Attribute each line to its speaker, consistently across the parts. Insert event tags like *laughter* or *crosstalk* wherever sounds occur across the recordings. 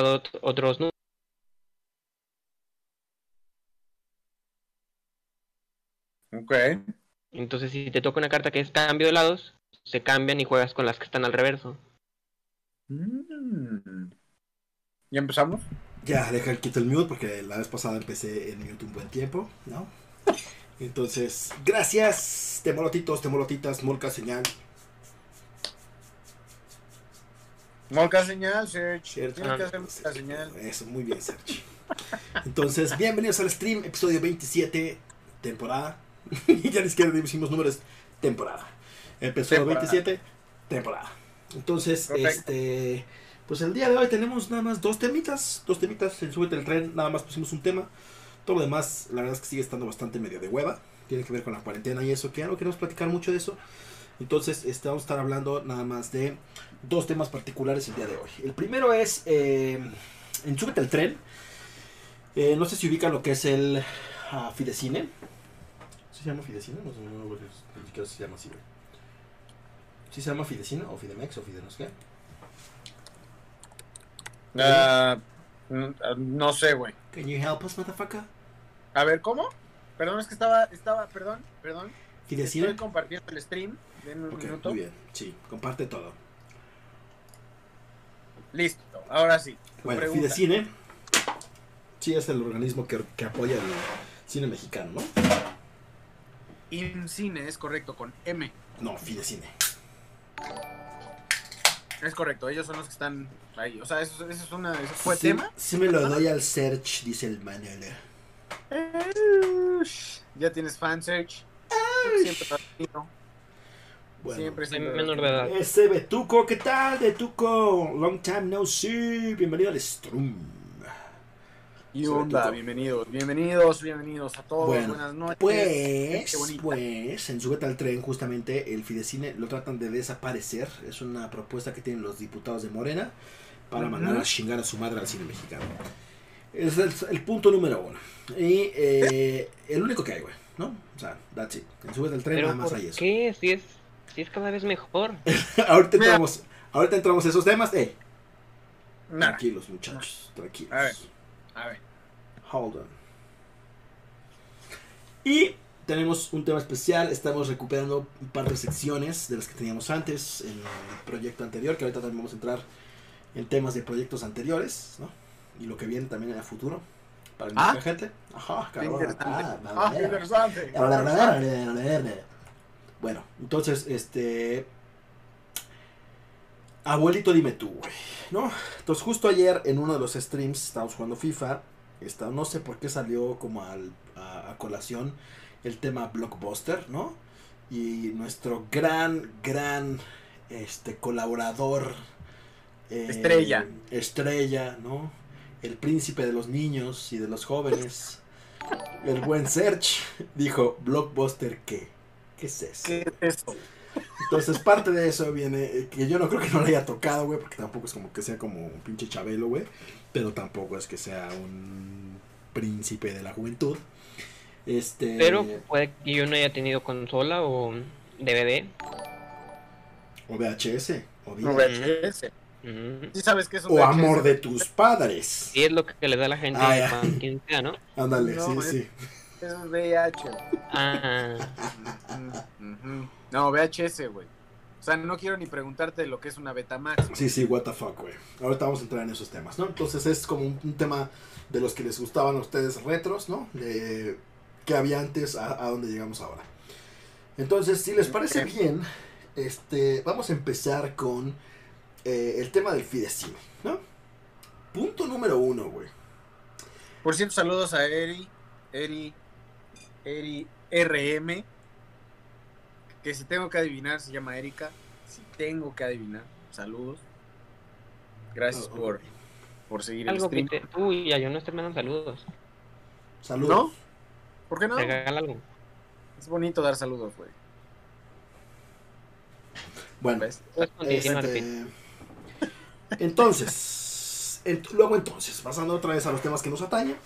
Speaker 1: Otro lado otros no.
Speaker 2: Ok.
Speaker 1: Entonces, si te toca una carta que es cambio de lados, se cambian y juegas con las que están al reverso.
Speaker 2: Mm. ¿Ya empezamos?
Speaker 3: Ya, deja el quito el mute porque la vez pasada empecé en mute un buen tiempo, ¿no? *laughs* Entonces, gracias, temolotitos, temolotitas, molca señal.
Speaker 2: Molca señal, Serge.
Speaker 3: Cierto.
Speaker 2: Tienes que hacer molca señal.
Speaker 3: Eso, muy bien, Sergio. Entonces, bienvenidos al stream, episodio 27, temporada. *laughs* ya ni siquiera decimos números, temporada. Episodio
Speaker 2: Temporada.
Speaker 3: 27, temporada. Entonces, este. Pues el día de hoy tenemos nada más dos temitas. Dos temitas en Súbete el Tren. Nada más pusimos un tema. Todo lo demás, la verdad es que sigue estando bastante medio de hueva. Tiene que ver con la cuarentena y eso. Que ya no queremos platicar mucho de eso. Entonces, este, vamos a estar hablando nada más de dos temas particulares el día de hoy. El primero es eh, en Súbete el Tren. eh, no sé si ubican lo que es el ah, Fidecine. ¿Sí se llama Fidecine? No sé, no, güey, ni siquiera se llama así, güey. ¿Sí se llama Fidecine o Fidemex o Fidenos qué?
Speaker 2: Ah, mm, ah, no sé, güey.
Speaker 3: Can you help us, motherfucker?
Speaker 2: A ver, ¿cómo? Perdón, es que estaba, estaba, perdón, perdón.
Speaker 3: Fidecine.
Speaker 2: Estoy compartiendo el stream. Un minuto.
Speaker 3: muy bien. Sí, comparte todo.
Speaker 2: Listo, ahora sí.
Speaker 3: Bueno,
Speaker 2: pregunta.
Speaker 3: Fidecine. Sí, es el organismo que, que apoya el cine mexicano, ¿no?
Speaker 2: IMCINE es correcto, con M.
Speaker 3: No, Fidecine.
Speaker 2: Es correcto, ellos son los que están ahí. O sea, eso, eso es una. ¿Eso fue
Speaker 3: sí,
Speaker 2: tema?
Speaker 3: Sí me lo doy al search, dice el Manolo.
Speaker 2: Ya tienes fan search. Siempre.
Speaker 3: Bueno,
Speaker 2: Siempre,
Speaker 1: Soy
Speaker 2: siempre.
Speaker 1: menor de edad.
Speaker 3: Ese Betuco, ¿qué tal, Betuco? Long time no see. Bienvenido al stream.
Speaker 2: Y onda, bienvenidos, bienvenidos, bienvenidos a todos.
Speaker 3: Bueno,
Speaker 2: Buenas noches.
Speaker 3: Pues, pues, en Súbete al Tren, justamente, el Fidecine lo tratan de desaparecer. Es una propuesta que tienen los diputados de Morena para
Speaker 2: Ujú.
Speaker 3: mandar a chingar a su madre al cine mexicano. Es el, el punto número uno. Y eh, el único que hay, güey, ¿no? O sea, that's it. En Súbete al Tren nada más
Speaker 1: ¿por
Speaker 3: hay eso.
Speaker 1: qué? Si es, si es cada vez mejor. *laughs*
Speaker 3: ahorita entramos, ahorita entramos a esos temas. Eh,
Speaker 2: Nada.
Speaker 3: tranquilos, muchachos, tranquilos.
Speaker 2: A ver. A ver.
Speaker 3: Hold on. Y tenemos un tema especial. Estamos recuperando un par de secciones de las que teníamos antes en el proyecto anterior. Que ahorita también vamos a entrar en temas de proyectos anteriores, ¿no? Y lo que viene también en el futuro. Para
Speaker 2: Ah.
Speaker 3: nuestra gente. Ajá, cabrón.
Speaker 2: interesante.
Speaker 3: Ah,
Speaker 2: Ah, interesante.
Speaker 3: Bueno, entonces, este. Abuelito, dime tú, güey. ¿No? Entonces, justo ayer en uno de los streams estábamos jugando FIFA. Está, no sé por qué salió como al- a, a colación el tema blockbuster, ¿no? Y nuestro gran, gran este, colaborador. eh,
Speaker 2: Estrella.
Speaker 3: Estrella, ¿no? El príncipe de los niños y de los jóvenes. El buen Serge dijo, blockbuster, ¿qué? ¿Qué es eso?
Speaker 2: ¿Qué es eso?
Speaker 3: Entonces, parte de eso viene, eh, que yo no creo que no le haya tocado, güey, porque tampoco es como que sea como un pinche chabelo, güey, pero tampoco es que sea un príncipe de la juventud. Este.
Speaker 1: Pero puede que yo no haya tenido consola o DVD.
Speaker 3: O VHS, o,
Speaker 2: VHS. Sí sabes que es un
Speaker 3: o
Speaker 2: VHS.
Speaker 3: amor de tus padres.
Speaker 1: Y es lo que le da a la gente
Speaker 3: Ah,
Speaker 1: cuando quien sea, ¿no?
Speaker 3: Ándale,
Speaker 2: No,
Speaker 3: sí,
Speaker 2: es-
Speaker 3: sí.
Speaker 2: Es VH.
Speaker 1: Ah.
Speaker 2: No, VHS, güey. O sea, no quiero ni preguntarte lo que es una Betamax.
Speaker 3: Sí, sí, what the fuck, güey. Ahorita vamos a entrar en esos temas, ¿no? Entonces es como un, un tema de los que les gustaban a ustedes retros, ¿no? De que había antes a, a donde llegamos ahora. Entonces, si les parece bien, este, vamos a empezar con eh, el tema del Fidecine, ¿no? Punto número uno, güey.
Speaker 2: Por cierto, saludos a Eri. Eri, Eri RM, que si tengo que adivinar se llama Erika. Si tengo que adivinar, saludos. Gracias
Speaker 3: Oh,
Speaker 2: por, por seguir el
Speaker 1: Algo que
Speaker 2: stream.
Speaker 1: te... Uy, ya yo no estoy mandando saludos.
Speaker 3: Saludos.
Speaker 2: ¿Por qué no?
Speaker 1: Regala algo.
Speaker 2: Es bonito dar saludos, güey.
Speaker 3: Bueno.
Speaker 1: Pues
Speaker 3: Este, entonces, *laughs* ent- luego entonces, pasando otra vez a los temas que nos atañen.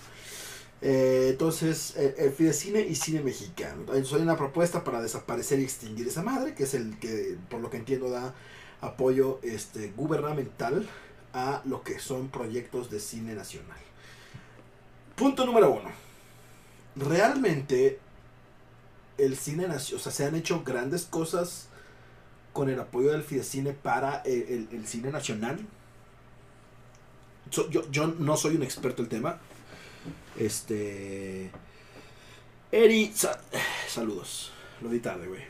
Speaker 3: Eh, entonces, eh, el Fidecine y cine mexicano. Entonces, hay una propuesta para desaparecer y extinguir esa madre, que es el que, por lo que entiendo, da apoyo este, gubernamental a lo que son proyectos de cine nacional. Punto número uno. Realmente, el cine nacional, o sea, se han hecho grandes cosas con el apoyo del Fidecine para el, el- el cine nacional. Yo, yo no soy un experto en el tema. Este. Eri, sa- saludos. Lo di tarde, güey.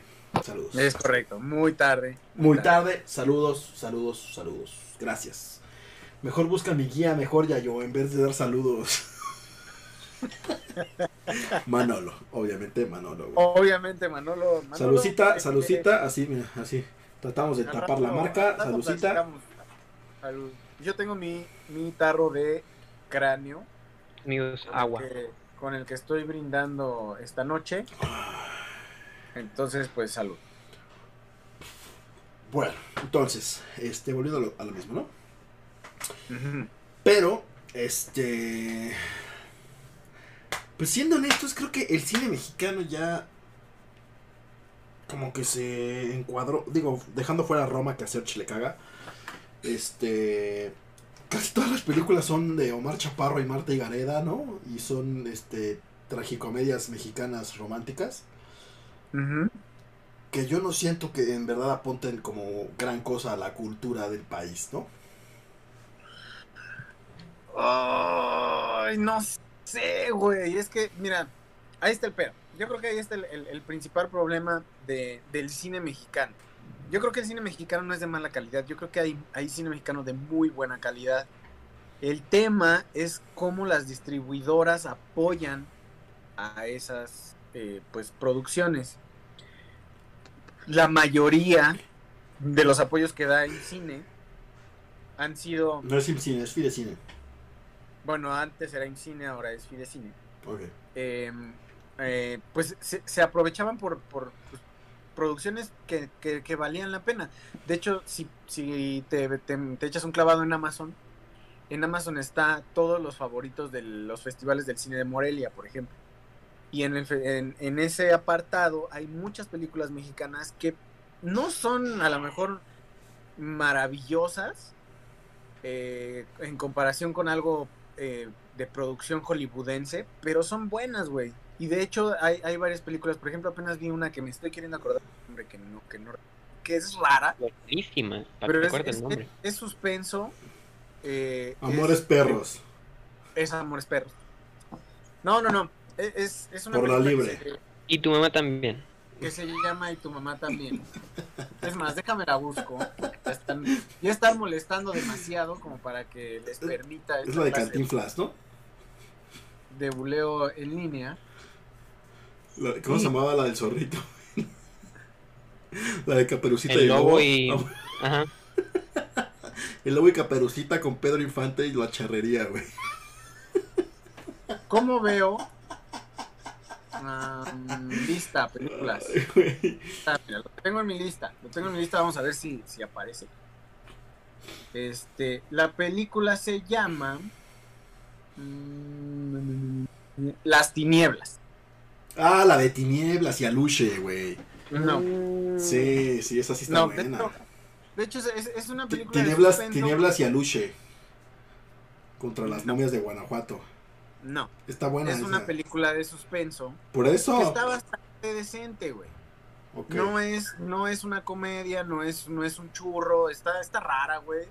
Speaker 3: Saludos.
Speaker 2: Es correcto, muy tarde.
Speaker 3: Muy tarde, saludos, saludos, saludos. Gracias. Mejor busca mi guía, mejor ya yo, en vez de dar saludos. *laughs* Manolo, obviamente Manolo. güey.
Speaker 2: Obviamente, Manolo. Manolo
Speaker 3: Salucita, salucita, así, mira, así. Tratamos de tapar la marca. Salucita.
Speaker 2: Yo tengo mi, mi tarro de cráneo
Speaker 1: Amigos,
Speaker 2: con el
Speaker 1: agua.
Speaker 2: que- con el que estoy brindando esta noche. Entonces, pues salud.
Speaker 3: Bueno, entonces, este, volviendo a lo, a lo mismo, ¿no? Pero, este. Pues siendo honestos, creo que el cine mexicano ya. Como que se encuadró. Digo, dejando fuera a Roma que a Serge le caga. Este. Casi todas las películas son de Omar Chaparro y Marta Higareda, ¿no? Y son este tragicomedias mexicanas románticas. Que yo no siento que en verdad apunten como gran cosa a la cultura del país, ¿no?
Speaker 2: Ay, no sé, güey. Es que, mira, ahí está el pedo. Yo creo que ahí está el, el- el principal problema de- del cine mexicano. Yo creo que el cine mexicano no es de mala calidad. Yo creo que hay, hay cine mexicano de muy buena calidad. El tema es cómo las distribuidoras apoyan a esas eh, pues producciones. La mayoría de los apoyos que da el cine han sido
Speaker 3: No es cine, es Fidecine.
Speaker 2: bueno, antes era Incine, ahora es Fidecine.
Speaker 3: Ok.
Speaker 2: Eh, eh, pues se, se aprovechaban por, por, pues, producciones que, que- valían la pena. De hecho, si, si te, te- echas un clavado en Amazon, en Amazon está todos los favoritos de los festivales del cine de Morelia, por ejemplo. Y en, en ese apartado hay muchas películas mexicanas que no son a lo mejor maravillosas eh, en comparación con algo eh, de producción hollywoodense, pero son buenas, güey. Y de hecho hay, hay varias películas, por ejemplo, apenas vi una que me estoy queriendo acordar, hombre, que no, que no, que es rara,
Speaker 1: Buenísima. Para
Speaker 2: pero
Speaker 1: que
Speaker 2: es,
Speaker 1: recuerde
Speaker 2: es-
Speaker 1: el nombre.
Speaker 2: es suspenso. eh,
Speaker 3: Amores
Speaker 2: es-
Speaker 3: perros.
Speaker 2: Es Amores Perros. No, no, no. Es, es- es una
Speaker 3: Por la
Speaker 2: película
Speaker 3: libre.
Speaker 2: Que,
Speaker 1: Y tu mamá también.
Speaker 2: que se llama Y tu mamá también. Es más, déjame la busco. Ya están, ya están molestando demasiado como para que les permita
Speaker 3: Es la de Cantinflas, ¿no?
Speaker 2: de buleo en línea.
Speaker 3: La- ¿Cómo se llamaba la del zorrito? la de Caperucita
Speaker 1: El
Speaker 3: y
Speaker 1: lobo y. *laughs*
Speaker 3: Ah,
Speaker 1: Ajá.
Speaker 3: El lobo y Caperucita con Pedro Infante y la charrería, güey.
Speaker 2: ¿Cómo veo? Am, lista, películas.
Speaker 3: Ay, güey.
Speaker 2: Ah, mira, lo tengo en mi lista. Lo tengo en mi lista, vamos a ver si, si aparece. Este, la película se llama mm, Las tinieblas.
Speaker 3: Ah, la de Tinieblas y Aluche, güey.
Speaker 2: No.
Speaker 3: Sí, sí, esa sí está
Speaker 2: No, de
Speaker 3: buena.
Speaker 2: de hecho, es, una película de
Speaker 3: Tinieblas,
Speaker 2: suspenso.
Speaker 3: Tinieblas y Aluche. Contra las
Speaker 2: No.
Speaker 3: momias de Guanajuato.
Speaker 2: No,
Speaker 3: Está buena
Speaker 2: es una película de suspenso
Speaker 3: Por eso.
Speaker 2: está bastante decente, güey. No es, no es una comedia, no es, no es un churro, está, está rara, güey.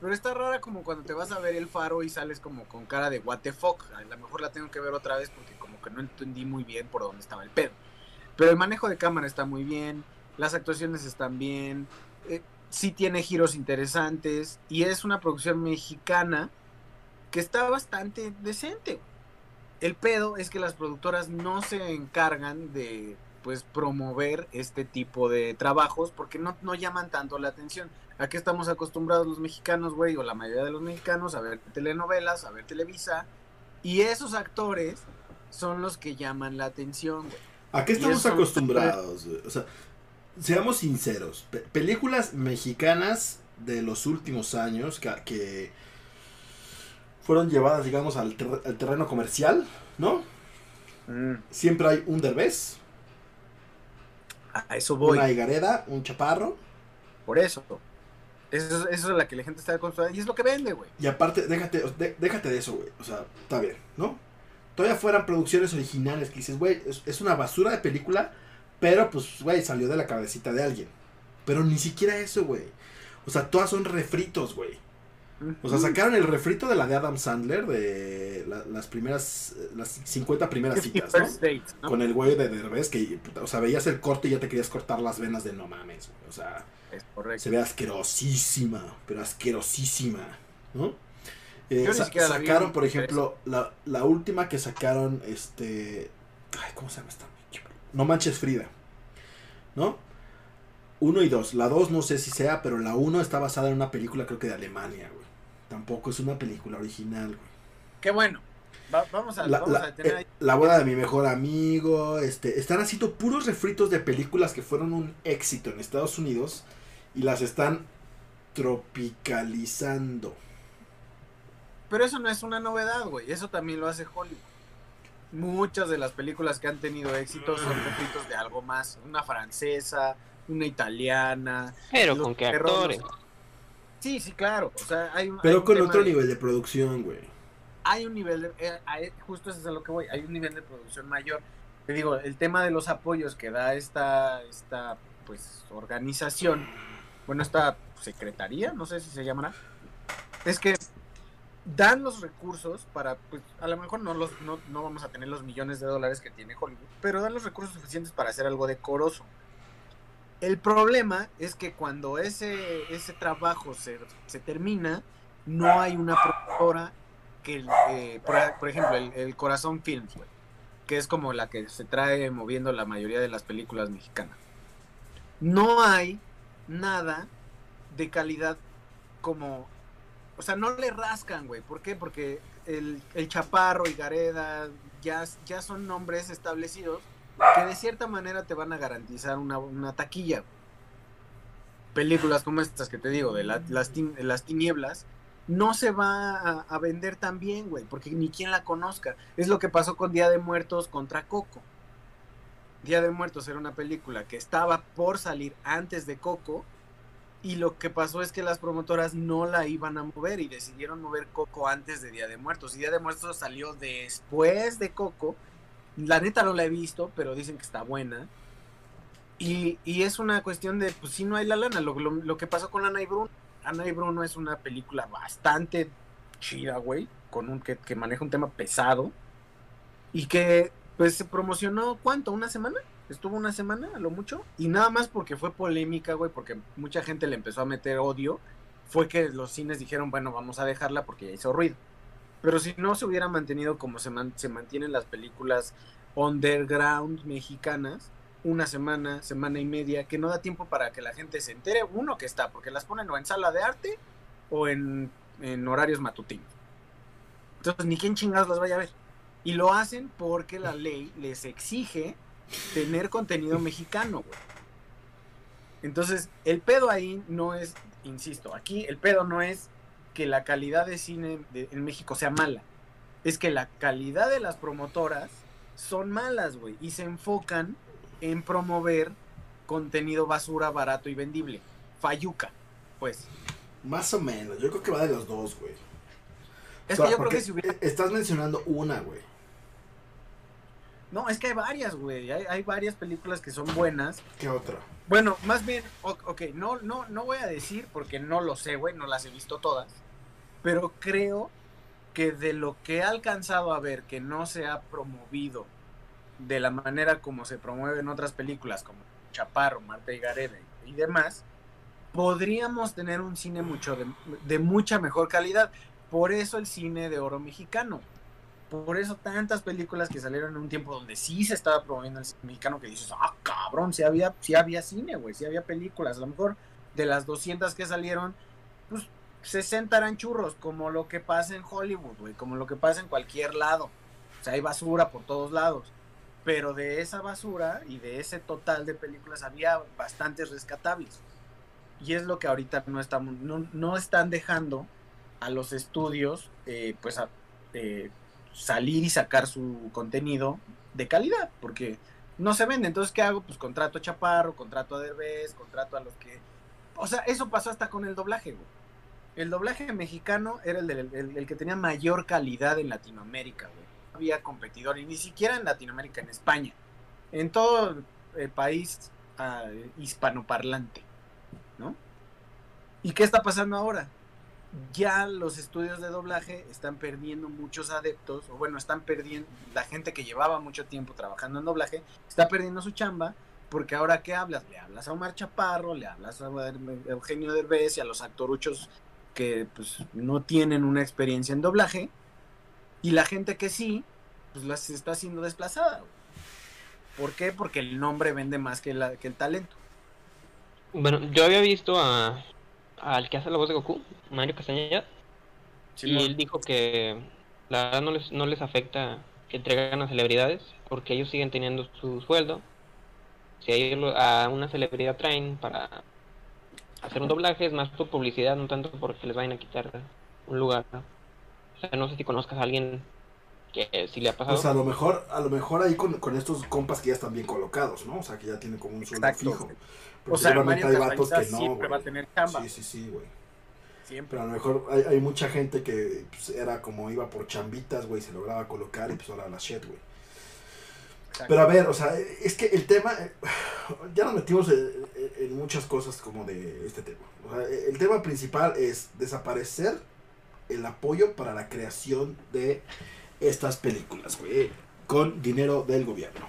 Speaker 2: Pero está rara como cuando te vas a ver el faro y sales como con cara de what. A lo mejor la tengo que ver otra vez porque como que no entendí muy bien por dónde estaba el pedo. Pero el manejo de cámara está muy bien, las actuaciones están bien, eh, sí tiene giros interesantes y es una producción mexicana que está bastante decente. El pedo es que las productoras no se encargan de pues promover este tipo de trabajos porque no, no llaman tanto la atención. ¿A qué estamos acostumbrados los mexicanos, güey? O la mayoría de los mexicanos a ver telenovelas, a ver Televisa. Y esos actores son los que llaman la atención, güey.
Speaker 3: ¿A qué estamos acostumbrados? güey? O sea, seamos sinceros. pe- películas mexicanas de los últimos años que, que fueron llevadas, digamos, al, ter- al terreno comercial, ¿no? Siempre hay un derbez,
Speaker 2: A eso voy.
Speaker 3: una higareda, un chaparro.
Speaker 2: Por eso. Eso, es- eso es la que la gente está acostumbrada. Y es lo que vende, güey.
Speaker 3: Y aparte, déjate, de- déjate de eso, güey. O sea, está bien, ¿no? Todavía fueran producciones originales que dices, güey, es, es una basura de película, pero pues, güey, salió de la cabecita de alguien. Pero ni siquiera eso, güey. O sea, todas son refritos, güey. O sea, sacaron el refrito de la de Adam Sandler, de la- las primeras, las 50 primeras citas, ¿no? Con el güey de Derbez, que, o sea, veías el corte y ya te querías cortar las venas de no mames, güey. O sea,
Speaker 2: Es correcto.
Speaker 3: se ve asquerosísima, pero asquerosísima, ¿no? Eh,
Speaker 2: Yo
Speaker 3: sa-
Speaker 2: vi,
Speaker 3: sacaron, por ejemplo, la, la última que sacaron, este... Ay, ¿cómo se llama esta? No manches Frida, ¿no? Uno y dos. La dos no sé si sea, pero la uno está basada en una película creo que de Alemania, güey. Tampoco es una película original, güey.
Speaker 2: Qué bueno. Va- vamos a,
Speaker 3: La,
Speaker 2: vamos
Speaker 3: la-
Speaker 2: a tener
Speaker 3: eh,
Speaker 2: ahí.
Speaker 3: la boda de mi mejor amigo, este, están haciendo puros refritos de películas que fueron un éxito en Estados Unidos y las están tropicalizando.
Speaker 2: Pero eso no es una novedad, güey. Eso también lo hace Hollywood. Muchas de las películas que han tenido éxito son refritos de algo más. Una francesa, una italiana.
Speaker 1: Pero con qué
Speaker 2: perros,
Speaker 1: actores.
Speaker 2: los- Sí, sí, claro. O sea, hay
Speaker 3: Pero con otro
Speaker 2: de-
Speaker 3: nivel de producción, güey.
Speaker 2: hay un nivel de, eh, hay- justo eso es a lo que voy, hay un nivel de producción mayor. Te digo, el tema de los apoyos que da esta, esta pues organización, bueno, esta secretaría, no sé si se llamará, es que dan los recursos para, pues a lo mejor no, los, no, no vamos a tener los millones de dólares que tiene Hollywood, pero dan los recursos suficientes para hacer algo decoroso. El problema es que cuando ese, ese trabajo se, se termina, no hay una productora que, eh, por, ejemplo, el, Corazón Films, que es como la que se trae moviendo la mayoría de las películas mexicanas. No hay nada de calidad como... O sea, no le rascan, güey. ¿Por qué? Porque el, el Chaparro y Gareda ya, ya son nombres establecidos que de cierta manera te van a garantizar una, una taquilla. Películas como estas que te digo, de la- las, tin- las tinieblas, no se va a, a vender tan bien, güey, porque ni quien la conozca. Es lo que pasó con Día de Muertos contra Coco. Día de Muertos era una película que estaba por salir antes de Coco y lo que pasó es que las promotoras no la iban a mover y decidieron mover Coco antes de Día de Muertos. Y Día de Muertos salió después de Coco. La neta no la he visto, pero dicen que está buena. Y, y es una cuestión de, pues si no hay la lana, lo, lo- que pasó con Ana y Bruno. Ana y Bruno es una película bastante chida, güey, con un que, que maneja un tema pesado y que pues se promocionó cuánto, una semana, estuvo una semana a lo mucho y nada más porque fue polémica, güey, porque mucha gente le empezó a meter odio, fue que los cines dijeron, bueno, vamos a dejarla porque ya hizo ruido. Pero si no se hubiera mantenido como se, man- se mantienen las películas underground mexicanas, una semana, semana y media, que no da tiempo para que la gente se entere, uno que está, porque las ponen o en sala de arte o en, en horarios matutinos. Entonces, ni quién chingados las vaya a ver. Y lo hacen porque la ley les exige tener contenido mexicano, güey. Entonces, el pedo ahí no es, insisto, aquí el pedo no es que la calidad de cine de- en México sea mala. Es que la calidad de las promotoras son malas, güey. Y se enfocan en promover contenido basura, barato y vendible. Fayuca, pues.
Speaker 3: Más o menos, yo creo que va de los dos, güey.
Speaker 2: Es
Speaker 3: O sea,
Speaker 2: que yo creo que si hubiera...
Speaker 3: Estás mencionando una, güey.
Speaker 2: No, es que hay varias, güey. Hay, hay varias películas que son buenas.
Speaker 3: ¿Qué otra?
Speaker 2: Bueno, más bien, ok, no, no, no voy a decir porque no lo sé, güey, no las he visto todas. Pero creo que de lo que he alcanzado a ver que no se ha promovido de la manera como se promueve en otras películas, como Chaparro, Marta y Gareda y demás, podríamos tener un cine mucho de, de mucha mejor calidad. Por eso el cine de oro mexicano. Por eso tantas películas que salieron en un tiempo donde sí se estaba promoviendo el cine mexicano que dices, ah, cabrón, sí había, sí había cine, güey, sí había películas. A lo mejor de las 200 que salieron, pues 60 eran churros, como lo que pasa en Hollywood, güey, como lo que pasa en cualquier lado. O sea, hay basura por todos lados. Pero de esa basura y de ese total de películas había bastantes rescatables. Y es lo que ahorita no, estamos, no, no están dejando a los estudios, eh, pues, a, eh, salir y sacar su contenido de calidad, porque no se vende. Entonces, ¿qué hago? Pues contrato a Chaparro, contrato a Derbez, contrato a los que... O sea, eso pasó hasta con el doblaje, güey. El doblaje mexicano era el, el que tenía mayor calidad en Latinoamérica, güey. No había competidor, y ni siquiera en Latinoamérica, en España. En todo el país ah, hispanoparlante, ¿no? ¿Y qué está pasando ahora? Ya los estudios de doblaje están perdiendo muchos adeptos, o bueno, están perdiendo, la gente que llevaba mucho tiempo trabajando en doblaje, está perdiendo su chamba, porque ahora ¿qué hablas? Le hablas a Omar Chaparro, le hablas a Eugenio Derbez y a los actoruchos que pues no tienen una experiencia en doblaje, y la gente que sí, pues las está siendo desplazada. ¿Por qué? Porque el nombre vende más que, que el talento.
Speaker 1: Bueno, yo había visto a al que hace la voz de Goku, Mario Castañeda, y él dijo que la verdad no les, no les afecta que entregan a celebridades, porque ellos siguen teniendo su sueldo. Si a, ellos lo- a una celebridad traen para hacer un doblaje, es más por publicidad, no tanto porque les vayan a quitar un lugar. ¿no? O sea, no sé si conozcas a alguien que si le ha pasado.
Speaker 3: Pues a lo mejor, a lo mejor ahí con, con estos compas que ya están bien colocados, ¿no? O sea, que ya tienen como un sueldo
Speaker 2: Exacto.
Speaker 3: fijo.
Speaker 2: O sea,
Speaker 3: seguramente
Speaker 2: Mario
Speaker 3: hay vatos que no,
Speaker 2: siempre va a tener chamba.
Speaker 3: Sí, sí, sí, güey.
Speaker 2: Siempre.
Speaker 3: Pero a lo mejor hay, hay mucha gente que pues, era como iba por chambitas, güey, se lograba colocar y pues ahora la shit, güey. Pero a ver, o sea, es que el tema, eh, ya nos metimos en, en muchas cosas como de este tema. O sea, el tema principal es desaparecer el apoyo para la creación de estas películas, güey, con dinero del gobierno.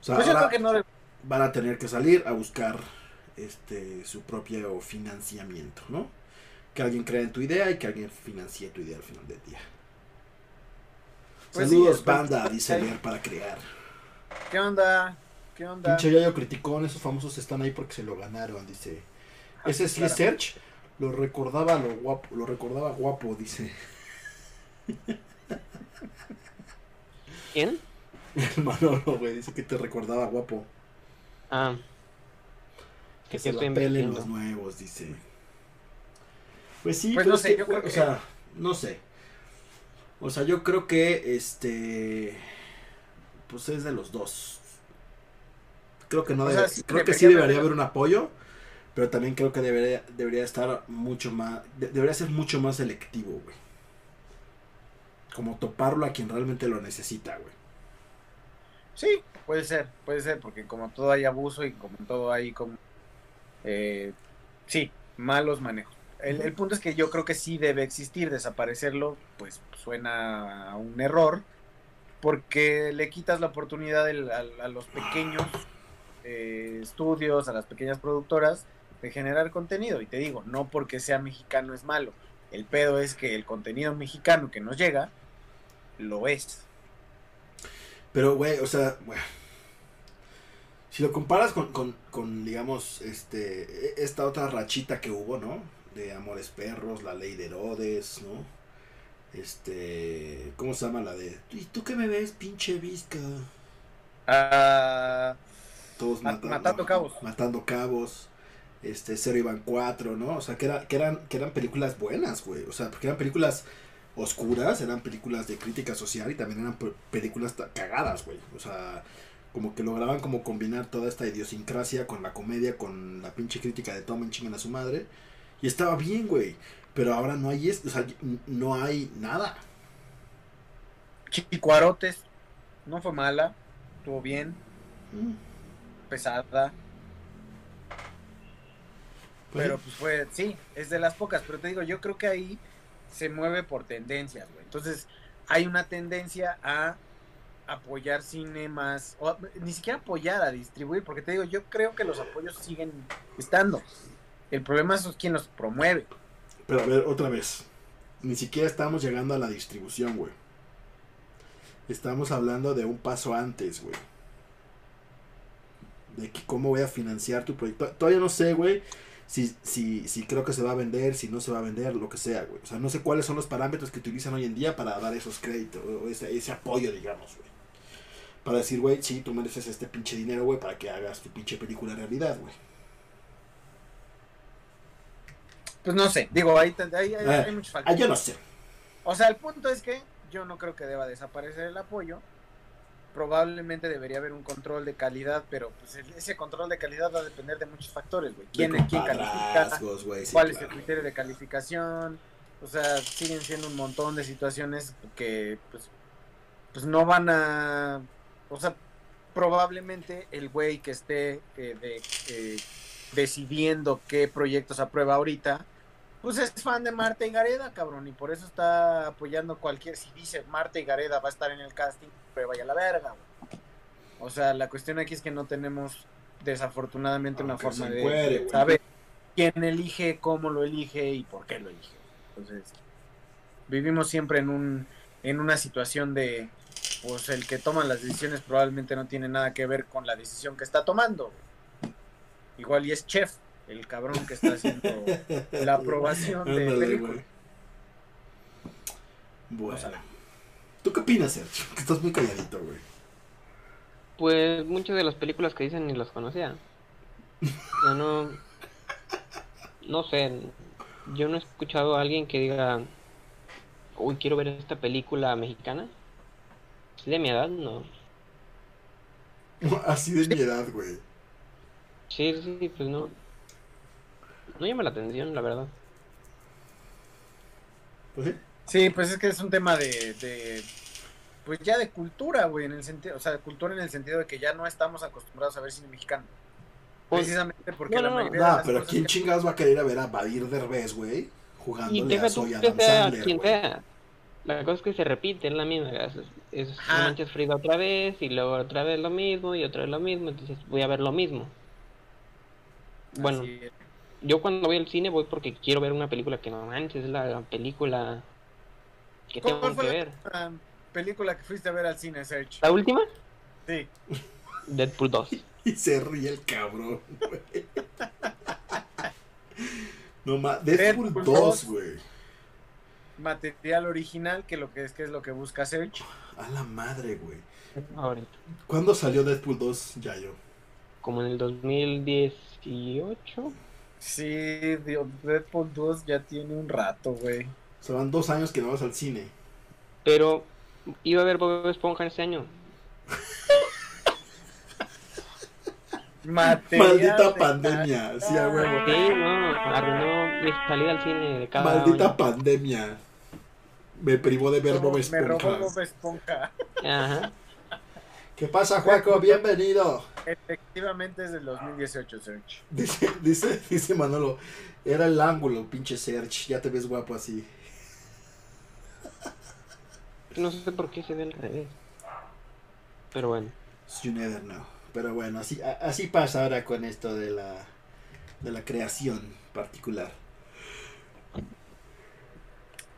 Speaker 3: O sea,
Speaker 2: Pues yo
Speaker 3: ahora
Speaker 2: creo que no debe-
Speaker 3: van a tener que salir a buscar este su propio financiamiento, ¿no? Que alguien crea en tu idea y que alguien financie tu idea al final del día.
Speaker 2: Pues sí,
Speaker 3: Saludos,
Speaker 2: es-
Speaker 3: banda, dice Leer para crear.
Speaker 2: ¿Qué onda? ¿Qué onda?
Speaker 3: Pinche Yayo criticón, esos famosos están ahí porque se lo ganaron, dice.
Speaker 2: Ah,
Speaker 3: Ese sí es. Serge, lo recordaba lo guapo, lo recordaba guapo, dice.
Speaker 1: ¿Quién?
Speaker 3: El Manolo, güey, dice que te recordaba guapo.
Speaker 1: Ah,
Speaker 3: Que
Speaker 1: que
Speaker 3: se la pelen los nuevos, dice. Pues sí,
Speaker 2: Pues
Speaker 3: pero
Speaker 2: no
Speaker 3: es
Speaker 2: sé,
Speaker 3: que,
Speaker 2: yo creo
Speaker 3: o
Speaker 2: que-
Speaker 3: sea, no sé. O sea, yo creo que este pues es de los dos. Creo que no debe-
Speaker 2: sea, sí
Speaker 3: creo que
Speaker 2: debería
Speaker 3: sí debería
Speaker 2: haber-
Speaker 3: haber un apoyo, pero también creo que debería debería estar mucho más de- debería ser mucho más selectivo, güey. Como toparlo a quien realmente lo necesita, güey.
Speaker 2: Sí, puede ser, puede ser, porque como todo hay abuso y como todo hay como... eh, sí, malos manejos. El, el punto es que yo creo que sí debe existir, desaparecerlo, pues suena a un error, porque le quitas la oportunidad a, a los pequeños eh, estudios, a las pequeñas productoras, de generar contenido. Y te digo, no porque sea mexicano es malo. El pedo es que el contenido mexicano que nos llega, lo es.
Speaker 3: Pero, güey, o sea, bueno, si lo comparas con, con, con, digamos, este, e- esta otra rachita que hubo, ¿no? De Amores Perros, La Ley de Herodes, ¿no? Este, ¿cómo se llama la de? ¿Y tú qué me ves, pinche visca?
Speaker 2: Ah,
Speaker 3: Todos
Speaker 2: Ma-
Speaker 3: matan-
Speaker 2: matando cabos.
Speaker 3: Matando cabos. Este, Cero iban cuatro, ¿no? O sea, que, era, que, eran, que eran películas buenas, güey. O sea, porque eran películas oscuras, eran películas de crítica social y también eran pe- películas cagadas, güey. O sea, como que lograban como combinar toda esta idiosincrasia con la comedia, con la pinche crítica de tomen chingan a su madre. Y estaba bien, güey. Pero ahora no hay esto, o sea, no hay nada.
Speaker 2: Chicuarotes, no fue mala, estuvo bien,
Speaker 3: Mm,
Speaker 2: pesada,
Speaker 3: pues,
Speaker 2: pero pues fue, sí, es de las pocas, pero te digo, yo creo que ahí se mueve por tendencias, güey. Entonces, hay una tendencia a apoyar cine más, o ni siquiera apoyar, a distribuir, porque te digo, yo creo que los apoyos siguen estando. El problema es quien los promueve.
Speaker 3: Pero a ver, otra vez. ni siquiera estamos llegando a la distribución, güey. Estamos hablando de un paso antes, güey. De que cómo voy a financiar tu proyecto. Todavía no sé, güey, si, si, si creo que se va a vender, si no se va a vender, lo que sea, güey. O sea, no sé cuáles son los parámetros que utilizan hoy en día para dar esos créditos, o ese, ese apoyo, digamos, güey. Para decir, güey, sí, tú mereces este pinche dinero, güey, para que hagas tu pinche película realidad, güey.
Speaker 2: Pues no sé, digo, ahí, hay, hay,
Speaker 3: Ah,
Speaker 2: muchos
Speaker 3: Ah,
Speaker 2: factores.
Speaker 3: yo no sé.
Speaker 2: O sea, el punto es que yo no creo que deba desaparecer el apoyo. Probablemente debería haber un control de calidad, pero pues ese control de calidad va a depender de muchos factores, güey. ¿Quién, quién califica?
Speaker 3: sí,
Speaker 2: ¿Cuál es el criterio de calificación? O sea, siguen siendo un montón de situaciones que pues, pues no van a... O sea, probablemente el güey que esté eh, de, eh, decidiendo qué proyectos aprueba ahorita, pues es fan de Marta y Gareda, cabrón, y por eso está apoyando cualquier... Si dice Marta y Gareda va a estar en el casting, pues vaya a la verga, güey. O sea, la cuestión aquí es que no tenemos desafortunadamente una forma de saber quién elige, cómo lo elige y por qué lo elige. Entonces, vivimos siempre en un en una situación de pues el que toma las decisiones probablemente no tiene nada que ver con la decisión que está tomando. Igual y es chef, el cabrón que está haciendo *laughs* la aprobación de película.
Speaker 3: Bueno. ¿Tú qué opinas, Sergio? *laughs* Que estás muy calladito, güey.
Speaker 1: Pues muchas de las películas que dicen ni las conocía. O sea, no. No sé. Yo no he escuchado a alguien que diga. Uy, quiero ver esta película mexicana. ¿Es de mi edad? No. *laughs*
Speaker 3: Así de mi edad, güey.
Speaker 1: Sí, sí, pues no. No llama la atención, la verdad.
Speaker 3: Pues sí.
Speaker 2: Sí, pues es que es un tema de, de pues ya de cultura, güey, en el sentido, o sea, cultura en el sentido de que ya no estamos acostumbrados a ver cine mexicano.
Speaker 1: Pues,
Speaker 2: Precisamente porque
Speaker 1: no,
Speaker 2: la
Speaker 1: no.
Speaker 2: mayoría de las
Speaker 3: pero
Speaker 2: cosas
Speaker 3: ¿quién
Speaker 2: que-
Speaker 3: chingados va a querer a ver a Badir Derbez, güey? Jugándole a Soy Adam Sandler,
Speaker 1: quien
Speaker 3: güey.
Speaker 1: sea. La cosa es que se repite, es la misma. Es, es No
Speaker 2: Ajá.
Speaker 1: manches Frida otra vez, y luego otra vez lo mismo, y otra vez lo mismo. Entonces voy a ver lo mismo. Bueno, yo cuando voy al cine voy porque quiero ver una película que no manches, es la película
Speaker 2: ¿Cuál
Speaker 1: tengo
Speaker 2: fue
Speaker 1: que
Speaker 2: la
Speaker 1: ver.
Speaker 2: película que fuiste a ver al cine, Serge?
Speaker 1: ¿La última?
Speaker 2: Sí.
Speaker 1: Deadpool 2. *laughs*
Speaker 3: Y se ríe el cabrón, güey. *laughs* No más, Deadpool
Speaker 2: Deadpool
Speaker 3: 2,
Speaker 2: 2.
Speaker 3: güey.
Speaker 2: Material original, que lo que es que es lo que busca Serge.
Speaker 3: A la madre, güey.
Speaker 1: Ahorita.
Speaker 3: ¿Cuándo salió Deadpool 2, Yayo?
Speaker 1: Como en el 2018.
Speaker 2: Sí, Dios, Deadpool 2 ya tiene un rato, güey.
Speaker 3: O sea, van dos años que no vas al cine.
Speaker 1: Pero iba a ver Bob Esponja este año. *laughs*
Speaker 3: Maldita
Speaker 2: de
Speaker 3: pandemia, sí, a huevo.
Speaker 1: Sí, no, arruinó mi salida al cine de cada
Speaker 3: Maldita
Speaker 1: año.
Speaker 3: pandemia. Me privó de ver Bob
Speaker 2: Me robó
Speaker 3: Esponja.
Speaker 2: Bob Esponja.
Speaker 1: Ajá.
Speaker 3: ¿Qué pasa, Juaco? Bienvenido.
Speaker 2: Efectivamente es del 2018, Serge.
Speaker 3: Dice, dice, dice Manolo, era el ángulo, pinche Serge. Ya te ves guapo así.
Speaker 1: No sé por qué se ve al revés. Pero bueno.
Speaker 3: You never know. Pero bueno, así, así pasa ahora con esto de la, de la creación particular.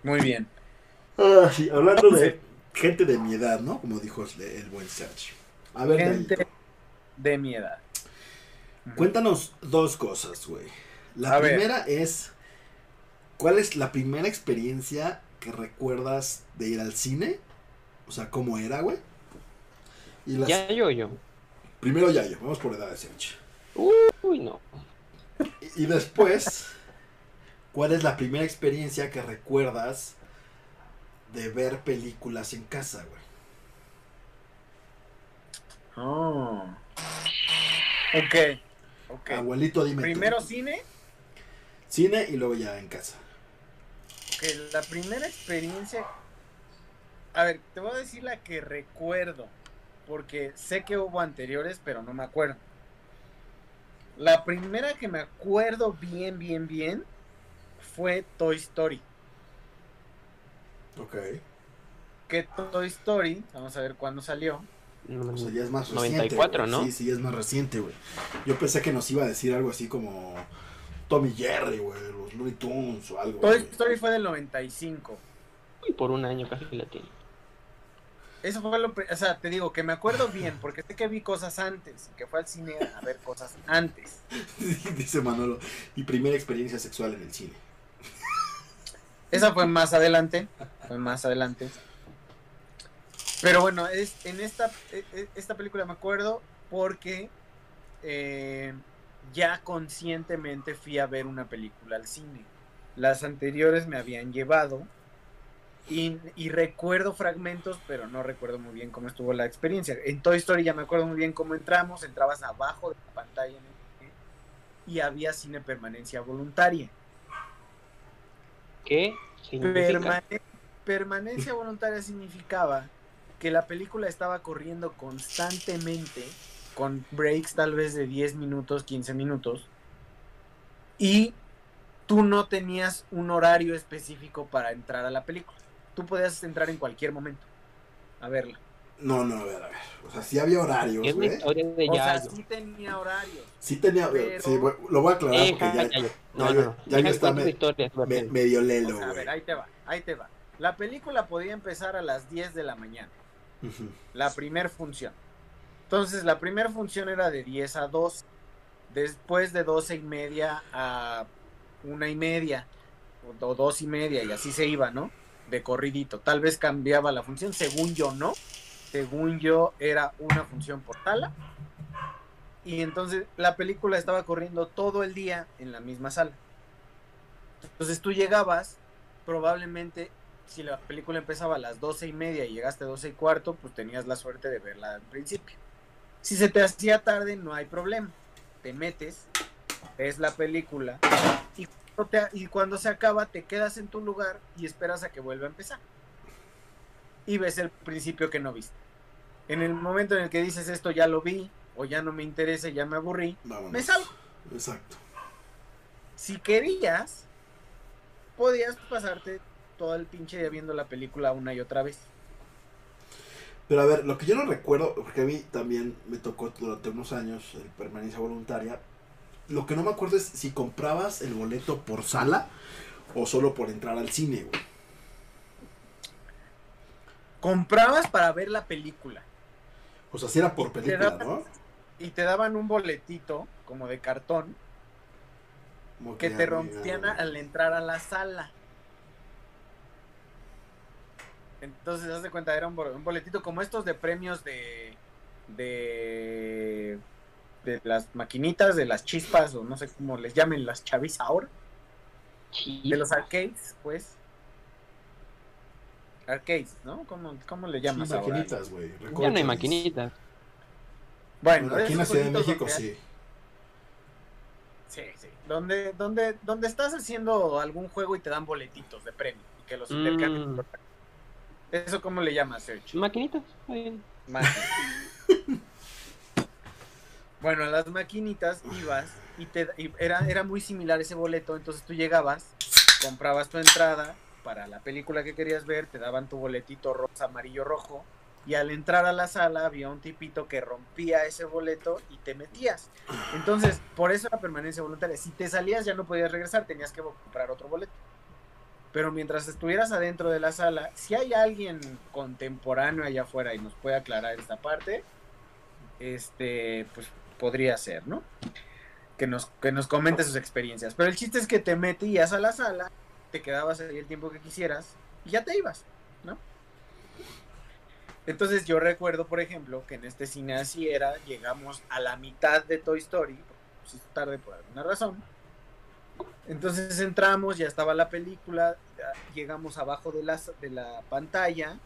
Speaker 2: Muy bien.
Speaker 3: Ah, sí, hablando de gente de mi edad, ¿no? Como dijo el, buen Serge. A ver,
Speaker 2: Gente
Speaker 3: Dayito,
Speaker 2: de mi edad.
Speaker 3: cuéntanos dos cosas, güey. La
Speaker 2: A ver.
Speaker 3: primera es, ¿cuál es la primera experiencia que recuerdas de ir al cine? O sea, ¿cómo era, güey? Y las-
Speaker 1: Ya yo, yo.
Speaker 3: Primero Yayo, vamos por edad de Serge.
Speaker 1: Uy, no.
Speaker 3: Y, y después, ¿cuál es la primera experiencia que recuerdas de ver películas en casa, güey?
Speaker 2: Oh. Ok. Ok.
Speaker 3: Abuelito, dime. tú.
Speaker 2: Primero cine.
Speaker 3: Cine y luego ya en casa.
Speaker 2: Ok, la primera experiencia. A ver, te voy a decir la que recuerdo. Porque sé que hubo anteriores, pero no me acuerdo. La primera que me acuerdo bien, bien, bien fue Toy Story.
Speaker 3: Ok.
Speaker 2: Que Toy Story, vamos a ver cuándo salió.
Speaker 3: O sea, ya es más reciente.
Speaker 1: 94,
Speaker 3: güey.
Speaker 1: ¿no?
Speaker 3: Sí, sí, es más reciente, güey. Yo pensé que nos iba a decir algo así como Tommy Jerry, güey, Looney Tunes o algo.
Speaker 2: Toy Story fue del 95.
Speaker 1: Y por un año casi la tiene.
Speaker 2: Eso fue lo, o sea, te digo que me acuerdo bien, porque sé que vi cosas antes, que fue al cine a ver cosas antes. *laughs*
Speaker 3: Dice Manolo, mi primera experiencia sexual en el cine.
Speaker 2: Esa fue más adelante, fue más adelante. Pero bueno, es, en esta, e, e, esta película me acuerdo porque eh, ya conscientemente fui a ver una película al cine. Las anteriores me habían llevado y, recuerdo fragmentos, pero no recuerdo muy bien cómo estuvo la experiencia. En Toy Story ya me acuerdo muy bien cómo entramos, entrabas abajo de la pantalla y había cine permanencia voluntaria.
Speaker 1: ¿Qué
Speaker 2: permanencia voluntaria significaba que la película estaba corriendo constantemente, con breaks tal vez de 10 minutos, 15 minutos, y tú no tenías un horario específico para entrar a la película tú podías entrar en cualquier momento a verla.
Speaker 3: No, no, a ver, a ver. O sea, sí había horarios, güey.
Speaker 2: O sea, sí tenía horarios.
Speaker 3: Sí tenía, sí, lo voy a aclarar porque ya, ya, no, no, ya, ya está medio lelo, güey.
Speaker 2: a ver, ahí te va, ahí te va. La película podía empezar a las 10 de la mañana. La primer función. Entonces, la primera función era de 10 a 2. Después de 12 y media a una y media. O dos y media, y así se iba, ¿no? de corridito. Tal vez cambiaba la función, según yo no. Según yo era una función por sala. Y entonces la película estaba corriendo todo el día en la misma sala. Entonces tú llegabas, probablemente si la película empezaba a las doce y media y llegaste a doce y cuarto, pues tenías la suerte de verla al principio. Si se te hacía tarde, no hay problema. Te metes, ves la película y y cuando se acaba te quedas en tu lugar y esperas a que vuelva a empezar. Y ves el principio que no viste. En el momento en el que dices esto ya lo vi o ya no me interesa, ya me aburrí, me salgo.
Speaker 3: Exacto.
Speaker 2: Si querías, podías pasarte todo el pinche día viendo la película una y otra vez.
Speaker 3: Pero a ver, lo que yo no recuerdo, porque a mí también me tocó durante unos años el permanencia voluntaria, lo que no me acuerdo es si comprabas el boleto por sala o solo por entrar al cine, güey.
Speaker 2: Comprabas para ver la película.
Speaker 3: O sea, si era por película, ¿no?
Speaker 2: Y te daban un boletito, como de cartón, que, te rompían al entrar a la sala. Entonces, haz de cuenta, era un boletito como estos de premios de. de de las maquinitas, de las chispas, o no sé cómo les llamen las chavis ahora. De los arcades, pues. Arcades, ¿no? ¿Cómo, le llamas
Speaker 3: sí, maquinitas, güey.
Speaker 1: Ya no hay maquinitas.
Speaker 3: Bueno, aquí en la Ciudad de México sí.
Speaker 2: Sí, sí. Donde, donde, donde estás haciendo algún juego y te dan boletitos de premio y que los mm. ¿Eso cómo le llamas, Sergio?
Speaker 1: Maquinitas.
Speaker 2: Bueno, a las maquinitas ibas y te era, era muy similar ese boleto, entonces tú llegabas, comprabas tu entrada para la película que querías ver, te daban tu boletito rosa, amarillo, rojo, y al entrar a la sala había un tipito que rompía ese boleto y te metías. Entonces, por eso la permanencia voluntaria. Si te salías ya no podías regresar, tenías que comprar otro boleto. Pero mientras estuvieras adentro de la sala, si hay alguien contemporáneo allá afuera y nos puede aclarar esta parte, este, pues podría ser, ¿no? Que nos, que nos comente sus experiencias. Pero el chiste es que te metías a la sala, te quedabas ahí el tiempo que quisieras y ya te ibas, ¿no? Entonces yo recuerdo, por ejemplo, que en este cine así era, llegamos a la mitad de Toy Story, pues tarde por alguna razón. Entonces entramos, ya estaba la película, llegamos abajo de la, de la pantalla,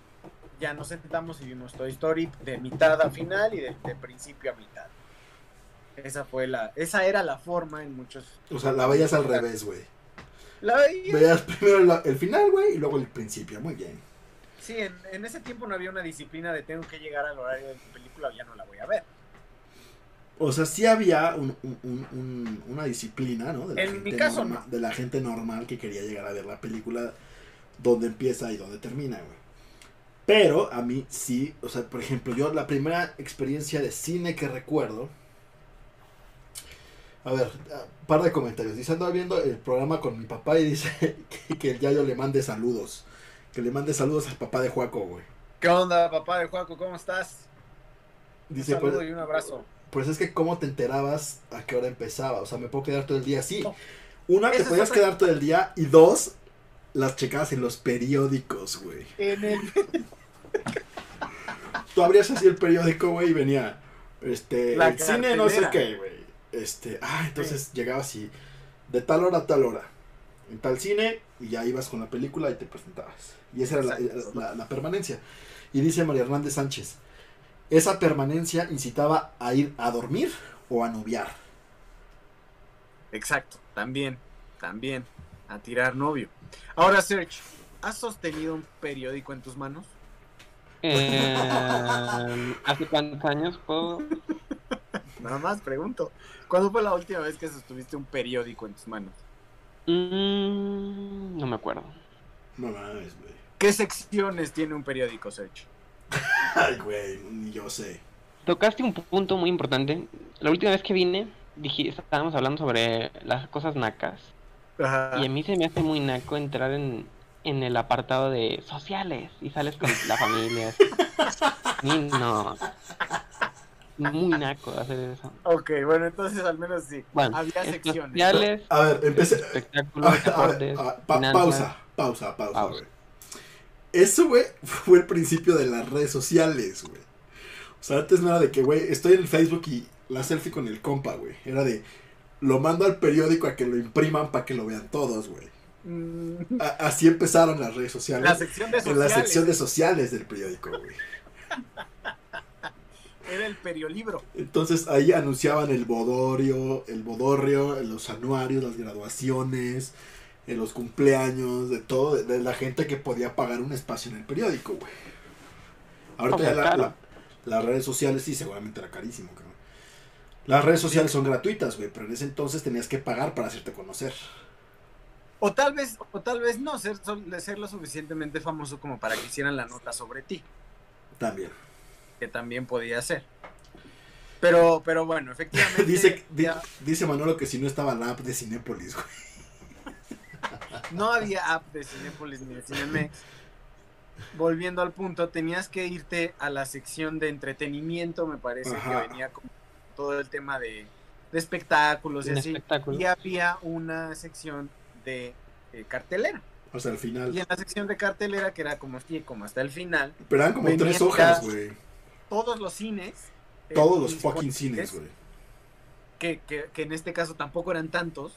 Speaker 2: ya nos sentamos y vimos Toy Story de mitad a final y de principio a mitad. Esa fue la, esa era la forma en muchos.
Speaker 3: O sea, la veías al revés, güey.
Speaker 2: La veías.
Speaker 3: Veías primero el final, güey, y luego el principio, muy bien.
Speaker 2: Sí, en, ese tiempo no había una disciplina de tengo que llegar al horario de la película, ya no la voy a ver.
Speaker 3: O sea, sí había una disciplina, ¿no?
Speaker 2: De la en gente mi caso, no.
Speaker 3: De la gente normal que quería llegar a ver la película donde empieza y donde termina, güey. Pero a mí sí, o sea, por ejemplo, yo la primera experiencia de cine que recuerdo A ver, par de comentarios. Dice, ando viendo el programa con mi papá y dice *laughs* que, que el Yayo le mande saludos. Que le mande saludos al papá de Juaco, güey.
Speaker 2: ¿Qué onda, papá de Juaco? ¿Cómo estás?
Speaker 3: Dice,
Speaker 2: un saludo
Speaker 3: pues,
Speaker 2: y un abrazo.
Speaker 3: Pues es que cómo te enterabas a qué hora empezaba. O sea, me puedo quedar todo el día. Sí. Una,
Speaker 2: Esa
Speaker 3: te podías
Speaker 2: otra
Speaker 3: quedar todo el día. Y dos, las checabas en los periódicos, güey.
Speaker 2: En el... *laughs*
Speaker 3: Tú abrías así el periódico, güey, y venía, este,
Speaker 2: La
Speaker 3: el cine no sé qué, güey. Este, ah, entonces llegabas así, de tal hora a tal hora, en tal cine, y ya ibas con la película y te presentabas. Y esa era la, la- la permanencia. Y dice María Hernández Sánchez, esa permanencia incitaba a ir a dormir o a noviar.
Speaker 2: Exacto, también, también, a tirar novio. Ahora, Serge, ¿has sostenido un periódico en tus manos?
Speaker 1: Eh, *laughs* ¿Hace cuántos años puedo? *laughs*
Speaker 2: Nada más pregunto. ¿Cuándo fue la última vez que sostuviste un periódico en tus manos?
Speaker 1: Mm, no me acuerdo.
Speaker 3: No mames, güey.
Speaker 2: ¿Qué secciones tiene un periódico, Serge? *laughs*
Speaker 3: Ay, güey, ni yo sé.
Speaker 1: Tocaste un punto muy importante. La última vez que vine, dije, estábamos hablando sobre las cosas nacas.
Speaker 2: Ajá.
Speaker 1: Y a mí se me hace muy naco entrar en, en el apartado de sociales y sales con la familia. *laughs* No. Muy naco hacer eso.
Speaker 2: Ok, bueno, entonces al menos sí.
Speaker 1: Bueno,
Speaker 2: Había
Speaker 1: es
Speaker 2: secciones.
Speaker 1: sociales,
Speaker 3: A ver, empecé,
Speaker 1: espectáculos, *laughs*
Speaker 3: A ver, a ver,
Speaker 1: deportes,
Speaker 3: a ver, pa-
Speaker 1: finanzas.
Speaker 3: pausa, pausa, pausa,
Speaker 1: Pausa.
Speaker 3: güey. Eso, güey, fue el principio de las redes sociales, güey. O sea, antes no era de que, güey, estoy en el Facebook y la selfie con el compa, güey. Era de, lo mando al periódico a que lo impriman para que lo vean todos, güey.
Speaker 2: Mm,
Speaker 3: Así empezaron las redes sociales.
Speaker 2: La sección de
Speaker 3: en
Speaker 2: sociales.
Speaker 3: la sección de sociales del periódico, güey. *laughs*
Speaker 2: Era el periolibro.
Speaker 3: Entonces ahí anunciaban el bodorio, el bodorrio, los anuarios, las graduaciones, en los cumpleaños, de todo, de, de la gente que podía pagar un espacio en el periódico, güey. Ahorita
Speaker 1: O sea,
Speaker 3: ya la-
Speaker 1: caro.
Speaker 3: la- las redes sociales sí, seguramente era carísimo, cabrón. Las redes sociales son gratuitas, güey, pero en ese entonces tenías que pagar para hacerte conocer.
Speaker 2: O tal vez, o tal vez no, ser, ser lo suficientemente famoso como para que hicieran la nota sobre ti,
Speaker 3: También.
Speaker 2: que también podía ser. Pero, pero bueno, efectivamente. *laughs*
Speaker 3: dice, di- dice Manolo que si no estaba la app de Cinépolis, güey.
Speaker 2: No había app de Cinepolis ni de Cinemex. Volviendo al punto, tenías que irte a la sección de entretenimiento, me parece
Speaker 3: Ajá.
Speaker 2: que venía con todo el tema de, de espectáculos y así.
Speaker 1: espectáculo.
Speaker 2: Y había una sección de eh, cartelera.
Speaker 3: O sea, al final.
Speaker 2: Y en la sección de cartelera, que era como, así, como hasta el final,
Speaker 3: Pero eran como tres hojas, güey.
Speaker 2: todos los cines. eh,
Speaker 3: Todos los fucking cines, güey.
Speaker 2: Que, que, que en este caso tampoco eran tantos.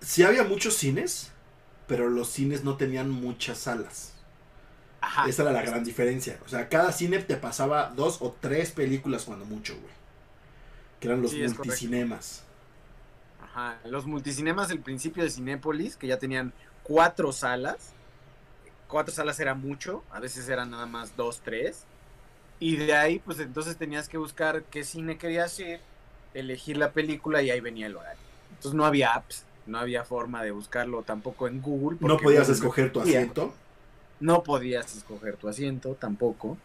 Speaker 3: Sí había muchos cines, pero los cines no tenían muchas salas.
Speaker 2: Ajá.
Speaker 3: Esa era la gran diferencia. O sea, cada cine te pasaba dos o tres películas cuando mucho, güey. Que eran los
Speaker 2: Sí,
Speaker 3: multicinemas.
Speaker 2: Ajá. Los multicinemas del principio de Cinépolis, que ya tenían cuatro salas. Cuatro salas era mucho, a veces eran nada más dos, tres. Y de ahí, pues entonces tenías que buscar qué cine querías ir, elegir la película y ahí venía el horario. Entonces no había apps, no había forma de buscarlo tampoco en Google.
Speaker 3: No podías escoger tu asiento.
Speaker 2: No podías escoger tu asiento tampoco.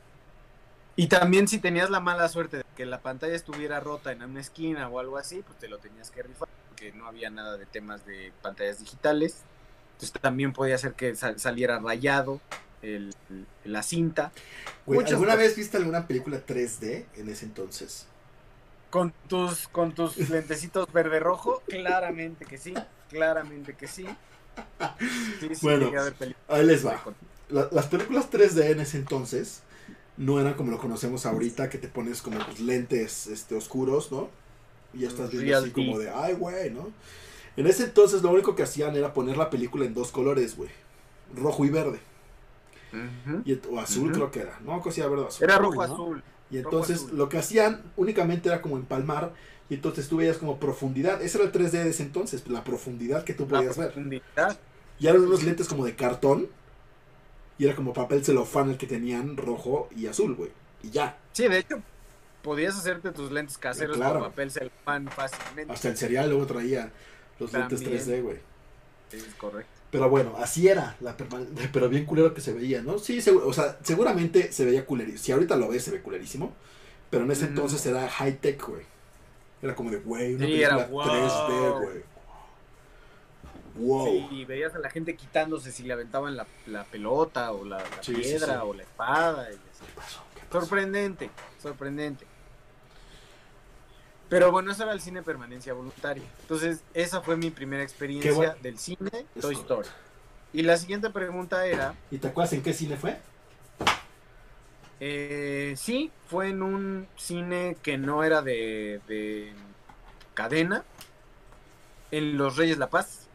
Speaker 2: Y también si tenías la mala suerte de que la pantalla estuviera rota en una esquina o algo así, pues te lo tenías que rifar, porque no había nada de temas de pantallas digitales. Entonces también podía ser que sal- saliera rayado el- la cinta.
Speaker 3: Güey, ¿alguna
Speaker 2: cosas.
Speaker 3: vez viste alguna película 3D en ese entonces?
Speaker 2: Con tus, con tus *laughs* lentecitos verde rojo, claramente que sí, claramente que sí. Sí, sí,
Speaker 3: Bueno,
Speaker 2: llegué a ver películas
Speaker 3: Ahí les va. La- las películas 3D en ese entonces no eran como lo conocemos ahorita, que te pones como pues, lentes este, oscuros, ¿no? Y ya estás viendo así como de, ay, güey, ¿no? En ese entonces lo único que hacían era poner la película en dos colores, güey. Rojo y verde. Y, o azul creo que era. No, cosía verde azul.
Speaker 2: Era
Speaker 1: Azul,
Speaker 2: rojo
Speaker 1: ¿no?
Speaker 2: azul.
Speaker 3: Y entonces lo que hacían únicamente era como empalmar. Y entonces tú veías como profundidad. Ese era el 3D de ese entonces, la profundidad que tú podías ver.
Speaker 2: profundidad.
Speaker 3: Y eran unos lentes como de cartón. Y era como papel celofán el que tenían rojo y azul, güey. Y ya.
Speaker 2: Sí, de hecho, podías hacerte tus lentes caseros
Speaker 3: Claro.
Speaker 2: con papel celofán fácilmente.
Speaker 3: Hasta el cereal luego traía los lentes
Speaker 2: También.
Speaker 3: 3D, güey.
Speaker 2: Sí, es correcto.
Speaker 3: Pero bueno, así era, la *laughs* pero bien culero que se veía, ¿no? Sí, seguro, o sea, seguramente se veía culerísimo. Si ahorita lo ves, se ve culerísimo. Pero en ese entonces era high tech, güey. Era como de, güey, una
Speaker 2: Sí,
Speaker 3: película
Speaker 2: era, wow.
Speaker 3: 3D, güey. Wow.
Speaker 2: Sí, y veías a la gente quitándose si le aventaban la, la pelota o la, la
Speaker 3: Sí, sí,
Speaker 2: piedra o la espada. y así.
Speaker 3: ¿Qué pasó? ¿Qué pasó?
Speaker 2: Sorprendente, sorprendente. Pero bueno, eso era el cine permanencia voluntaria. Entonces, esa fue mi primera experiencia
Speaker 3: bueno.
Speaker 2: del cine Toy. Story. Y la siguiente pregunta era,
Speaker 3: ¿Y te acuerdas en qué cine fue?
Speaker 2: eh, sí, fue en un cine que no era de, de cadena, en Los Reyes La Paz.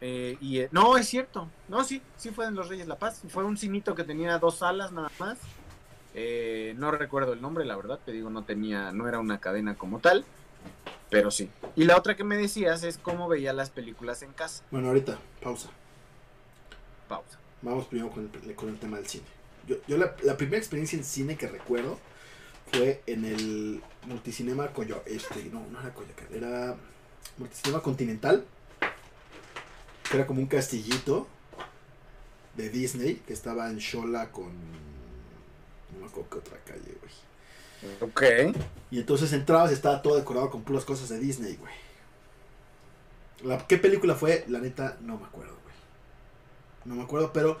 Speaker 2: Eh, y eh, no, es cierto, no, sí, sí fue en Los Reyes La Paz. Fue un cinito que tenía dos salas nada más. Eh, no recuerdo el nombre, la verdad, te digo, no tenía, no era una cadena como tal, pero sí. Y la otra que me decías es cómo veía las películas en casa.
Speaker 3: Bueno, ahorita, pausa.
Speaker 2: Pausa.
Speaker 3: Vamos primero con el, con el tema del cine. Yo, yo la, la primera experiencia en cine que recuerdo fue en el multicinema Coyo, este, no, no era Coyoacán, era multicinema Continental, que era como un castillito de Disney que estaba en Shola con no me acuerdo qué otra calle, güey.
Speaker 2: Ok.
Speaker 3: Y entonces entrabas y estaba todo decorado con puras cosas de Disney, güey. La- ¿Qué película fue? La neta, no me acuerdo, güey. No me acuerdo, pero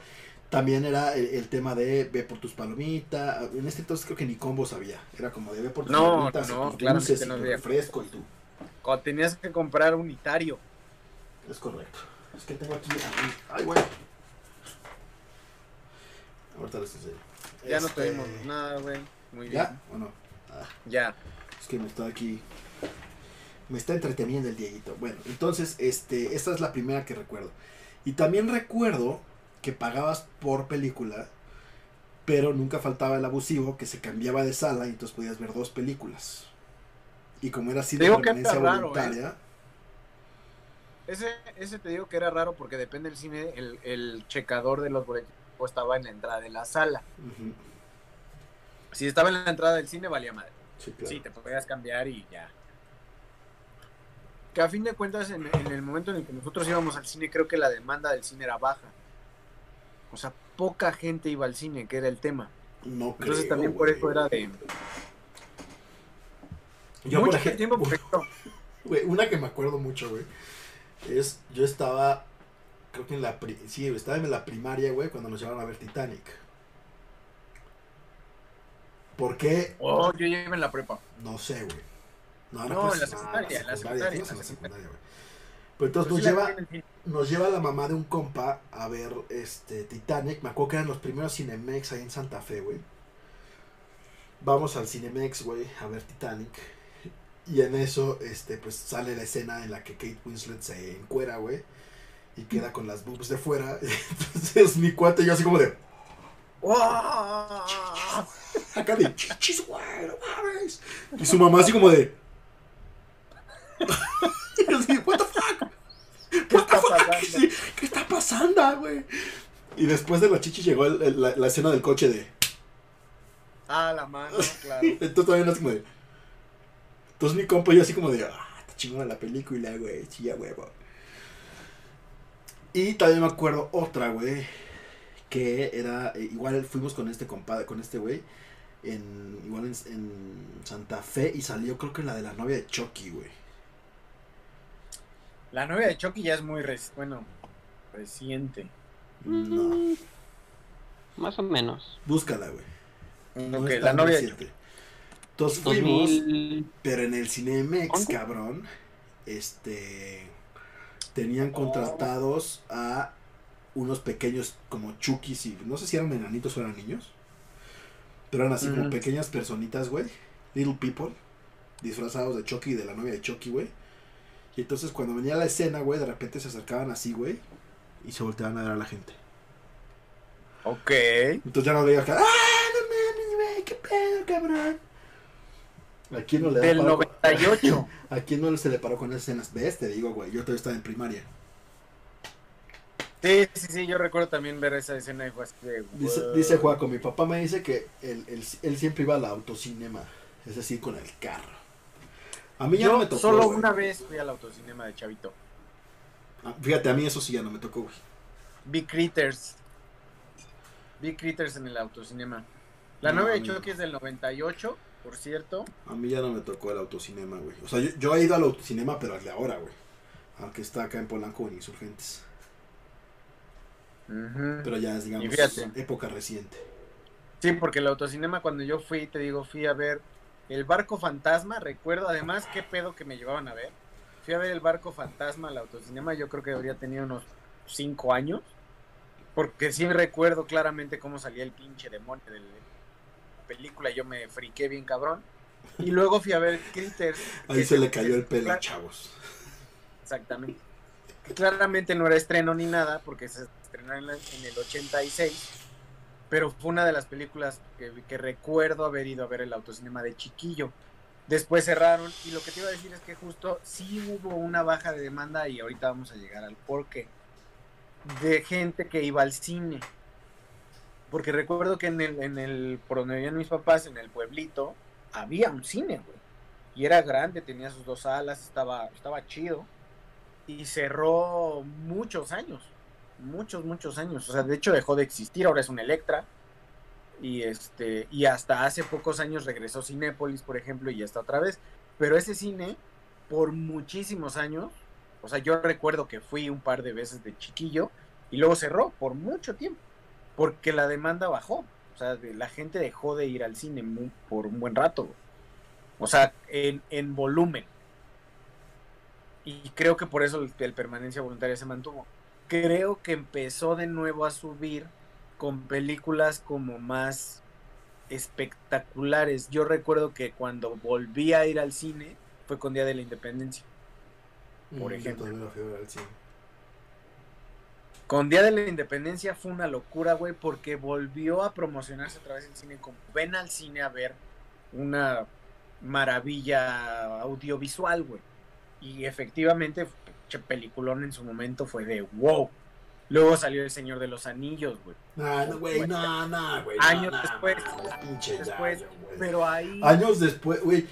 Speaker 3: también era el, el tema de ve por tus palomitas. En este entonces creo que ni combos había. Era como de ve por tus
Speaker 2: No,
Speaker 3: palomitas,
Speaker 2: no,
Speaker 3: tus dulces,
Speaker 2: no
Speaker 3: refresco y tú.
Speaker 2: Cuando tenías que comprar unitario.
Speaker 3: Es correcto. Es que tengo aquí. aquí- Ay, güey. Ahorita les enseño.
Speaker 2: Ya no
Speaker 3: Este,
Speaker 2: tuvimos nada, güey. Muy bien.
Speaker 3: ¿Ya o no? Ah.
Speaker 2: Ya.
Speaker 3: Es que me está aquí. Me está entreteniendo el Dieguito. Bueno, entonces, este, esta es la primera que recuerdo. Y también recuerdo que pagabas por película, pero nunca faltaba el abusivo que se cambiaba de sala y entonces podías ver dos películas. Y como era así de permanencia
Speaker 2: raro,
Speaker 3: voluntaria,
Speaker 2: Ese, ese te digo que era raro porque depende del cine, el, el checador de los boletos estaba en la entrada de la sala. Si estaba en la entrada del cine, valía madre.
Speaker 3: sí, claro.
Speaker 2: Sí, te podías cambiar y ya. Que a fin de cuentas, en, en el momento en el que nosotros íbamos al cine, creo que la demanda del cine era baja. O sea, poca gente iba al cine, que era el tema.
Speaker 3: No
Speaker 2: Entonces
Speaker 3: creo,
Speaker 2: también por eso era de...
Speaker 3: Yo, por
Speaker 2: mucho
Speaker 3: ejemplo,
Speaker 2: tiempo, *laughs* porque
Speaker 3: Güey, una que me acuerdo mucho, güey. Es, yo estaba, creo que en la, pri- sí, estaba en la primaria, güey, cuando nos llevaron a ver Titanic. ¿Por qué?
Speaker 2: Oh, yo iba en la prepa.
Speaker 3: No sé, güey. No,
Speaker 2: No,
Speaker 3: pues,
Speaker 2: en la
Speaker 3: no,
Speaker 2: secundaria, en la
Speaker 3: secundaria,
Speaker 2: en la
Speaker 3: secundaria, güey. Pero entonces
Speaker 2: Pero
Speaker 3: nos lleva, nos lleva la mamá de un compa a ver este Titanic. Me acuerdo que eran los primeros Cinemex ahí en Santa Fe, güey. Vamos al Cinemex, güey, a ver Titanic. Y en eso, este, pues sale la escena en la que Kate Winslet se encuera, güey. Y queda con las boobs de fuera. *laughs* Entonces mi cuate yo así como de. Acá de chichis, güey, no mames. Y su mamá así como de. *laughs* y así, what the fuck?
Speaker 2: ¿Qué
Speaker 3: What
Speaker 2: está pasando?
Speaker 3: Sí, ¿Qué está pasando, güey? Y después de la chichi llegó el- el- la, la escena del coche de.
Speaker 2: Ah, la mano, *laughs* claro.
Speaker 3: Entonces todavía no así como de. Entonces mi compa y yo así como de. Ah, está chingona la película, güey. Ya huevo. Y también me acuerdo otra, güey. Que era. eh, igual fuimos con este compadre, con este güey. En, igual en, en Santa Fe. Y salió, creo que la de la novia de Chucky, güey.
Speaker 2: La novia de Chucky ya es muy, reci- bueno, reciente.
Speaker 3: No.
Speaker 1: Más o menos.
Speaker 3: Búscala, güey. No
Speaker 2: Ok,
Speaker 3: es
Speaker 2: la
Speaker 3: tan
Speaker 2: novia de
Speaker 3: reciente. Entonces fuimos.
Speaker 1: 2000.
Speaker 3: Pero en el Cinemex, cabrón, este tenían contratados a unos pequeños como chukis y no sé si eran enanitos o eran niños. Pero eran así como pequeñas personitas, güey. Little people. Disfrazados de Chucky y de la novia de Chucky, güey. Y entonces cuando venía la escena, güey, de repente se acercaban así, güey. Y se volteaban a ver a la gente.
Speaker 2: Ok.
Speaker 3: Entonces ya no veía acá. ¡Ah, no mames, güey! ¡Qué pedo, cabrón! ¿A quién no le
Speaker 2: Del
Speaker 3: paro con-
Speaker 2: 98.
Speaker 3: ¿A quién no se le paró con esas escenas? ¿Ves? Te digo, güey. Yo todavía estaba en primaria.
Speaker 2: Sí, sí, sí, yo recuerdo también ver esa escena de...
Speaker 3: Dice,
Speaker 2: wow.
Speaker 3: dice Juaco, mi papá me dice que él, él- él siempre iba al autocinema. Es decir, con el carro. A mí ya
Speaker 2: Yo
Speaker 3: no me tocó.
Speaker 2: solo
Speaker 3: güey.
Speaker 2: una vez fui al autocinema de Chavito.
Speaker 3: Ah, Fíjate, a mí eso sí ya no me tocó, güey.
Speaker 2: Vi Critters. Vi Critters en el autocinema. La
Speaker 3: No,
Speaker 2: novia de. Chucky es del 98 por cierto.
Speaker 3: A mí ya no me tocó el autocinema, güey. O sea, yo, he ido al autocinema, pero al de ahora, güey. Aunque está acá en Polanco en Insurgentes. Pero ya es, digamos, época reciente.
Speaker 2: Sí, porque el autocinema cuando yo fui, te digo, fui a ver el barco fantasma, recuerdo además qué pedo que me llevaban a ver. Fui a ver el barco fantasma al autocinema, yo creo que habría tenido unos cinco años. Porque sí recuerdo claramente cómo salía el pinche demonio de la película, yo me friqué bien cabrón. Y luego fui a ver Critters.
Speaker 3: Ahí se le cayó el pelo, chavos.
Speaker 2: Exactamente. claramente no era estreno ni nada, porque se estrenó en, el 86. Pero fue una de las películas que, recuerdo haber ido a ver el autocinema de chiquillo. Después cerraron y lo que te iba a decir es que justo sí hubo una baja de demanda y ahorita vamos a llegar al porqué de gente que iba al cine. Porque recuerdo que en el, en el, por donde vivían mis papás, en el pueblito, había un cine, güey. Y era grande, tenía sus dos salas, estaba, estaba chido. Y cerró muchos años. Muchos, muchos años. O sea, de hecho dejó de existir, ahora es un Electra. Y este, y hasta hace pocos años regresó Cinépolis, por ejemplo, y ya está otra vez. Pero ese cine, por muchísimos años, o sea, yo recuerdo que fui un par de veces de chiquillo y luego cerró por mucho tiempo, porque la demanda bajó. O sea, la gente dejó de ir al cine por un buen rato. O sea, en, en volumen. Y creo que por eso el, permanencia voluntaria se mantuvo. Creo que empezó de nuevo a subir con películas como más espectaculares. Yo recuerdo que cuando volví a ir al cine fue con Día de la Independencia por ejemplo. Con Día de la Independencia fue una locura, güey, porque volvió a promocionarse otra vez el cine como ven al cine a ver una maravilla audiovisual, güey. Y efectivamente, peliculón en su momento fue de wow. Luego salió El Señor de los Anillos, güey.
Speaker 3: Ah, no, güey, no, no, güey.
Speaker 2: Años después. después pero ahí.
Speaker 3: Años después, güey.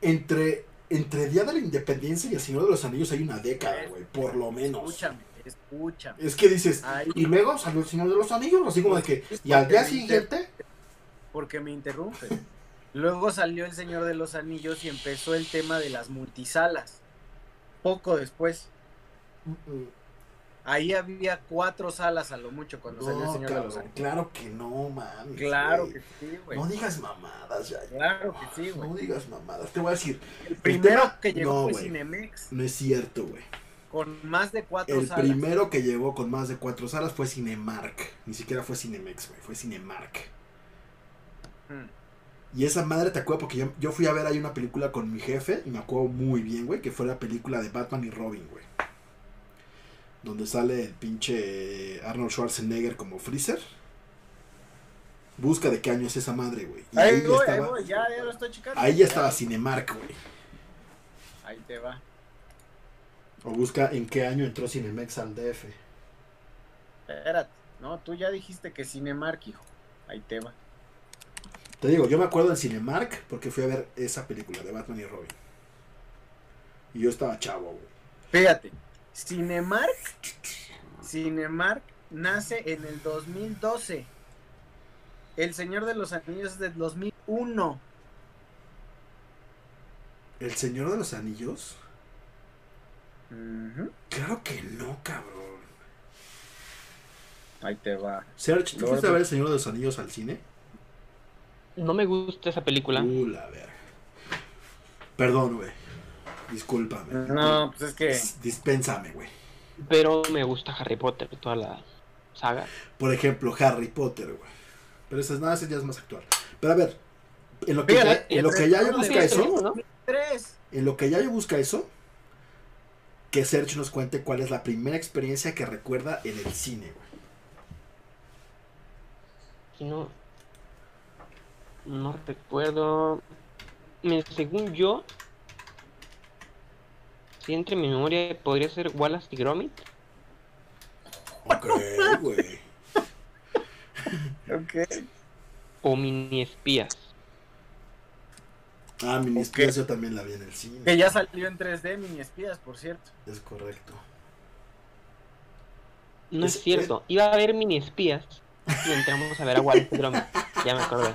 Speaker 3: Entre entre Día de la Independencia y El Señor de los Anillos hay una década, güey, por lo menos.
Speaker 2: Escúchame, escúchame.
Speaker 3: Es que dices, y luego salió El Señor de los Anillos, así como de que, y al día siguiente...
Speaker 2: Porque me interrumpe. luego salió El Señor de los Anillos y empezó el tema de las multisalas. Poco después. Ahí había cuatro salas a lo mucho cuando salió el Señor de los Anillos.
Speaker 3: Claro que no, mami.
Speaker 2: Claro que sí, güey.
Speaker 3: No digas mamadas, ya.
Speaker 2: Claro que sí, güey.
Speaker 3: No digas mamadas. Te voy a decir.
Speaker 2: El primero que llegó fue Cinemex.
Speaker 3: No es cierto, güey.
Speaker 2: Con más de cuatro
Speaker 3: el salas. El primero que llegó con más de cuatro salas fue Cinemark. Ni siquiera fue Cinemex, güey. Fue Cinemark. Hmm. Y esa madre te acuerdo porque yo, yo fui a ver ahí una película con mi jefe y me acuerdo muy bien, güey, que fue la película de Batman y Robin, güey donde sale el pinche Arnold Schwarzenegger como Freezer. Busca de qué año es esa madre, güey.
Speaker 2: Ahí, ahí, voy, ahí voy, ya, ya lo estoy checando.
Speaker 3: Ahí ya estaba Cinemark, güey.
Speaker 2: Ahí te va.
Speaker 3: O busca en qué año entró Cinemex al DF.
Speaker 2: Espérate, no, tú ya dijiste que Cinemark, hijo. Ahí te va.
Speaker 3: Te digo, yo me acuerdo en Cinemark porque fui a ver esa película de Batman y Robin. Y yo estaba chavo, güey.
Speaker 2: Fíjate, Cinemark, Cinemark nace en el 2012. El Señor de los Anillos es del 2001.
Speaker 3: ¿El Señor de los Anillos? Claro que no, cabrón.
Speaker 2: Ahí te va.
Speaker 3: Serge, ¿tú fuiste a ver El Señor de los Anillos al cine?
Speaker 1: No me gusta esa película.
Speaker 3: Uh, la verga. Perdón, güey. Discúlpame.
Speaker 2: No, pues es que.
Speaker 3: Dispénsame, güey.
Speaker 1: Pero me gusta Harry Potter, toda la saga.
Speaker 3: Por ejemplo, Harry Potter, güey. Pero eso es nada, ese ya es más actual. Pero a ver, en lo que, ya, en lo que ya yo busca eso. En lo que ya yo busca eso. Que Sergio nos cuente cuál es la primera experiencia que recuerda en el cine,
Speaker 1: güey. No. No recuerdo. Según yo, si entre mi memoria podría ser Wallace y Gromit.
Speaker 3: Ok, güey. *laughs*
Speaker 2: ok.
Speaker 1: O mini espías.
Speaker 3: Ah, mini espías yo también la vi en el cine.
Speaker 2: Que ya salió en 3D, mini espías, por cierto.
Speaker 3: Es correcto.
Speaker 1: No es, cierto. Iba a haber mini espías y entramos a ver a Wallace. Ya me acordé.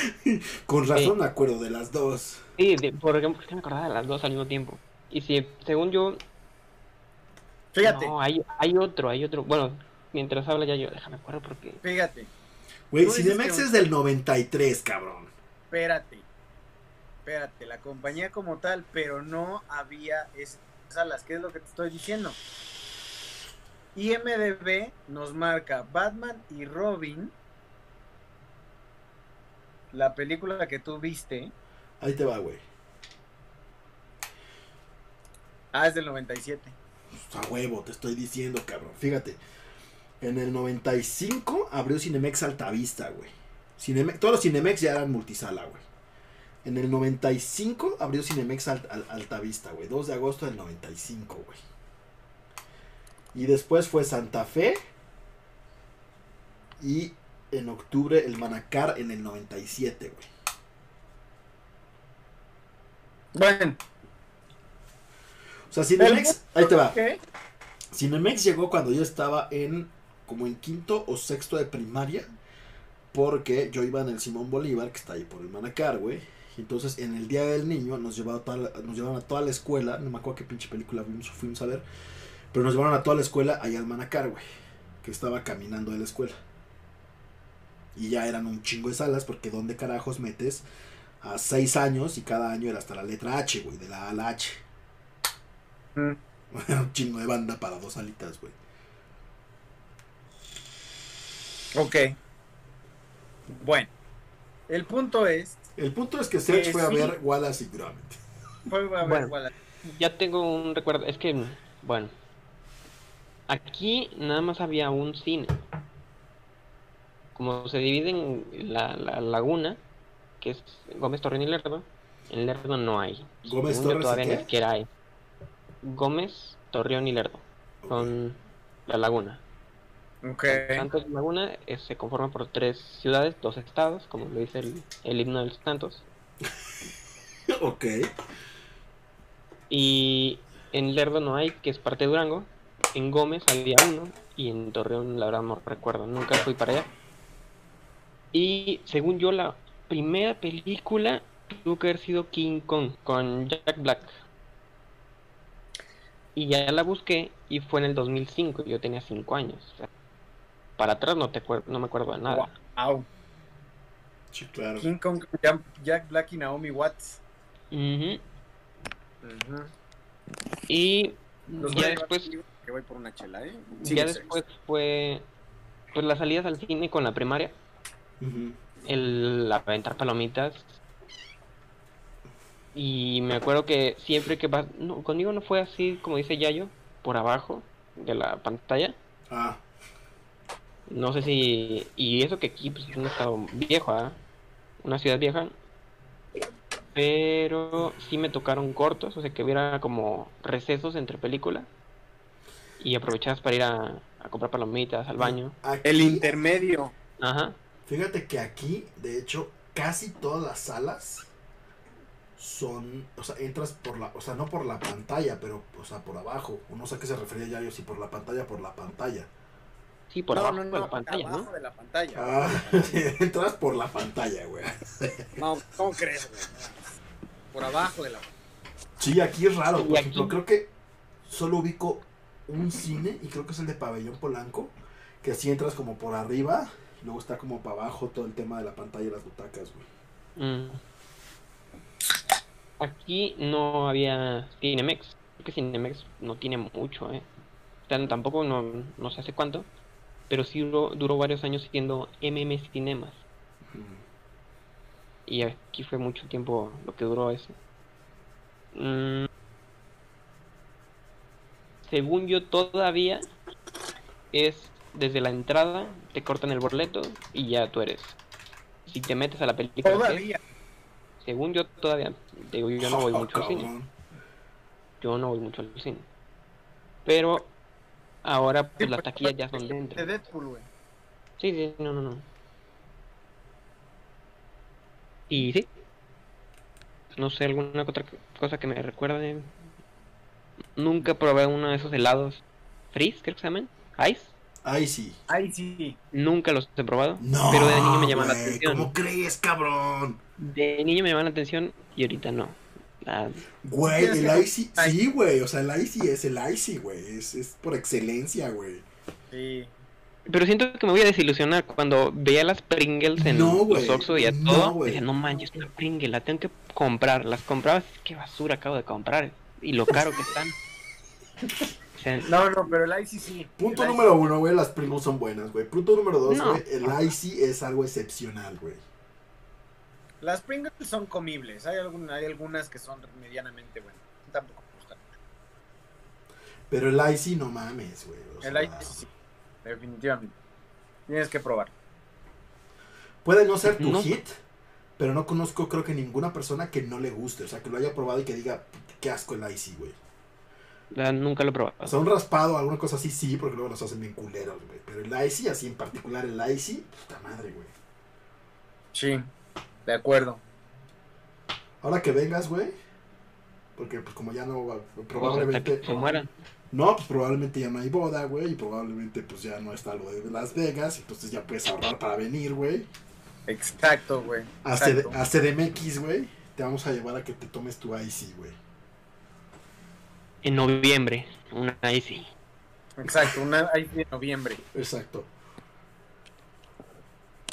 Speaker 1: *laughs*
Speaker 3: Con razón me acuerdo de las dos.
Speaker 1: Sí, por ejemplo, es que me acordaba de las dos al mismo tiempo. Y si, según yo...
Speaker 2: Fíjate.
Speaker 1: No, hay, hay otro, hay otro. Bueno, mientras habla ya yo, déjame acuerdo porque...
Speaker 2: Fíjate.
Speaker 3: Güey, Cinemex es del 93, cabrón.
Speaker 2: Espérate. Espérate, la compañía como tal, pero no había esas salas. ¿Qué es lo que te estoy diciendo? IMDB nos marca Batman y Robin, la película que tú viste.
Speaker 3: Ahí te va, güey.
Speaker 2: Ah, es del 97.
Speaker 3: A huevo, te estoy diciendo, cabrón. Fíjate. En el 95 abrió Cinemex Altavista, güey. todos los Cinemex ya eran multisala, güey. En el 95 abrió Cinemex Altavista, güey. 2 de agosto del 95, güey. Y después fue Santa Fe. Y en octubre el Manacar en el 97, güey.
Speaker 2: Bueno.
Speaker 3: O sea, Cinemex, ahí te va. Cinemex llegó cuando yo estaba en como en quinto o sexto de primaria. Porque yo iba en el Simón Bolívar, que está ahí por el Manacar, güey. Entonces, en el Día del Niño nos, llevaban nos llevaban a toda la escuela. No me acuerdo qué pinche película fuimos, fuimos a ver. Pero nos llevaron a toda la escuela allá al Manacar, güey. Que estaba caminando de la escuela. Y ya eran un chingo de salas, porque ¿dónde carajos metes a seis años y cada año era hasta la letra H, güey, de la A a la H? Mm. *laughs* un chingo de banda para dos salitas, güey.
Speaker 2: Ok. Bueno, el punto es.
Speaker 3: El punto es que Serge fue a ver Wallace y Gromit. *laughs*
Speaker 2: Fue a ver Wallace.
Speaker 1: Ya tengo un recuerdo. Es que, bueno, Aquí nada más había un cine. Como se divide en la, laguna, que es Gómez Torreón y Lerdo, en Lerdo no hay.
Speaker 3: Gómez Torreón todavía ni
Speaker 1: siquiera hay. Gómez, Torreón y Lerdo. Son la laguna.
Speaker 2: Okay.
Speaker 1: Santos y Laguna eh, se conforma por tres ciudades, dos estados, como lo dice el, el himno de los Santos. *laughs*
Speaker 3: ok.
Speaker 1: Y en Lerdo no hay, que es parte de Durango, en Gómez había uno y en Torreón la verdad no recuerdo, nunca fui para allá. Y según yo la primera película tuvo que haber sido King Kong con Jack Black. Y ya la busqué y fue en el 2005, yo tenía 5 años. Para atrás no te no me acuerdo de nada.
Speaker 2: Wow.
Speaker 3: Sí, claro.
Speaker 2: King Kong, Jack Black y Naomi Watts.
Speaker 1: Y ya después
Speaker 2: voy por una chela, ¿eh?
Speaker 1: ya después fue pues las salidas al cine con la primaria. El aventar palomitas. Y me acuerdo que siempre que vas, no, conmigo no fue así como dice Yayo, por abajo de la pantalla.
Speaker 3: Ah.
Speaker 1: No sé si y eso que aquí pues, es un estado viejo, ¿ah? una ciudad vieja. Pero sí me tocaron cortos, o sea que hubiera como recesos entre películas y aprovechabas para ir a, comprar palomitas al baño.
Speaker 2: el intermedio.
Speaker 1: Ajá.
Speaker 3: Fíjate que aquí, de hecho, casi todas las salas son, o sea, entras por la, o sea, no por la pantalla, pero, o sea, por abajo. No sé a qué se refería ya yo, si por la pantalla, por la pantalla.
Speaker 1: Sí, por abajo de la pantalla,
Speaker 2: abajo de la pantalla.
Speaker 3: Ah, *laughs* entras por la pantalla, güey.
Speaker 2: No, ¿cómo crees, güey? Por abajo de la
Speaker 3: Sí, aquí es raro, por ejemplo, creo que solo ubico un cine, y creo que es el de Pabellón Polanco, que así entras como por arriba, y luego está como para abajo todo el tema de la pantalla y las butacas, güey.
Speaker 1: Mm. Aquí no había Cinemex, que Cinemex no tiene mucho, ¿eh? tampoco no, no sé hace cuánto, pero sí duró, duró varios años siendo MM Cinemas. Y aquí fue mucho tiempo lo que duró eso. Mm, según yo todavía es desde la entrada, te cortan el boleto y ya tú eres. Si te metes a la película.
Speaker 2: Todavía.
Speaker 1: según yo todavía, digo, yo no voy mucho al cine. Yo no voy mucho al cine. Pero ahora pues las taquillas ya son dentro.
Speaker 2: De Deadpool, güey.
Speaker 1: Sí, sí, no, no, no. Y sí. No sé, alguna otra cosa que me recuerde Nunca probé uno de esos helados. Freeze, creo que se llaman. Ice.
Speaker 3: Sí.
Speaker 2: Ahí sí.
Speaker 1: Nunca los he probado.
Speaker 3: No.
Speaker 1: pero de niño me llaman la atención.
Speaker 3: ¿Cómo crees, cabrón?
Speaker 1: De niño me llaman la atención y ahorita no. Ah,
Speaker 3: Güey, el Icy. Sí, güey. O sea, el Icy es el Icy, güey. Es, es por excelencia, güey.
Speaker 2: Sí.
Speaker 1: pero siento que me voy a desilusionar cuando veía las Pringles en
Speaker 3: No,
Speaker 1: los Oxxo y a
Speaker 3: No,
Speaker 1: todo. decía, no manches, una Pringle, la tengo que comprar. Las comprabas, qué basura acabo de comprar. Y lo caro que están. *laughs* O sea,
Speaker 2: No, no, pero el Icy sí.
Speaker 3: Punto
Speaker 2: El
Speaker 3: número uno, güey. Las Pringles son buenas, güey. Punto número dos,
Speaker 1: No.
Speaker 3: güey. El Icy es algo excepcional, güey.
Speaker 2: Las Pringles son comibles. Hay, algún, hay algunas que son medianamente buenas. Tampoco me gustan.
Speaker 3: Pero el Icy, no mames, güey. o
Speaker 2: El Icy sí. Definitivamente. Tienes que probar.
Speaker 3: Puede no ser tu
Speaker 1: No.
Speaker 3: hit, pero no conozco, creo que ninguna persona que no le guste. O sea, que lo haya probado y que diga, qué asco el Icy, güey.
Speaker 1: la- nunca lo he probado.
Speaker 3: O sea, un raspado, alguna cosa así, sí, porque luego los hacen bien culeros, güey. Pero el Icy, así en particular el Icy, puta madre, güey.
Speaker 2: Sí. De acuerdo.
Speaker 3: Ahora que vengas, güey. Porque pues como ya no probablemente...
Speaker 1: que se mueran.
Speaker 3: No, pues probablemente ya no hay boda, güey. Y probablemente pues ya no está lo de Las Vegas. Entonces ya puedes ahorrar para venir, güey.
Speaker 2: Exacto, güey.
Speaker 3: A, a CDMX, güey. Te vamos a llevar a que te tomes tu Icy, güey.
Speaker 1: En noviembre, una Icy.
Speaker 2: Exacto. Una Icy de noviembre.
Speaker 3: Exacto.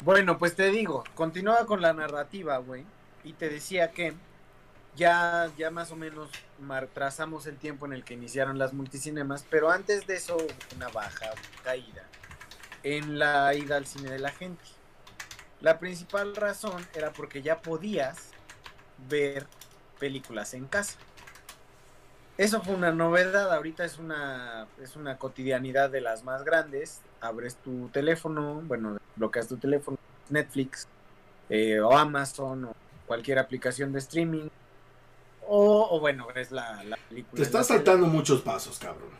Speaker 2: Bueno, pues te digo, continuaba con la narrativa, güey, y te decía que ya, ya más o menos trazamos el tiempo en el que iniciaron las multicinemas, pero antes de eso una baja caída en la ida al cine de la gente. La principal razón era porque ya podías ver películas en casa. Eso fue una novedad, ahorita es una, es una cotidianidad de las más grandes. Abres tu teléfono, bueno, bloqueas tu teléfono, Netflix, eh, o Amazon, o cualquier aplicación de streaming, o, o bueno, ves la, la película.
Speaker 3: Te estás
Speaker 2: tele.
Speaker 3: saltando muchos pasos, cabrón.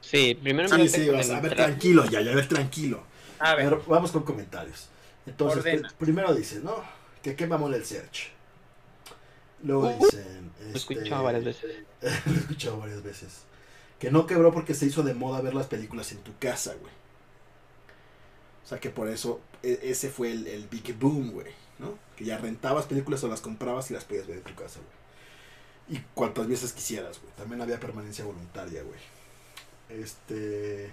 Speaker 1: Sí, primero
Speaker 3: Sí, sí, vas a ver,
Speaker 1: tra-
Speaker 3: tranquilo, ya, ya, a ver, tranquilo.
Speaker 2: A
Speaker 3: A
Speaker 2: ver,
Speaker 3: vamos con comentarios. Entonces, primero dicen, ¿no? Que qué mamón el search. Luego
Speaker 1: Uh,
Speaker 3: dicen.
Speaker 1: Lo he
Speaker 3: este,
Speaker 1: escuchado varias veces. *laughs*
Speaker 3: Lo he escuchado varias veces. Que no quebró porque se hizo de moda ver las películas en tu casa, güey. O sea que por eso e- ese fue el, el big boom, güey. ¿No? Que ya rentabas películas o las comprabas y las podías ver en tu casa, güey. Y cuantas veces quisieras, güey. También había permanencia voluntaria, güey. Este.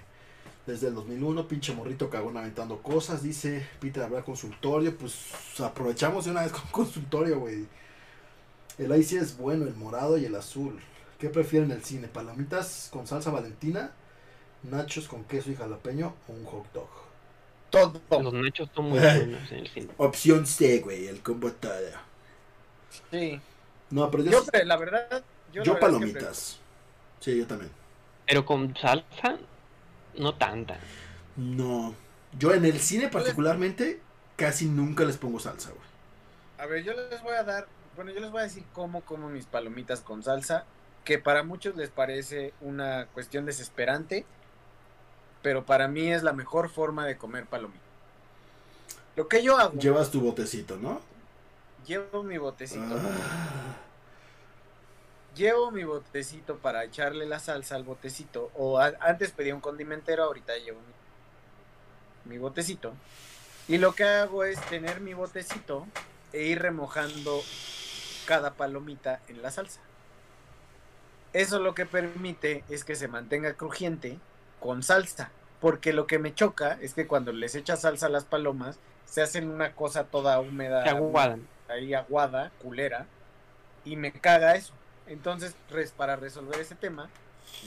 Speaker 3: Desde el 2001, pinche morrito cagón aventando cosas. Dice Peter, habrá consultorio. Pues aprovechamos de una vez con *laughs* consultorio, güey. El ice es bueno, el morado y el azul. ¿Qué prefieren en el cine? ¿Palomitas con salsa valentina? ¿Nachos con queso y jalapeño? ¿O un hot dog?
Speaker 2: todo.
Speaker 1: Los nachos son muy buenos en el cine.
Speaker 3: Opción C, güey, el combo todo.
Speaker 2: Sí.
Speaker 3: No, pero yo,
Speaker 2: Yo, la verdad, yo,
Speaker 3: yo
Speaker 2: la verdad
Speaker 3: palomitas. Sí, yo también.
Speaker 1: Pero con salsa, no tanta.
Speaker 3: No. Yo en el cine particularmente casi nunca les pongo salsa, güey.
Speaker 2: A ver, yo les voy a dar, bueno, yo les voy a decir cómo como mis palomitas con salsa, que para muchos les parece una cuestión desesperante, pero para mí es la mejor forma de comer palomitas. Lo que yo hago,
Speaker 3: Llevas tu botecito, ¿no?
Speaker 2: llevo mi botecito,
Speaker 3: Ah,
Speaker 2: llevo mi botecito para echarle la salsa al botecito, o a- antes pedía un condimentero, ahorita llevo mi, mi botecito, y lo que hago es tener mi botecito e ir remojando cada palomita en la salsa. Eso lo que permite es que se mantenga crujiente con salsa, porque lo que me choca es que cuando les echas salsa a las palomas, se hacen una cosa toda húmeda,
Speaker 1: aguadan.
Speaker 2: ahí aguada, culera, y me caga eso. Entonces, res- para resolver ese tema,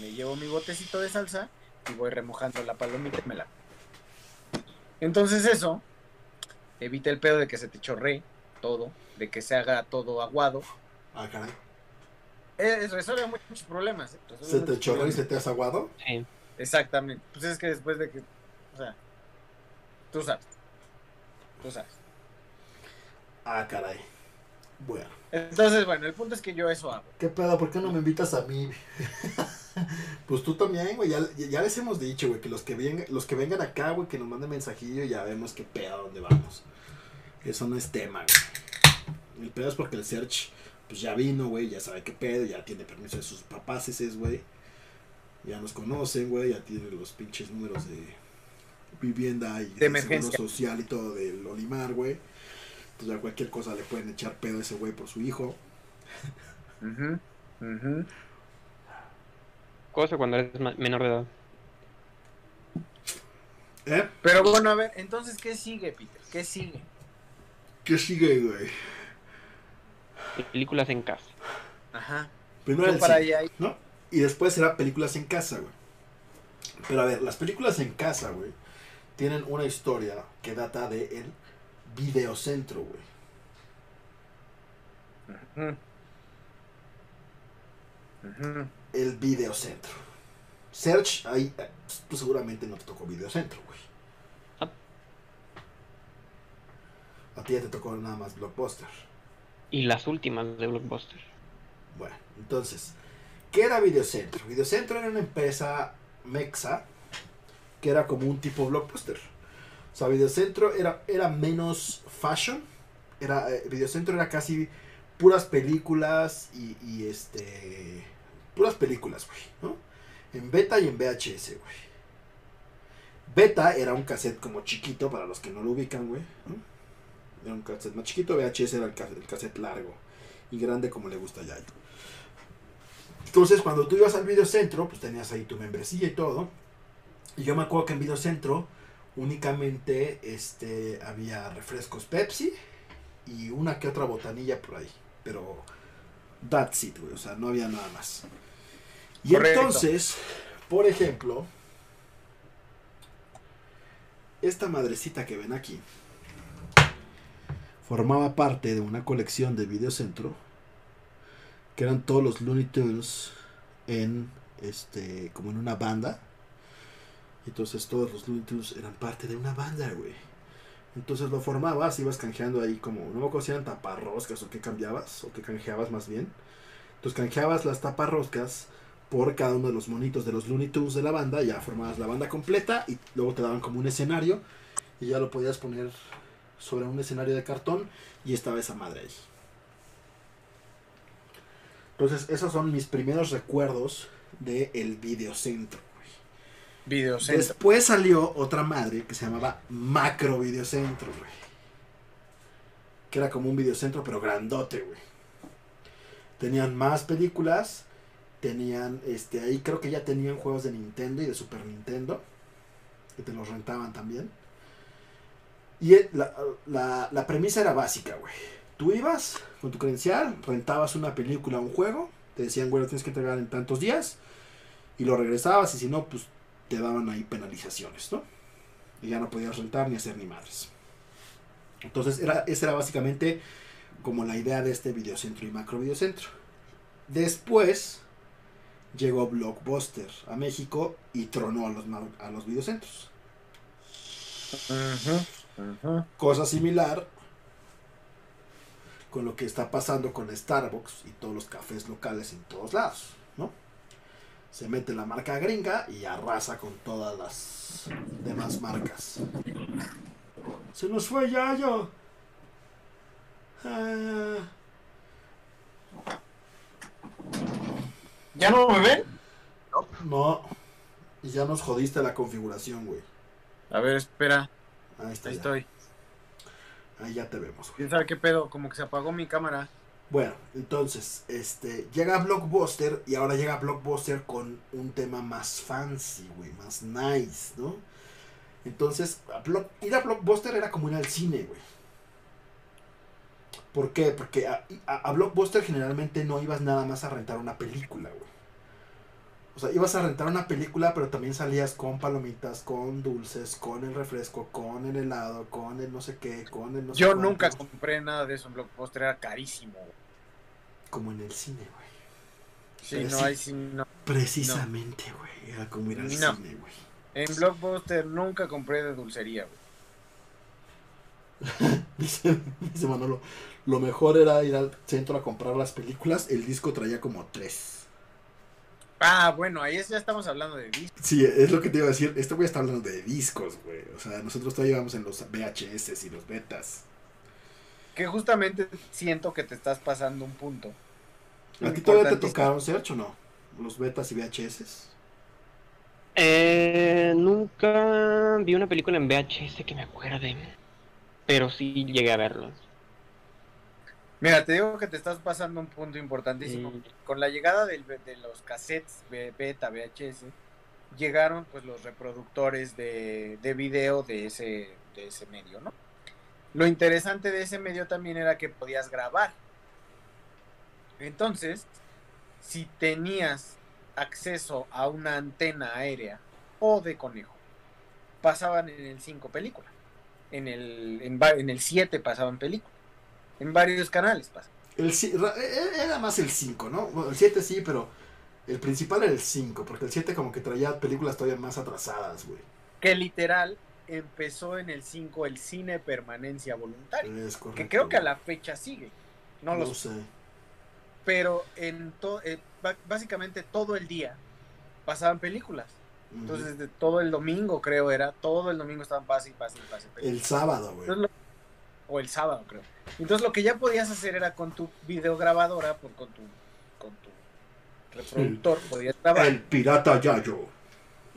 Speaker 2: me llevo mi botecito de salsa y voy remojando la palomita y me la... Entonces eso evita el pedo de que se te chorree todo, de que se haga todo aguado.
Speaker 3: Ah, caray.
Speaker 2: Eh, resuelve muchos problemas. eh, resuelve
Speaker 3: ¿Se te chorró y se te has aguado?
Speaker 1: Sí.
Speaker 2: Exactamente. Pues es que después de que... O sea, tú sabes. Tú sabes.
Speaker 3: Ah, caray. Bueno.
Speaker 2: Entonces, bueno, el punto es que yo eso hago.
Speaker 3: ¿Qué pedo? ¿Por qué no me invitas a mí? *laughs* pues tú también, güey. Ya, ya les hemos dicho, güey, que los que, vengan, los que vengan acá, güey, que nos manden mensajillo, ya vemos qué pedo, a dónde vamos. Eso no es tema, güey. El pedo es porque el search, pues ya vino, güey, ya sabe qué pedo, ya tiene permiso de sus papás, ese es, güey. Ya nos conocen, güey, ya tienen los pinches números de vivienda y
Speaker 2: de, emergencia
Speaker 3: social y todo del Olimar, güey. Entonces a cualquier cosa le pueden echar pedo a ese güey por su hijo.
Speaker 1: Cosa cuando eres menor de edad.
Speaker 2: ¿Eh? Pero bueno, a ver, entonces, ¿qué sigue, Peter? ¿Qué sigue?
Speaker 3: ¿Qué sigue, güey?
Speaker 1: Películas en casa.
Speaker 2: Ajá.
Speaker 3: Primero para allá. ¿no? Y después será películas en casa, güey. Pero a ver, las películas en casa, güey, tienen una historia que data de el videocentro, güey. El videocentro. Search, ahí, eh, tú seguramente no te tocó videocentro, güey. Ah. A ti ya te tocó nada más Blockbuster.
Speaker 1: Y las últimas de Blockbuster.
Speaker 3: Bueno, entonces, ¿qué era Videocentro? Videocentro era una empresa mexa que era como un tipo blockbuster. O sea, Videocentro era, era menos fashion. Era, eh, Videocentro era casi puras películas y, este. Puras películas, güey, ¿no? En beta y en VHS, güey. Beta era un cassette como chiquito, para los que no lo ubican, güey. Era un cassette más chiquito, VHS era el cassette, largo y grande como le gusta a Yayo. Entonces, cuando tú ibas al videocentro, pues tenías ahí tu membresía y todo. Y yo me acuerdo que en videocentro únicamente este, había refrescos Pepsi y una que otra botanilla por ahí. Pero that's it, güey. O sea, no había nada más. Y entonces, por ejemplo, esta madrecita que ven aquí formaba parte de una colección de videocentro que eran todos los Looney Tunes en este como en una banda entonces todos los Looney Tunes eran parte de una banda, güey. Entonces lo formabas, ibas canjeando ahí como, no me acuerdo si eran taparroscas o qué cambiabas, o qué canjeabas más bien. Entonces canjeabas las taparroscas por cada uno de los monitos de los Looney Tunes de la banda, ya formabas la banda completa y luego te daban como un escenario y ya lo podías poner sobre un escenario de cartón y estaba esa madre ahí. Entonces esos son mis primeros recuerdos del el videocentro.
Speaker 2: Videocentro.
Speaker 3: Después salió otra madre que se llamaba Macro Videocentro, güey. Que era como un videocentro, pero grandote, güey. Tenían más películas. Tenían, este, ahí creo que ya tenían juegos de Nintendo y de Super Nintendo. Que te los rentaban también. Y la, la, premisa era básica, güey. Tú ibas con tu credencial, rentabas una película un juego. Te decían, güey, lo tienes que entregar en tantos días. Y lo regresabas. Y si no, pues te daban ahí penalizaciones, ¿no? Y ya no podías rentar ni hacer ni madres. Entonces, era, esa era básicamente como la idea de este videocentro y macro videocentro. Después llegó Blockbuster a México y tronó a los, a los videocentros. Cosa similar con lo que está pasando con Starbucks y todos los cafés locales en todos lados, ¿no? se mete la marca gringa y arrasa con todas las demás marcas. Se nos fue Yayo. Ah.
Speaker 2: ¿Ya no me ven?
Speaker 3: No. Y ya nos jodiste la configuración, güey.
Speaker 2: A ver, espera.
Speaker 3: Ahí, está
Speaker 2: Ahí estoy.
Speaker 3: Ahí ya te vemos, güey.
Speaker 2: ¿Quién sabe qué pedo? Como que se apagó mi cámara.
Speaker 3: Bueno, entonces, este, llega Blockbuster y ahora llega Blockbuster con un tema más fancy, güey, más nice, ¿no? Entonces, ir a Blockbuster era como ir al cine, güey. ¿Por qué? Porque a, Blockbuster generalmente no ibas nada más a rentar una película, güey. O sea, ibas a rentar una película, pero también salías con palomitas, con dulces, con el refresco, con el helado, con el no sé qué, con el no sé
Speaker 2: Yo nunca compré nada de eso en Blockbuster, era carísimo,
Speaker 3: como en el cine, güey.
Speaker 2: Sí, no hay cine.
Speaker 3: Precisamente, güey. Era como ir al cine, güey.
Speaker 2: En Blockbuster nunca compré de dulcería, güey. *laughs*
Speaker 3: dice, dice Manolo, lo mejor era ir al centro a comprar las películas. El disco traía como tres.
Speaker 2: Ah, bueno, ahí ya estamos hablando de discos.
Speaker 3: Sí, es lo que te iba a decir. Este güey está hablando de discos, güey. O sea, nosotros todavía íbamos en los VHS y los betas.
Speaker 2: Que justamente siento que te estás pasando un punto.
Speaker 3: ¿A ti todavía te tocaron Search o no? Los betas y VHS.
Speaker 1: Eh, nunca vi una película en VHS que me acuerde, pero sí llegué a verlos.
Speaker 2: Mira, te digo que te estás pasando un punto importantísimo. Con la llegada del- de los cassettes beta, VHS, llegaron pues los reproductores de, de video de ese, de ese medio, ¿no? Lo interesante de ese medio también era que podías grabar. Entonces, si tenías acceso a una antena aérea o de conejo, pasaban en el 5 película. En el, en, en el 7 pasaban película. En varios canales pasaban.
Speaker 3: El, e- e- era más el 5, ¿no? Bueno, el 7 sí, pero el principal era el 5, porque el 7 como que traía películas todavía más atrasadas, güey.
Speaker 2: Que literal empezó en el 5 el cine permanencia voluntaria.
Speaker 3: Es correcto.
Speaker 2: Que creo que a la fecha sigue. No
Speaker 3: No
Speaker 2: lo sé. Pero en to- eh, básicamente todo el día pasaban películas. Entonces, de todo el domingo, creo era, todo el domingo estaban pase y pase y pase.
Speaker 3: El sábado, güey.
Speaker 2: Entonces, lo- o el sábado, creo. Entonces, lo que ya podías hacer era con tu videograbadora, por, con tu, con tu reproductor, podías grabar.
Speaker 3: El pirata Yayo.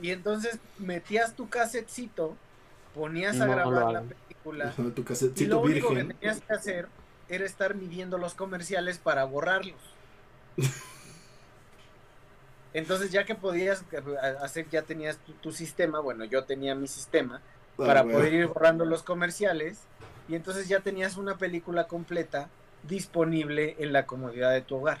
Speaker 2: Y entonces metías tu casetcito, ponías a
Speaker 1: No
Speaker 2: grabar la película.
Speaker 3: Tu
Speaker 2: Y lo único que tenías que hacer era estar midiendo los comerciales para borrarlos. *laughs* Entonces, ya que podías hacer, ya tenías tu, tu sistema, bueno, yo tenía mi sistema,
Speaker 3: Ah,
Speaker 2: para poder ir borrando los comerciales, y entonces ya tenías una película completa disponible en la comodidad de tu hogar.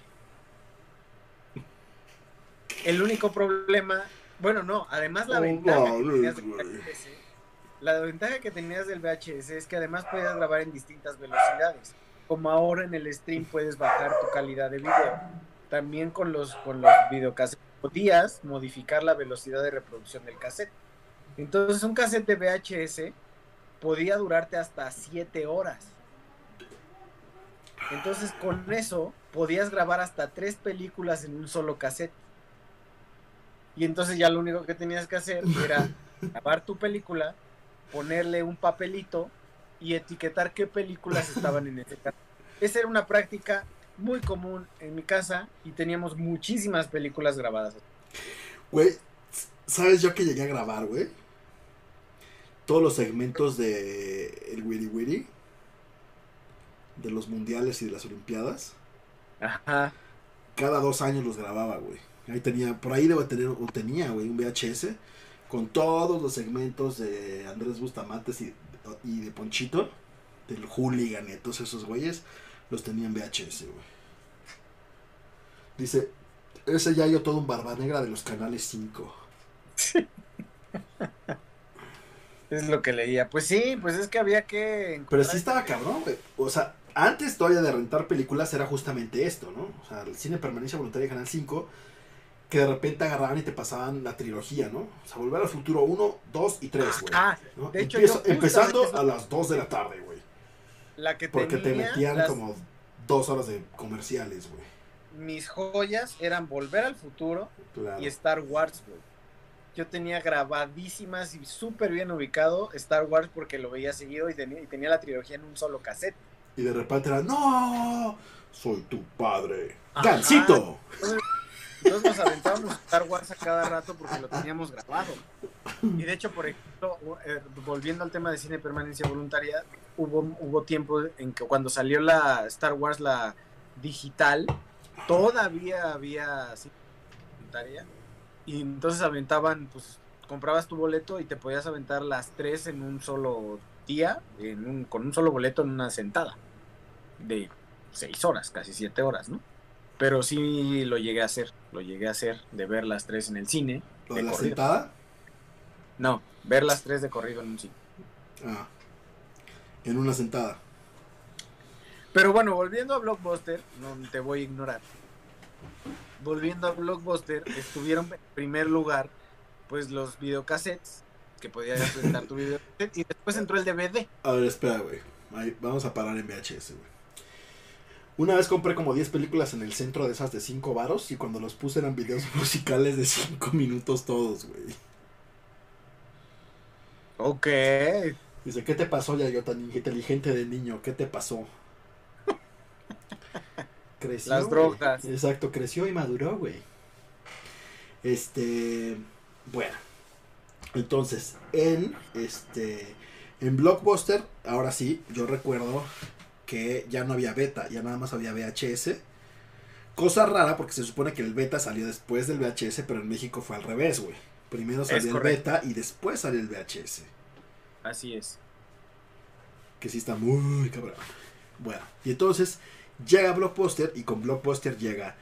Speaker 2: El único problema, bueno, no, además la
Speaker 3: Oh,
Speaker 2: ventaja que tenías del. VHS, la ventaja que tenías del VHS es que además podías grabar en distintas velocidades. Como ahora en el stream puedes bajar tu calidad de video. También con los con los videocassettes podías modificar la velocidad de reproducción del cassette. Entonces un cassette de VHS podía durarte hasta 7 horas. Entonces con eso podías grabar hasta tres películas en un solo cassette. Y entonces ya lo único que tenías que hacer era *laughs* grabar tu película, ponerle un papelito y etiquetar qué películas estaban en ese cassette. Esa era una práctica muy común en mi casa y teníamos muchísimas películas grabadas.
Speaker 3: Güey, ¿sabes yo que llegué a grabar, güey? Todos los segmentos de el Wiri Wiri. De los mundiales y de las olimpiadas.
Speaker 2: Ajá.
Speaker 3: Cada dos años los grababa, güey. Ahí tenía, por ahí debo tener, o tenía, güey, un VHS. Con todos los segmentos de Andrés Bustamante y, y de Ponchito. Del Hooligan y todos esos güeyes. Los tenía en VHS, güey. Dice, ese ya yo todo un barba negra de los canales 5. *laughs*
Speaker 2: Es lo que leía. Pues sí, pues es que había que...
Speaker 3: Pero sí estaba cabrón, güey. O sea, antes todavía de rentar películas era justamente esto, ¿no? O sea, el cine permanencia voluntaria de Canal 5, que de repente agarraban y te pasaban la trilogía, ¿no? O sea, Volver al Futuro 1, 2 y 3, güey.
Speaker 2: Ah,
Speaker 3: ¿no?
Speaker 2: de hecho,
Speaker 3: Empiezo-
Speaker 2: yo
Speaker 3: empezando a las 2 de la tarde, güey.
Speaker 2: la que
Speaker 3: Porque te metían
Speaker 2: las-
Speaker 3: como dos horas de comerciales, güey.
Speaker 2: mis joyas eran Volver al Futuro
Speaker 3: Claro.
Speaker 2: y Star Wars, güey. Yo tenía grabadísimas y súper bien ubicado Star Wars porque lo veía seguido y tenía, y tenía la trilogía en un solo cassette.
Speaker 3: Y de repente era, ¡No! Soy tu padre. ¡Gancito!
Speaker 2: Entonces nos aventábamos Star Wars a cada rato porque lo teníamos grabado. Y de hecho, por ejemplo, eh, volviendo al tema de cine permanencia voluntaria, hubo, hubo tiempo en que cuando salió la Star Wars, la digital, todavía había cine voluntaria. Y entonces aventaban, pues comprabas tu boleto y te podías aventar las tres en un solo día, en un, con un solo boleto en una sentada. De seis horas, casi siete horas, ¿no? Pero sí lo llegué a hacer, lo llegué a hacer, de ver las tres en el cine.
Speaker 3: ¿Lo
Speaker 2: de
Speaker 3: de la
Speaker 2: corrido.
Speaker 3: sentada?
Speaker 2: No, ver las tres de corrido en un cine.
Speaker 3: Ah. En una sentada.
Speaker 2: Pero bueno, volviendo a Blockbuster, no te voy a ignorar. Volviendo a Blockbuster, estuvieron en primer lugar, pues los videocassettes, que podías rentar tu videocassette, y después entró el DVD.
Speaker 3: A ver, espera, güey. Vamos a parar en VHS, güey. Una vez compré como 10 películas en el centro de esas de 5 varos y cuando los puse eran videos *laughs* musicales de 5 minutos todos, güey.
Speaker 2: Ok.
Speaker 3: Dice, ¿qué te pasó ya yo tan inteligente de niño? ¿Qué te pasó? Creció.
Speaker 2: Las drogas.
Speaker 3: Exacto, creció y maduró, güey. Este, bueno. Entonces, en este en Blockbuster, ahora sí, yo recuerdo que ya no había beta, ya nada más había VHS. Cosa rara porque se supone que el beta salió después del VHS, pero en México fue al revés, güey. Primero salió el beta y después salió el VHS.
Speaker 2: Así es.
Speaker 3: Que sí está muy cabrón. Bueno, y entonces llega Blockbuster y con Blockbuster llega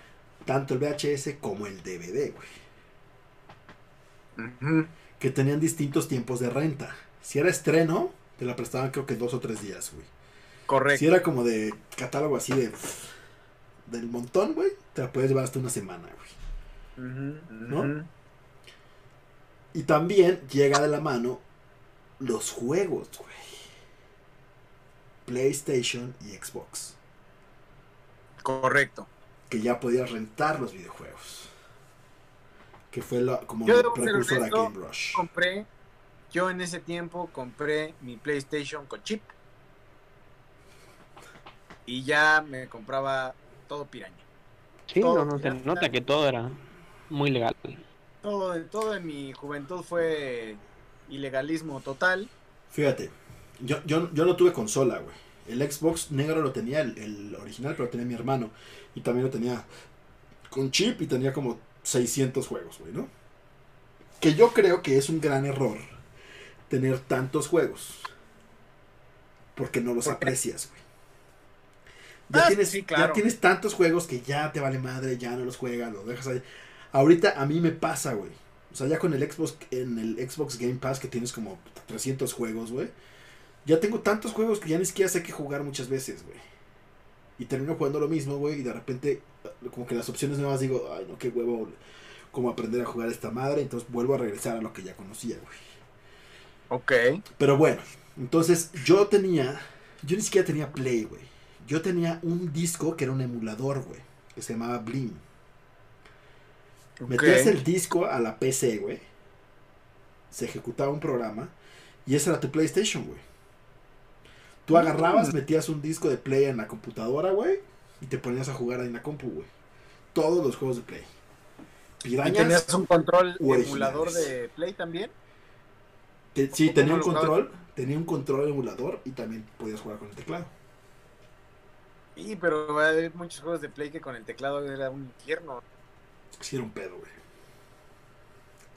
Speaker 3: tanto el VHS como el DVD, güey. Que tenían distintos tiempos de renta. Si era estreno, te la prestaban creo que dos o tres días, güey. Correcto. Si era como de catálogo así de del montón, güey, te la puedes llevar hasta una semana, güey. ¿No? Y también llega de la mano los juegos, güey. PlayStation y Xbox.
Speaker 2: Correcto.
Speaker 3: Que ya podías rentar los videojuegos. Que fue lo, como el precursor a
Speaker 2: Game Rush. Compré, yo en ese tiempo compré mi PlayStation con chip. Y ya me compraba todo piraña.
Speaker 1: Sí, no, no, se nota que todo era muy legal.
Speaker 2: Todo, todo en mi juventud fue ilegalismo total.
Speaker 3: Fíjate, yo, yo, yo no tuve consola, güey. El Xbox negro lo tenía, el, original, pero tenía mi hermano. Y también lo tenía con chip y tenía como 600 juegos, güey, ¿no? Que yo creo que es un gran error tener tantos juegos. Porque no los aprecias, güey. Ya, ah, tienes, ya tienes tantos juegos que ya te vale madre, ya no los juegas, los dejas ahí. Ahorita a mí me pasa, güey. O sea, ya con el Xbox, en el Xbox Game Pass que tienes como 300 juegos, güey. Ya tengo tantos juegos que ya ni siquiera sé qué jugar muchas veces, güey. Y termino jugando lo mismo, güey. Y de repente, como que las opciones nuevas digo, ay, no, qué huevo, como aprender a jugar esta madre. Entonces vuelvo a regresar a lo que ya conocía, güey. Ok. Pero bueno, entonces yo tenía, yo ni siquiera tenía Play, güey. Yo tenía un disco que era un emulador, güey. Que se llamaba Blim. Metías el disco a la PC, güey. Se ejecutaba un programa. Y ese era tu PlayStation, güey. Tú agarrabas, mm. metías un disco de Play en la computadora, güey. Y te ponías a jugar ahí en la compu, güey. Todos los juegos de Play.
Speaker 2: ¿Y tenías un control emulador de Play también?
Speaker 3: sí, tenía un control. Tenía un control emulador y también podías jugar con el teclado.
Speaker 2: Sí, pero hay muchos juegos de Play que con el teclado era un infierno.
Speaker 3: Sí, era un pedo, güey.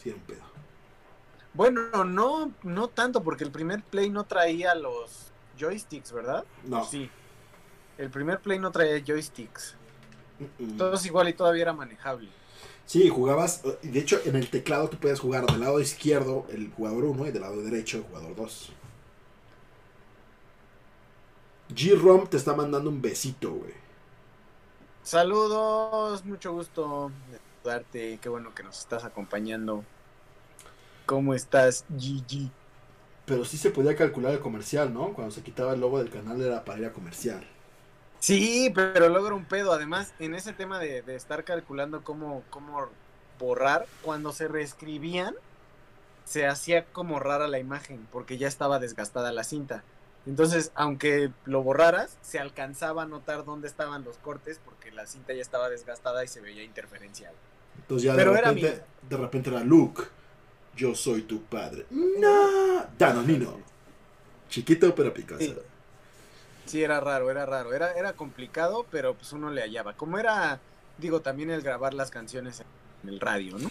Speaker 3: Sí, era un pedo.
Speaker 2: Bueno, no, no tanto, porque el primer Play no traía los joysticks, ¿verdad? No. Sí. El primer Play no traía joysticks. Entonces igual y todavía era manejable.
Speaker 3: Sí, jugabas, de hecho en el teclado tú puedes jugar del lado izquierdo el jugador 1 y del lado derecho el jugador 2. G-Rom te está mandando un besito, güey.
Speaker 2: Saludos, mucho gusto de saludarte, qué bueno que nos estás acompañando. ¿Cómo estás, GG?
Speaker 3: Pero sí se podía calcular el comercial, ¿no? Cuando se quitaba el logo del canal era para ir a comercial.
Speaker 2: Sí, pero luego era un pedo. Además, en ese tema de, estar calculando cómo, cómo borrar, cuando se reescribían, se hacía como rara la imagen, porque ya estaba desgastada la cinta. Entonces, aunque lo borraras, se alcanzaba a notar dónde estaban los cortes, porque la cinta ya estaba desgastada y se veía interferencial.
Speaker 3: Entonces ya de, repente, de repente era Luke, yo soy tu padre. No, Danonino. Chiquito pero picoso.
Speaker 2: Sí. era raro, era raro. Era, era complicado, pero pues uno le hallaba. Como era, digo, también el grabar las canciones en el radio, ¿no?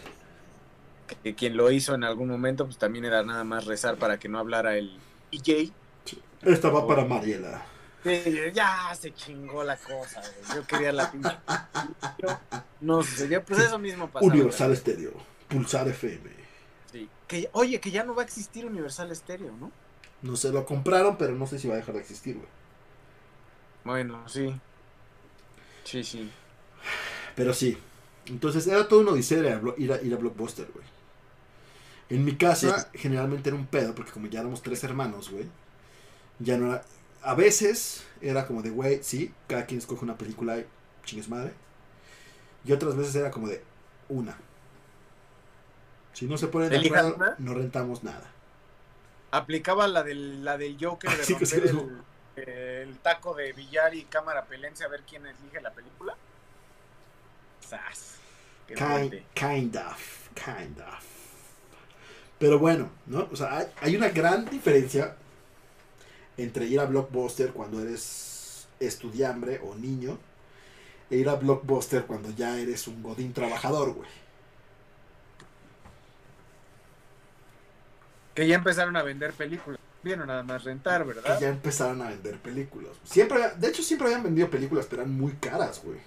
Speaker 2: Que, quien lo hizo en algún momento, pues también era nada más rezar para que no hablara el EJ.
Speaker 3: Esta va para Mariela.
Speaker 2: ya se chingó la cosa, Yo quería la pinche. *laughs* no sé, pues eso mismo
Speaker 3: pasó. Universal Stereo, Pulsar FM.
Speaker 2: Que, oye, que ya no va a existir Universal Stereo, ¿no?
Speaker 3: No se lo compraron, pero no sé si va a dejar de existir, güey.
Speaker 2: Bueno, sí. Sí, sí.
Speaker 3: Pero sí. Entonces era todo un odisea ir a, ir a, Blockbuster, güey. En mi casa, generalmente era un pedo, porque como ya éramos tres hermanos, güey. Ya no era. A veces era como de, güey, sí, cada quien escoge una película y chingues madre. Y otras veces era como de una. Si no se ponen de acuerdo, no rentamos nada.
Speaker 2: Aplicaba la del, la del Joker de *laughs* romper el, taco de billar y cámara pelense a ver quién elige la película.
Speaker 3: Kind, kind of, kind of. Pero bueno, ¿no? O sea, hay, una gran diferencia entre ir a Blockbuster cuando eres estudiambre o niño e ir a Blockbuster cuando ya eres un godín trabajador, güey.
Speaker 2: Que ya empezaron a vender películas. Vieron nada más rentar, ¿verdad?
Speaker 3: Que ya empezaron a vender películas. Siempre, de hecho, siempre habían vendido películas, pero eran muy caras, güey.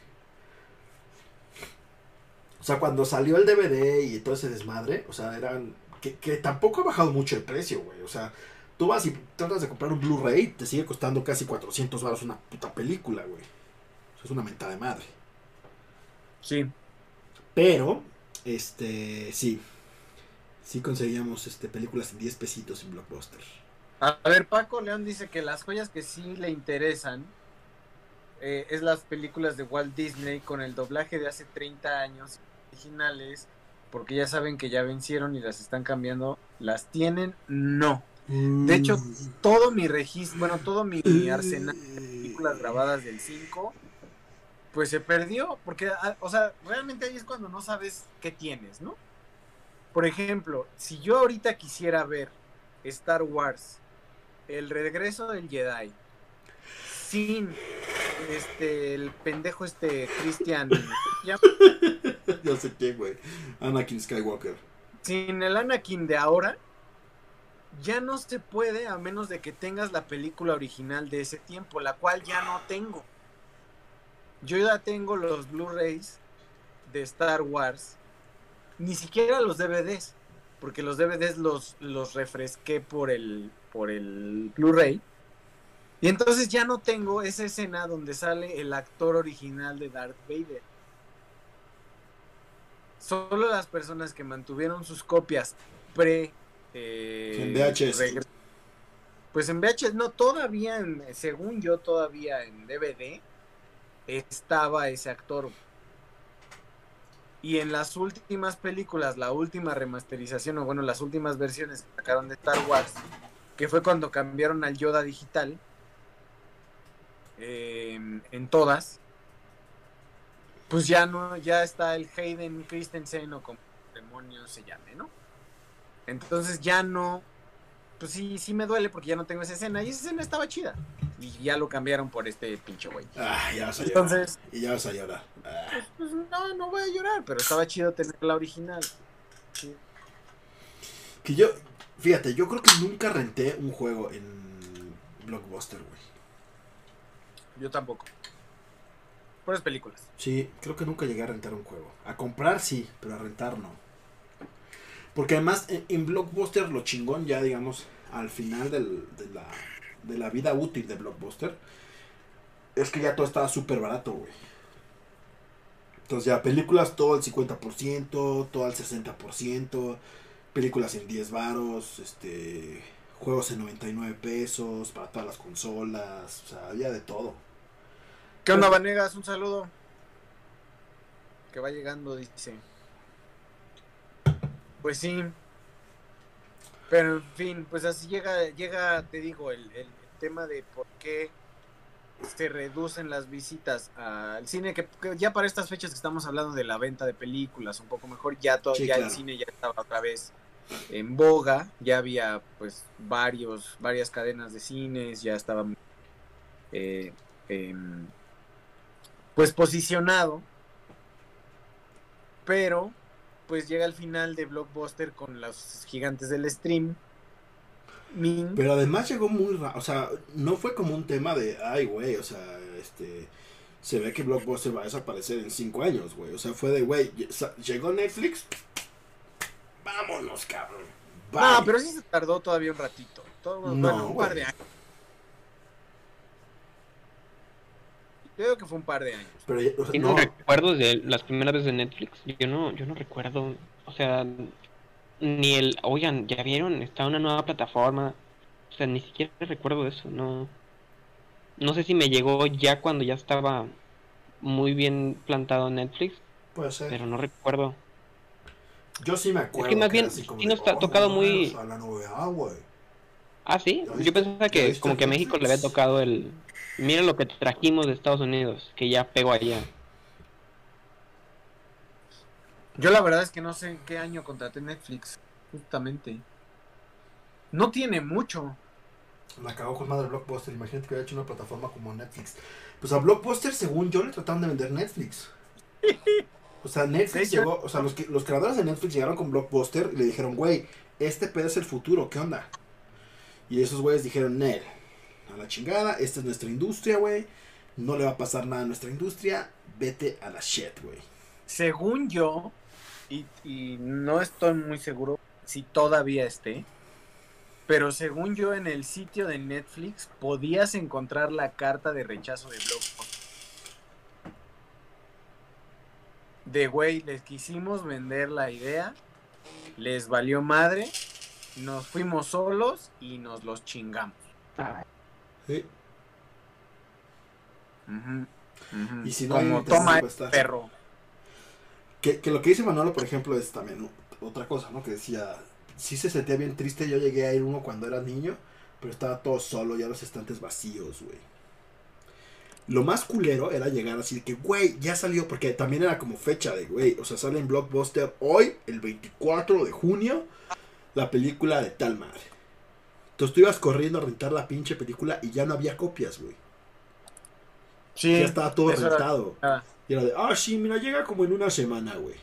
Speaker 3: O sea, cuando salió el DVD y todo ese desmadre, o sea, eran que, tampoco ha bajado mucho el precio, güey. O sea, tú vas y tratas de comprar un Blu-ray, te sigue costando casi 400 baros una puta película, güey. Eso es una mentada de madre.
Speaker 2: Sí.
Speaker 3: Pero, este, sí. Sí conseguíamos este, películas en 10 pesitos en Blockbuster.
Speaker 2: A ver, Paco León dice que las joyas que sí le interesan eh, es las películas de Walt Disney con el doblaje de hace 30 años originales porque ya saben que ya vencieron y las están cambiando, ¿las tienen? No. De hecho, todo mi registro, bueno, todo mi arsenal de películas grabadas del 5, pues se perdió, porque, ah, o sea, realmente ahí es cuando no sabes qué tienes, ¿no? Por ejemplo, si yo ahorita quisiera ver Star Wars, El regreso del Jedi, sin este el pendejo este Christian *laughs*
Speaker 3: ya, sé qué, güey. Anakin Skywalker.
Speaker 2: Sin el Anakin de ahora ya no se puede a menos de que tengas la película original de ese tiempo, la cual ya no tengo. Yo ya tengo los Blu-rays de Star Wars, ni siquiera los DVDs, porque los DVDs los, los refresqué por el, por el Blu-ray y entonces ya no tengo esa escena donde sale el actor original de Darth Vader. Solo las personas que mantuvieron sus copias pre...
Speaker 3: Eh, en VHS.
Speaker 2: Pues en VHS, no, todavía, según yo, todavía en DVD estaba ese actor. Y en las últimas películas, la última remasterización, o bueno, las últimas versiones que sacaron de Star Wars, que fue cuando cambiaron al Yoda digital, en todas, pues ya no, ya está el Hayden Christensen o como demonios se llame, ¿no? Entonces ya no, pues sí, sí me duele porque ya no tengo esa escena y esa escena estaba chida. Y ya lo cambiaron por este pinche güey.
Speaker 3: Ah, ya vas a Entonces, llorar. Y ya vas a llorar.
Speaker 2: Ah. Pues, pues, no, no voy a llorar, pero estaba chido tener la original.
Speaker 3: Que yo, fíjate, yo creo que nunca renté un juego en Blockbuster, güey.
Speaker 2: Yo tampoco. Puras películas.
Speaker 3: Sí, creo que nunca llegué a rentar un juego. A comprar sí, pero a rentar no. Porque además en, Blockbuster lo chingón ya, digamos, al final de, la, de la vida útil de Blockbuster, es que ya todo estaba súper barato, güey. Entonces ya películas todo al 50%, todo al 60%, películas en 10 varos, este, juegos en 99 pesos para todas las consolas, o sea, había de todo.
Speaker 2: ¿Qué onda, Vanegas? Un saludo. Que va llegando, dice. Pues sí. Pero en fin, pues así llega, llega, te digo, el, tema de por qué se reducen las visitas al cine, que, ya para estas fechas que estamos hablando de la venta de películas, un poco mejor, ya, todo, ya el cine ya estaba otra vez en boga, ya había pues varios, varias cadenas de cines, ya estaban eh, em, pues posicionado. Pero pues llega el final de Blockbuster con los gigantes del stream.
Speaker 3: Pero además llegó muy o sea, no fue como un tema de, ay, güey, o sea, este, se ve que Blockbuster va a desaparecer en cinco años, güey. O sea, fue de, güey, llegó Netflix, vámonos, cabrón.
Speaker 2: No, pero sí se tardó todavía un ratito. Todo, bueno, un par de años. Creo que fue un par de años.
Speaker 1: Pero, no. recuerdo de las primeras veces de Netflix. Yo no, yo no recuerdo. O sea, ni el. Oigan, ya vieron, está una nueva plataforma. O sea, ni siquiera recuerdo eso. No. No sé si me llegó ya cuando ya estaba muy bien plantado Netflix.
Speaker 3: Puede ser.
Speaker 1: Pero no recuerdo.
Speaker 3: Yo sí me acuerdo.
Speaker 1: Es que más bien, sí nos ha tocado muy. Ah, sí. Yo pensaba que como que a México le había tocado el, Mira lo que trajimos de Estados Unidos, que ya pegó allá.
Speaker 2: Yo la verdad es que no sé en qué año contraté Netflix. justamente. No tiene mucho.
Speaker 3: La cagó con madre Blockbuster. Imagínate que hubiera hecho una plataforma como Netflix. Pues a Blockbuster, según yo, le trataron de vender Netflix. *laughs* O sea, Netflix llegó, o sea, los, los creadores de Netflix llegaron con Blockbuster y le dijeron, güey, este pedo es el futuro, ¿qué onda? Y esos güeyes dijeron, Nel, a la chingada, esta es nuestra industria, güey. No le va a pasar nada a nuestra industria, vete a la shit, güey.
Speaker 2: Según yo, y, y no estoy muy seguro si todavía esté, pero según yo en el sitio de Netflix podías encontrar la carta de rechazo de Blockbuster. De güey, les quisimos vender la idea, les valió madre, nos fuimos solos y nos los chingamos.
Speaker 3: Sí. Y si no
Speaker 2: Como toma
Speaker 3: está.
Speaker 2: perro.
Speaker 3: Que, que lo que dice Manolo, por ejemplo, es también ¿no? otra cosa, ¿no? Que decía, sí se sentía bien triste, yo llegué a ir uno cuando era niño, pero estaba todo solo, ya los estantes vacíos, güey. Lo más culero era llegar así de que, güey, ya salió, porque también era como fecha de, güey, o sea, sale en Blockbuster hoy, el 24 de junio, la película de tal madre. Entonces tú ibas corriendo a rentar la pinche película y ya no había copias, güey.
Speaker 2: Sí,
Speaker 3: ya estaba todo
Speaker 2: era-
Speaker 3: rentado.
Speaker 2: ah,
Speaker 3: Y era de, ah, sí, mira, llega como en una semana, güey.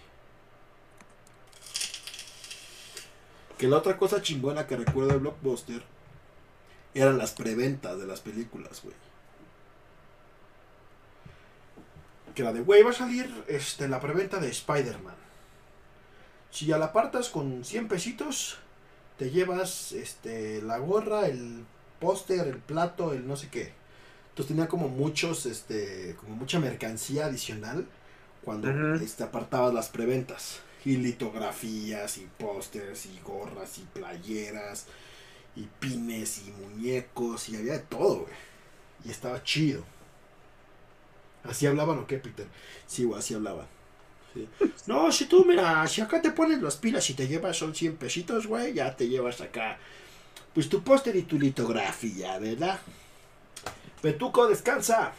Speaker 3: Que la otra cosa chingona que recuerdo de Blockbuster eran las preventas de las películas, güey. Que era de, güey, va a salir este, la preventa de Spider-Man. Si ya la apartas con 100 pesitos, te llevas este, la gorra, el póster, el plato, el no sé qué. Entonces tenía como muchos, este, como mucha mercancía adicional cuando este, apartabas las preventas. Y litografías, y pósters, y gorras, y playeras, y pines, y muñecos, y había de todo, güey. Y estaba chido. ¿Así hablaban o qué, Peter? Sí, güey, así hablaban. Sí. No, si tú, mira, si acá te pones las pilas y te llevas son 100 pesitos, güey, ya te llevas acá, pues tu póster y tu litografía, ¿verdad? Petuco, descansa.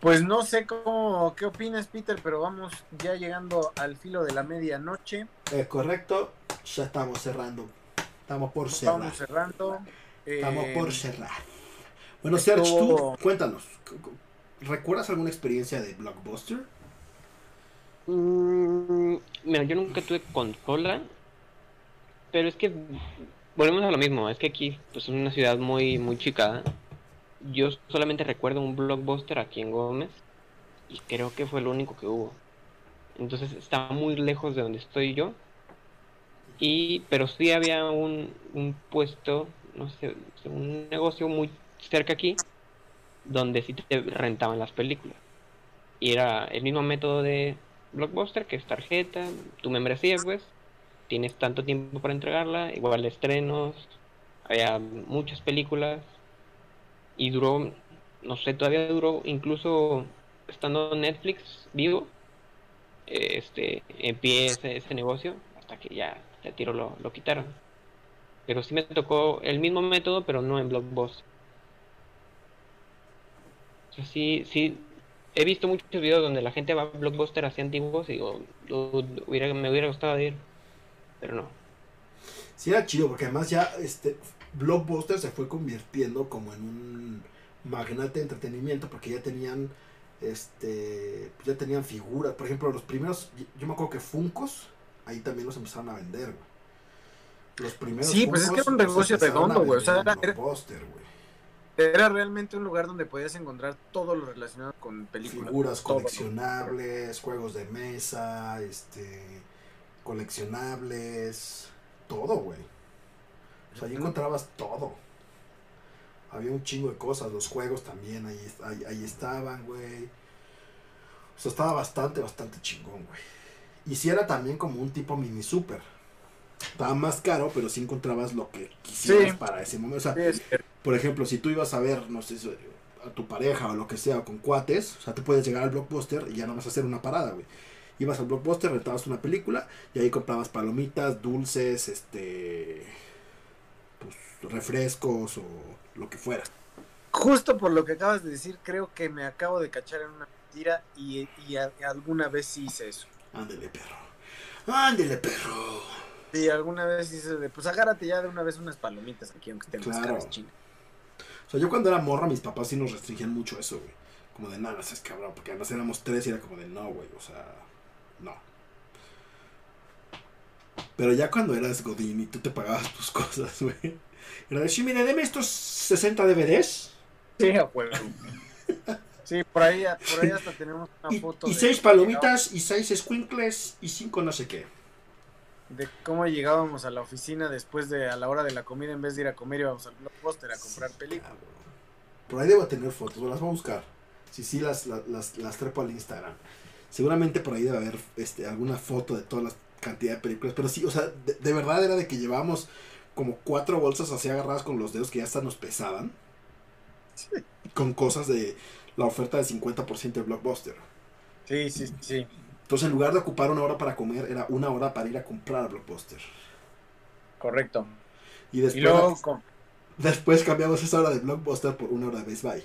Speaker 2: Pues no sé cómo, qué opinas, Peter, pero vamos ya llegando al filo de la medianoche.
Speaker 3: Es correcto, ya estamos cerrando. Estamos por cerrar.
Speaker 2: Vamos cerrando.
Speaker 3: Estamos
Speaker 2: Eh,
Speaker 3: por cerrar. Bueno, Serge, tú, cuéntanos. cu- cu- ¿Recuerdas alguna experiencia de Blockbuster?
Speaker 1: Mm, mira, yo nunca tuve consola, pero es que volvemos a lo mismo, es que aquí pues es una ciudad muy muy chica. Yo solamente recuerdo un blockbuster aquí en Gómez y creo que fue el único que hubo. Entonces está muy lejos de donde estoy yo. Y pero sí había un, un puesto, no sé, un negocio muy cerca aquí donde sí te rentaban las películas. Y era el mismo método de Blockbuster, que es tarjeta, tu membresía, pues. Tienes tanto tiempo para entregarla, igual estrenos, había muchas películas. Y duró, no sé, todavía duró, incluso estando Netflix vivo, este, en pie ese, ese negocio, hasta que ya de tiro lo, lo quitaron. Pero sí me tocó el mismo método, pero no en Blockbuster. O sea, sí, sí, he visto muchos videos donde la gente va a Blockbuster así antiguos y digo, "Dude, hubiera, me hubiera gustado ir, pero no.
Speaker 3: Sí, era chido, porque además ya este Blockbuster se fue convirtiendo como en un magnate de entretenimiento, porque ya tenían este ya tenían figuras. Por ejemplo, los primeros, yo me acuerdo que Funcos, ahí también los empezaron a vender, güey. Los primeros
Speaker 2: Sí, pues es que era un negocio redondo, güey, o sea, era-
Speaker 3: Blockbuster, güey.
Speaker 2: Era realmente un lugar donde podías encontrar todo lo relacionado con películas.
Speaker 3: figuras
Speaker 2: todo.
Speaker 3: coleccionables, juegos de mesa, este coleccionables, todo, güey. O sea, ahí encontrabas todo. Había un chingo de cosas, los juegos también ahí, ahí, ahí estaban, güey. O sea, estaba bastante, bastante chingón, güey. Y si era también como un tipo mini super. Estaba más caro, pero sí encontrabas lo que quisieras
Speaker 2: Sí.
Speaker 3: para ese momento. O sea,
Speaker 2: Sí,
Speaker 3: por ejemplo, si tú ibas a ver, no sé, a tu pareja o lo que sea, o con cuates, o sea, tú puedes llegar al blockbuster y ya no vas a hacer una parada, güey. Ibas al blockbuster, rentabas una película y ahí comprabas palomitas, dulces, este. Pues refrescos o lo que fuera.
Speaker 2: Justo por lo que acabas de decir, creo que me acabo de cachar en una mentira y, y a- alguna vez sí hice eso.
Speaker 3: Ándele, perro. Ándele, perro.
Speaker 2: Sí, alguna vez dices de, pues agárrate ya de una vez unas palomitas aquí, aunque estén claro. las chinas.
Speaker 3: O sea, yo cuando era morra, mis papás sí nos restringían mucho eso, güey. Como de nada, es cabrón, porque además éramos tres y era como de no, güey, o sea, no. Pero ya cuando eras Godín y tú te pagabas tus cosas, güey. Era de, sí, mire, deme estos 60 DVDs.
Speaker 2: Sí, acuerdo. Sí, por ahí, por ahí hasta tenemos una foto.
Speaker 3: Y seis palomitas, y seis squinkles, y cinco no sé qué.
Speaker 2: De cómo llegábamos a la oficina después de a la hora de la comida, en vez de ir a comer, íbamos al blockbuster a comprar películas.
Speaker 3: Por ahí debo tener fotos, las voy a buscar. Si sí, las, las, las, trepo al Instagram. Seguramente por ahí debe haber este, alguna foto de todas las cantidades de películas. Pero sí, o sea, de, verdad era de que llevábamos como cuatro bolsas así agarradas con los dedos que ya hasta nos pesaban. Con cosas de la oferta del 50% de Blockbuster.
Speaker 2: Sí, sí, sí.
Speaker 3: Entonces, en lugar de ocupar una hora para comer, era una hora para ir a comprar a Blockbuster.
Speaker 2: Correcto.
Speaker 3: Y después, después cambiamos esa hora de Blockbuster por una hora de Best Buy.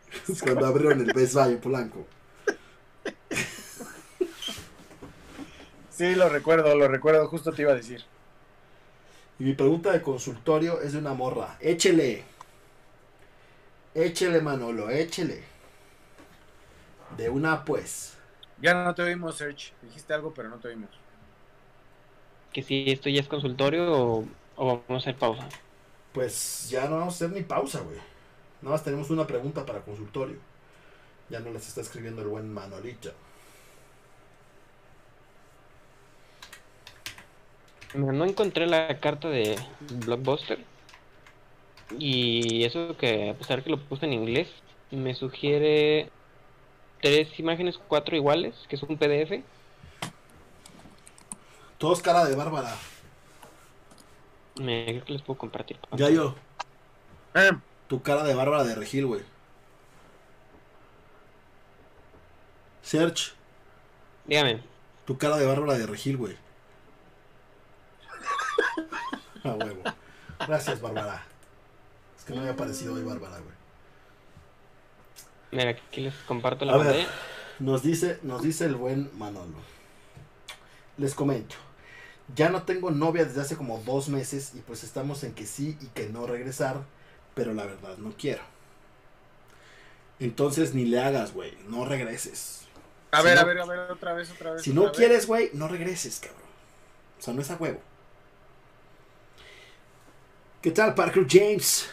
Speaker 3: *laughs* Cuando abrieron el Best Buy en Polanco. *laughs*
Speaker 2: Sí, lo recuerdo, lo recuerdo, justo te iba a decir.
Speaker 3: Y mi pregunta de consultorio es de una morra. Échele. Échele, Manolo, échele. De una, pues.
Speaker 2: Ya no te oímos, Serge. Dijiste algo, pero no te oímos.
Speaker 1: Que si esto ya es consultorio o, vamos a hacer pausa.
Speaker 3: Pues ya no vamos a hacer ni pausa, güey. Nada más tenemos una pregunta para consultorio. Ya no les está escribiendo el buen Manolito.
Speaker 1: No encontré la carta de Blockbuster. Y eso que a pesar que lo puse en inglés, me sugiere tres imágenes, cuatro iguales, que es un PDF.
Speaker 3: Todos cara de Bárbara.
Speaker 1: Me creo que les puedo compartir.
Speaker 3: Ya yo. Eh. Tu cara de Bárbara de Regil, güey. Search.
Speaker 1: Dígame.
Speaker 3: Tu cara de Bárbara de Regil, güey. *laughs* A huevo. Gracias, Bárbara. Es que no había aparecido hoy Bárbara, güey.
Speaker 1: Mira, aquí les comparto la A
Speaker 3: nos dice, nos dice el buen Manolo. Les comento. Ya no tengo novia desde hace como dos meses y pues estamos en que sí y que no regresar, pero la verdad no quiero. Entonces ni le hagas, güey, no regreses.
Speaker 2: A ver, a ver, a ver, otra vez, otra vez.
Speaker 3: Si no quieres, güey, no regreses, cabrón. O sea, no es a huevo. ¿Qué tal, Parker James?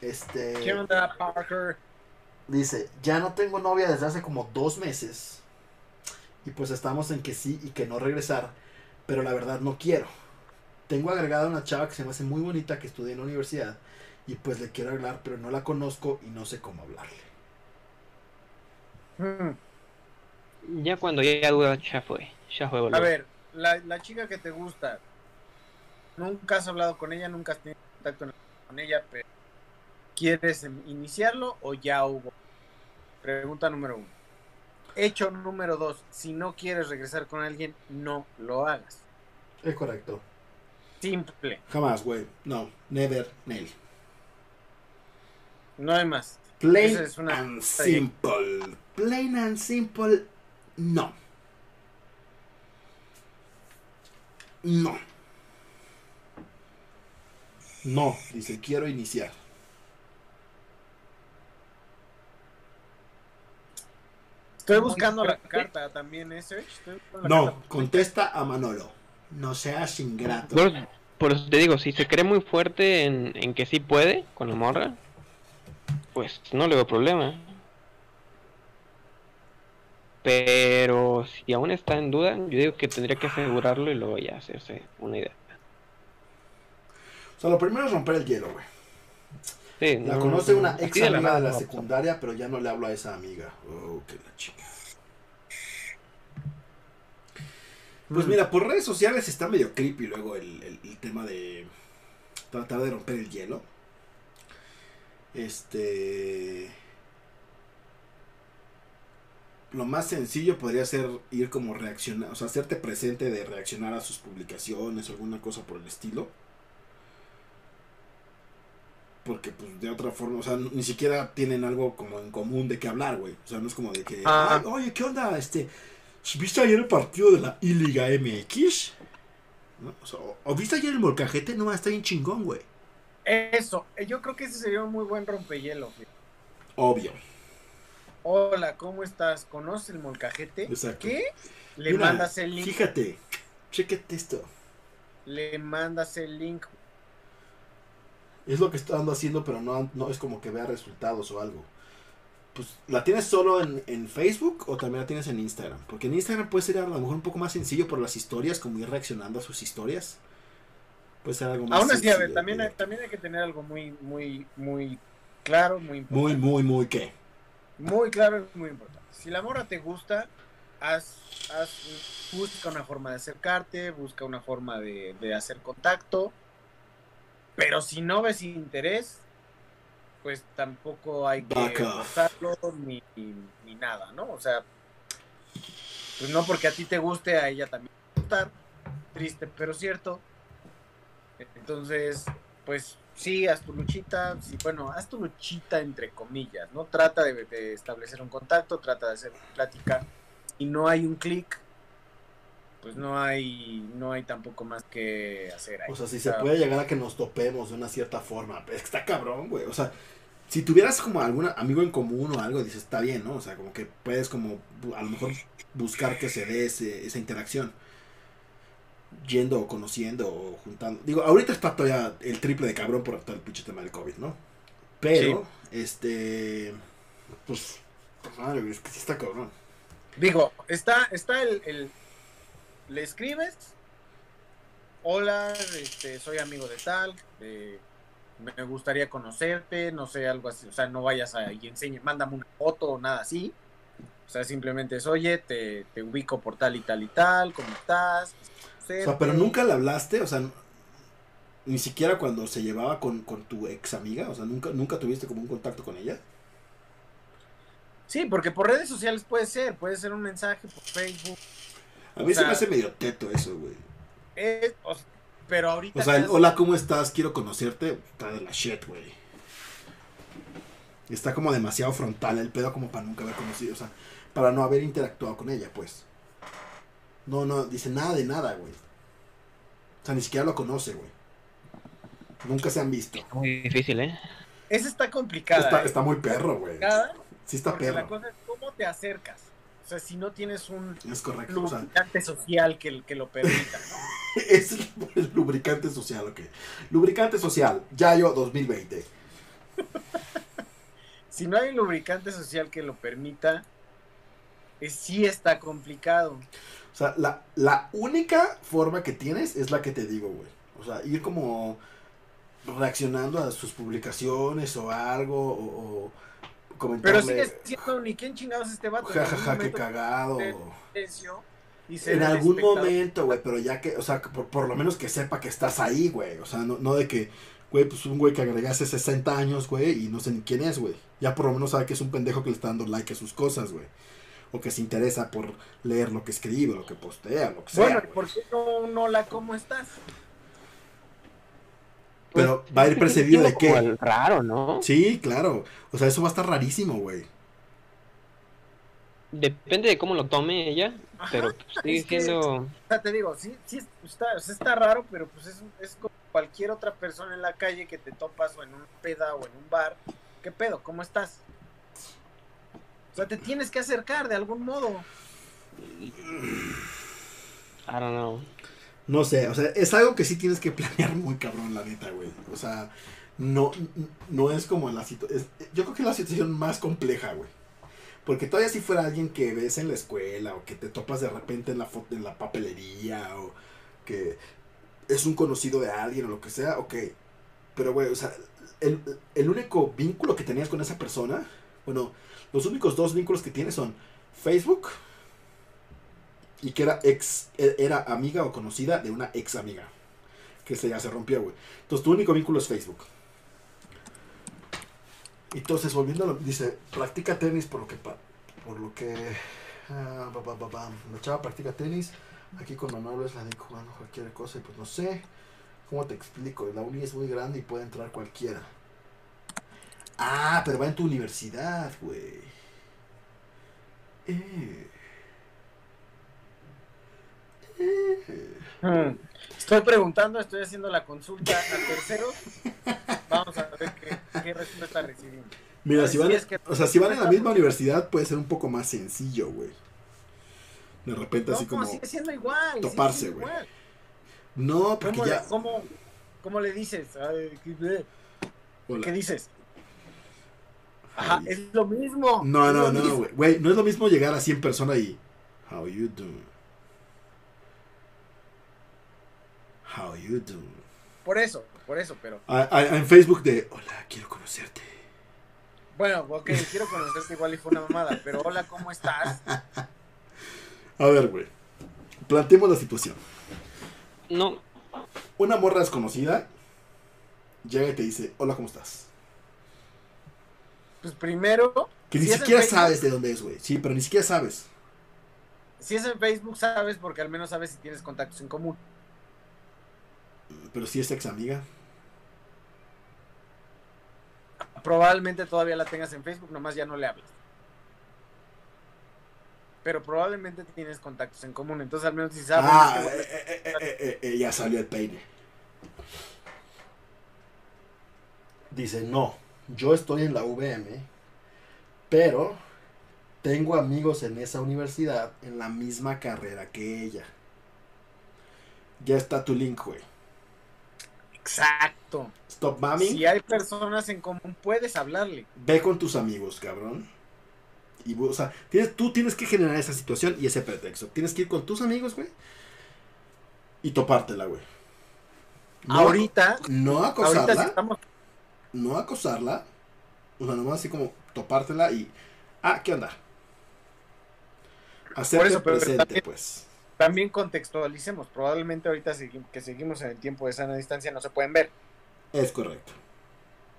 Speaker 3: Este.
Speaker 2: ¿Qué onda, Parker?
Speaker 3: Dice, ya no tengo novia desde hace como dos meses. Y pues estamos en que sí y que no regresar. Pero la verdad no quiero. Tengo agregada una chava que se me hace muy bonita que estudia en la universidad. Y pues le quiero hablar, pero no la conozco y no sé cómo hablarle.
Speaker 1: Hmm. Ya cuando ya duda, ya fue. Ya fue,
Speaker 2: A ver, la, la chica que te gusta, nunca has hablado con ella, nunca has tenido contacto con ella, pero ¿quieres iniciarlo o ya hubo? Pregunta número uno. Hecho número dos, si no quieres regresar con alguien, no lo hagas.
Speaker 3: Es correcto.
Speaker 2: Simple.
Speaker 3: Jamás, güey. No, never, Nelly.
Speaker 2: No hay más.
Speaker 3: Plain and simple. Plain and simple, no. No. No, dice, quiero iniciar.
Speaker 2: Estoy buscando la carta también, ¿ese?
Speaker 3: No, contesta a Manolo. No seas ingrato.
Speaker 1: por eso te digo, si se cree muy fuerte en, que sí puede con la morra, pues no le veo problema. Pero si aún está en duda, yo digo que tendría que asegurarlo y luego ya hacerse una idea.
Speaker 3: O sea, lo primero es romper el hielo, güey. La conoce una ex amiga de la secundaria, pero ya no le hablo a esa amiga. Oh, qué la chica. Pues mm. mira, por redes sociales está medio creepy luego el, tema de tratar de romper el hielo. Este. Lo más sencillo podría ser ir como reaccionar, o sea, hacerte presente de reaccionar a sus publicaciones o alguna cosa por el estilo porque pues de otra forma, o sea, ni siquiera tienen algo como en común de qué hablar, güey. O sea, no es como de que, ah. oye, ¿qué onda? Este, ¿Viste ayer el partido de la I-Liga MX? O, viste ayer el molcajete? No, está bien chingón, güey.
Speaker 2: Eso, eh, yo creo que ese sería un muy buen rompehielo.
Speaker 3: Obvio.
Speaker 2: Hola, ¿cómo estás? ¿Conoces el molcajete? Exacto. ¿Qué? Le mandas el link.
Speaker 3: Fíjate, chequete esto.
Speaker 2: Le mandas el link.
Speaker 3: Es lo que está haciendo, pero no, no es como que vea resultados o algo. Pues, ¿la tienes solo en, Facebook o también la tienes en Instagram? Porque en Instagram puede ser a lo mejor un poco más sencillo por las historias, como ir reaccionando a sus historias. Puede ser algo más
Speaker 2: Aún así, a ver, también hay, también hay que tener algo muy, muy, muy claro, muy
Speaker 3: importante. Muy, muy, muy, ¿qué?
Speaker 2: Muy claro y muy importante. Si la mora te gusta, haz, busca una forma de acercarte, busca una forma de, de hacer contacto. Pero si no ves interés, pues tampoco hay que usarlo ni, ni, nada, ¿no? O sea, pues no porque a ti te guste, a ella también a gustar. Triste, pero cierto. Entonces, pues sí, haz tu luchita, sí, bueno, haz tu luchita entre comillas, ¿no? Trata de, establecer un contacto, trata de hacer plática. Y no hay un clic, pues no hay, no hay tampoco más que hacer ahí.
Speaker 3: O sea, si se puede llegar a que nos topemos de una cierta forma, pues está cabrón, güey. O sea, si tuvieras como algún amigo en común o algo, dices, está bien, ¿no? O sea, como que puedes como a lo mejor buscar que se dé esa interacción. Yendo o conociendo o juntando. Digo, ahorita está todavía el triple de cabrón por todo el pinche tema del COVID, ¿no? Pero, este. Pues. Madre, es que sí está cabrón.
Speaker 2: Digo, está, está el, el. Le escribes. Hola, este, soy amigo de tal. De me gustaría conocerte, no sé, algo así, o sea, no vayas ahí y enseñe, mándame una foto o nada así. O sea, simplemente es, oye, te, te ubico por tal y tal y tal, ¿cómo estás?
Speaker 3: O sea, pero nunca le hablaste, o sea, ni siquiera cuando se llevaba con, con tu ex amiga, o sea, nunca, nunca tuviste como un contacto con ella.
Speaker 2: Sí, porque por redes sociales puede ser, puede ser un mensaje por Facebook.
Speaker 3: A mí se me hace medio teto eso, güey.
Speaker 2: Es, o sea, pero ahorita.
Speaker 3: O sea, hola, ¿cómo estás? Quiero conocerte. Está de la shit, güey. Está como demasiado frontal el pedo como para nunca haber conocido. O sea, para no haber interactuado con ella, pues. No, no, dice nada de nada, güey. O sea, ni siquiera lo conoce, güey. Nunca se han visto.
Speaker 1: Muy difícil, ¿eh?
Speaker 2: Esa está complicada.
Speaker 3: Está,
Speaker 2: ¿eh?
Speaker 3: está muy perro, güey. Sí está perro.
Speaker 2: La cosa es cómo te acercas. O sea, si no tienes un
Speaker 3: es correcto,
Speaker 2: lubricante social que, que lo permita, ¿no? *laughs*
Speaker 3: es el, lubricante social, ok. Lubricante social, Yayo 2020. *laughs*
Speaker 2: si no hay un lubricante social que lo permita, sí está complicado.
Speaker 3: O sea, la, la única forma que tienes es la que te digo, güey. O sea, ir como reaccionando a sus publicaciones o algo, o
Speaker 2: pero sigue siendo ni quién chingados este vato.
Speaker 3: Jajaja, qué cagado. en algún momento, güey, pero ya que, o sea, por, lo menos que sepa que estás ahí, güey. O sea, no, no de que, güey, pues un güey que agregase 60 años, güey, y no sé ni quién es, güey. Ya por lo menos sabe que es un pendejo que le está dando like a sus cosas, güey. O que se interesa por leer lo que escribe, lo que postea, lo que sea. Bueno,
Speaker 2: ¿por qué no, no la cómo estás?
Speaker 3: Pero pues, va a ir precedido de qué?
Speaker 1: Raro, ¿no?
Speaker 3: Sí, claro. O sea, eso va a estar rarísimo, güey.
Speaker 1: Depende de cómo lo tome ella, pero *laughs* sigue siendo... O
Speaker 2: sea, te digo, sí, sí está, está raro, pero pues es, es como cualquier otra persona en la calle que te topas o en un peda o en un bar. ¿Qué pedo? ¿Cómo estás? O sea, te tienes que acercar de algún modo.
Speaker 1: I don't know.
Speaker 3: No sé, o sea, es algo que sí tienes que planear muy cabrón, la neta, güey. O sea, no, no es como la situación. Yo creo que es la situación más compleja, güey. Porque todavía si fuera alguien que ves en la escuela o que te topas de repente en la, en la papelería o que es un conocido de alguien o lo que sea, ok. Pero, güey, o sea, el, el único vínculo que tenías con esa persona, bueno, los únicos dos vínculos que tienes son Facebook y que era ex, e, era amiga o conocida de una ex amiga. Que se ya se rompió, güey. Entonces tu único vínculo es Facebook. Entonces, volviendo dice, practica tenis por lo que por lo que ah, la chava practica tenis. Aquí con Manolo es la de jugando cualquier cosa y pues no sé. ¿Cómo te explico? La uni es muy grande y puede entrar cualquiera. Ah, pero va en tu universidad, güey. Eh.
Speaker 2: Hmm. Estoy preguntando, estoy haciendo la consulta a terceros. Vamos a ver qué, qué respuesta recibimos.
Speaker 3: Mira, si van, o sea, si van en la misma universidad puede ser un poco más sencillo, güey. De repente así como...
Speaker 2: sigue siendo igual.
Speaker 3: Toparse, güey. No, porque
Speaker 2: ¿Cómo,
Speaker 3: ya...
Speaker 2: ¿cómo, ¿Cómo le dices? ¿qué, ¿Qué dices? Ajá, es lo mismo.
Speaker 3: No, no, no, güey. Güey, no es lo mismo llegar así en persona y... How you doing? How you doing?
Speaker 2: Por eso, por eso, pero...
Speaker 3: en Facebook de... Hola, quiero conocerte.
Speaker 2: Bueno, ok, quiero conocerte igual y fue una mamada, pero hola, ¿cómo estás? *laughs*
Speaker 3: A ver, güey. Planteemos la situación.
Speaker 1: No.
Speaker 3: Una morra desconocida llega y te dice, hola, ¿cómo estás?
Speaker 2: Pues primero...
Speaker 3: Que ni siquiera sabes de dónde es, güey. Sí, pero ni siquiera sabes.
Speaker 2: Si es en Facebook, sabes porque al menos sabes si tienes contactos en común.
Speaker 3: Pero si es ex amiga.
Speaker 2: Probablemente todavía la tengas en Facebook, nomás ya no le hablas. Pero probablemente tienes contactos en común, entonces al menos si sabes.
Speaker 3: Ah, eh, eh, eh, ya salió el peine. Dice, no, yo estoy en la VM, pero tengo amigos en esa universidad en la misma carrera que ella. Ya está tu link, güey.
Speaker 2: Exacto.
Speaker 3: Stop mami.
Speaker 2: Si hay personas en común, puedes hablarle.
Speaker 3: Ve con tus amigos, cabrón. Y, o sea, tienes, tú tienes que generar esa situación y ese pretexto. Tienes que ir con tus amigos, güey. Y topártela, güey.
Speaker 2: ahorita.
Speaker 3: No acosarla. No acosarla. O sea, nomás así como topártela y. Ah, ¿qué onda? Hacer presente, pues
Speaker 2: también contextualicemos, probablemente ahorita que seguimos en el tiempo de sana distancia no se pueden ver.
Speaker 3: Es correcto.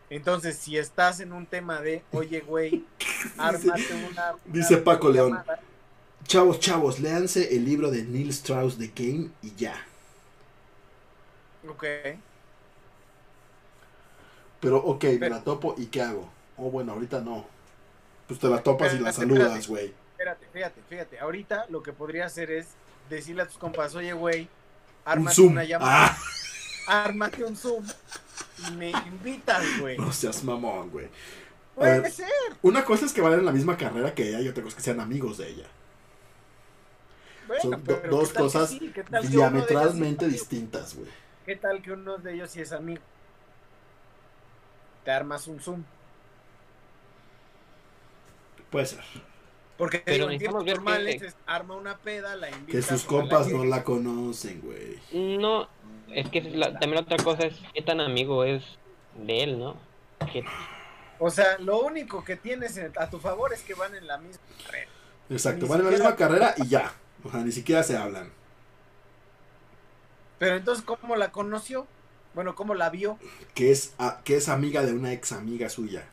Speaker 2: Entonces, si estás en un tema de, oye, güey, *laughs* ármate una,
Speaker 3: Dice Paco León. Chavos, chavos, léanse el libro de Neil Strauss de Game y ya.
Speaker 2: Ok.
Speaker 3: Pero, ok, me la topo y ¿qué hago? Oh, bueno, ahorita no. Pues te la topas y la saludas, güey.
Speaker 2: Espérate, fíjate, fíjate. Ahorita lo que podría hacer es decirle a tus compas, oye, güey, ármate una llamada. Ah. Ármate un Zoom y me invitas, güey.
Speaker 3: No seas mamón, güey.
Speaker 2: Puede ser.
Speaker 3: Una cosa es que vayan en la misma carrera que ella y otra cosa es que sean amigos de ella. Son dos cosas diametralmente distintas, güey.
Speaker 2: ¿Qué tal que uno de ellos sí es amigo? Te armas un Zoom.
Speaker 3: Puede ser.
Speaker 2: Porque Pero en tiempos normales es arma una peda, la invita.
Speaker 3: Que sus compas no la conocen, güey.
Speaker 1: No, es que también otra cosa es qué tan amigo es de él, ¿no?
Speaker 2: O sea, lo único que tienes a tu favor es que van en la misma carrera.
Speaker 3: Exacto, van en la misma carrera y ya. O sea, ni siquiera se hablan.
Speaker 2: Pero entonces, ¿cómo la conoció? Bueno, ¿cómo la vio?
Speaker 3: Que es, que es amiga de una ex amiga suya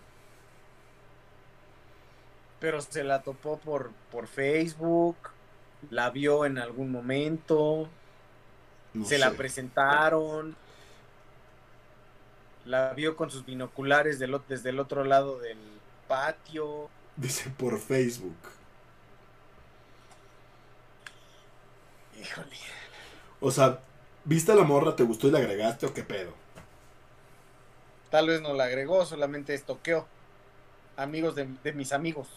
Speaker 2: pero se la topó por, por Facebook, la vio en algún momento, se la presentaron, la vio con sus binoculares desde el otro lado del patio.
Speaker 3: Dice por Facebook.
Speaker 2: Híjole.
Speaker 3: O sea, ¿viste a la morra, te gustó y la agregaste o qué pedo?
Speaker 2: Tal vez no la agregó, solamente estoqueó. Amigos de, de mis amigos.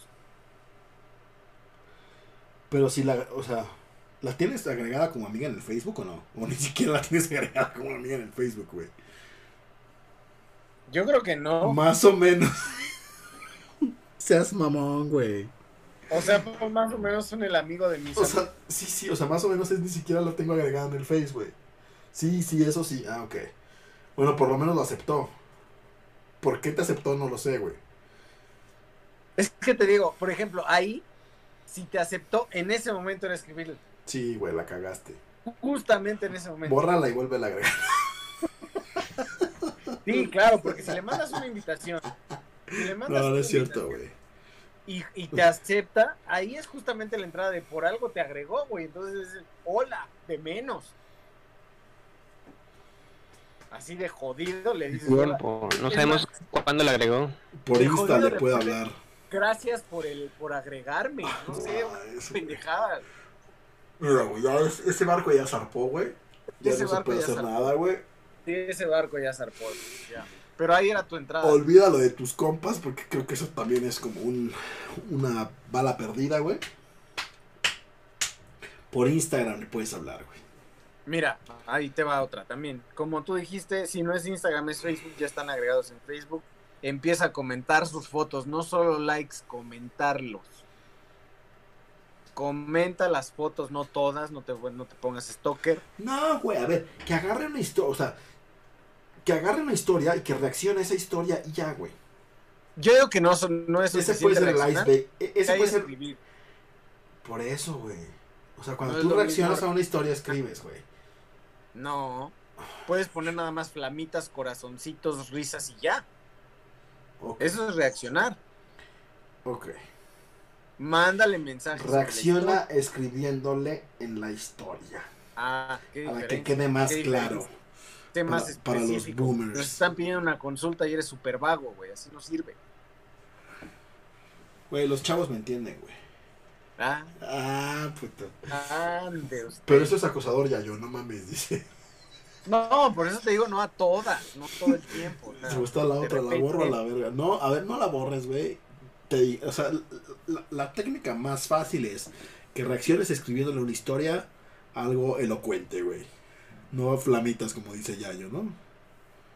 Speaker 3: Pero si la, o sea, ¿la tienes agregada como amiga en el Facebook o no? O ni *laughs* siquiera la tienes agregada como amiga en el Facebook, güey.
Speaker 2: Yo creo que no.
Speaker 3: Más o menos. *laughs* Seas mamón, güey.
Speaker 2: O sea, pues, más o menos son el amigo de mis
Speaker 3: O sea, sí, sí, o sea, más o menos es ni siquiera la tengo agregada en el Facebook, güey. Sí, sí, eso sí. Ah, ok. Bueno, por lo menos lo aceptó. ¿Por qué te aceptó? No lo sé, güey.
Speaker 2: Es que te digo, por ejemplo, ahí si te aceptó en ese momento en escribirle.
Speaker 3: Sí, güey, la cagaste.
Speaker 2: Justamente en ese momento.
Speaker 3: Bórrala y vuelve a agregar.
Speaker 2: Sí, claro, porque si le mandas una invitación.
Speaker 3: no, no es cierto, güey.
Speaker 2: Y, y, te acepta, ahí es justamente la entrada de por algo te agregó, güey. Entonces es hola, de menos. Así de jodido le dices.
Speaker 1: Tiempo. No sabemos cuándo le agregó.
Speaker 3: Por Insta le puede hablar
Speaker 2: gracias por el por agregarme. No sé, *laughs* pendejada.
Speaker 3: Mira, güey, ya ese barco ya zarpó, güey. Ya no se puede hacer nada, güey.
Speaker 2: Sí, ese barco ya zarpó, ya. Pero ahí era tu entrada.
Speaker 3: Olvídalo de tus compas, porque creo que eso también es como un, una bala perdida, güey. Por Instagram le puedes hablar, güey.
Speaker 2: Mira, ahí te va otra también. Como tú dijiste, si no es Instagram, es Facebook, ya están agregados en Facebook. Empieza a comentar sus fotos, no solo likes, comentarlos. Comenta las fotos, no todas, no te, no te pongas stalker.
Speaker 3: No, güey, a ver, que agarre una historia, o sea, que agarre una historia y que reaccione a esa historia y ya, güey.
Speaker 2: Yo digo que no, no es
Speaker 3: Ese puede ser el iceberg. E, ese puede ser. Por eso, güey. O sea, cuando tú reaccionas a una historia, escribes, güey.
Speaker 2: No. Puedes poner nada más flamitas, corazoncitos, risas y ya. Eso es reaccionar.
Speaker 3: Ok.
Speaker 2: Mándale mensajes.
Speaker 3: Reacciona escribiéndole en la historia.
Speaker 2: Ah,
Speaker 3: qué Para que quede más claro.
Speaker 2: Temas para, los boomers. Nos están pidiendo una consulta y eres súper vago, güey. Así no sirve.
Speaker 3: Güey, los chavos me entienden, güey.
Speaker 2: Ah.
Speaker 3: Ah, puta.
Speaker 2: Ande
Speaker 3: Pero eso es acosador ya yo, no mames, dice.
Speaker 2: No, por eso te digo, no a todas, no todo el tiempo.
Speaker 3: Me gusta la otra, la borro a la verga. No, a ver, no la borres, güey. o sea, la, técnica más fácil es que reacciones escribiéndole una historia algo elocuente, güey. No flamitas, como dice Yayo, ¿no?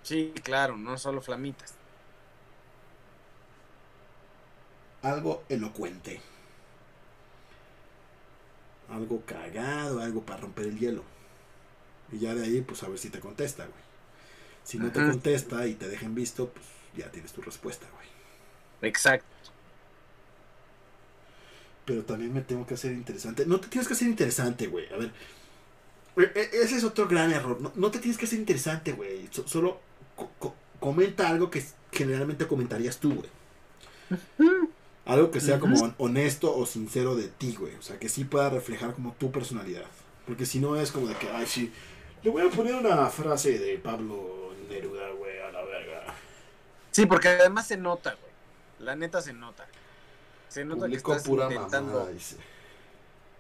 Speaker 2: Sí, claro, no solo flamitas.
Speaker 3: Algo elocuente algo cagado, algo para romper el hielo. Y ya de ahí, pues a ver si te contesta, güey. Si no te contesta y te dejen visto, pues ya tienes tu respuesta, güey.
Speaker 2: Exacto.
Speaker 3: Pero también me tengo que hacer interesante. No te tienes que hacer interesante, güey. A ver. E, e, ese es otro gran error. No, te tienes que hacer interesante, güey. solo comenta algo que generalmente comentarías tú, güey. Algo que sea como honesto o sincero de ti, güey. O sea, que sí pueda reflejar como tu personalidad. Porque si no es como de que, ay, sí, le voy a poner una frase de Pablo Neruda, güey, a la verga.
Speaker 2: Sí, porque además se nota, güey. La neta se nota. Se nota que estás intentando.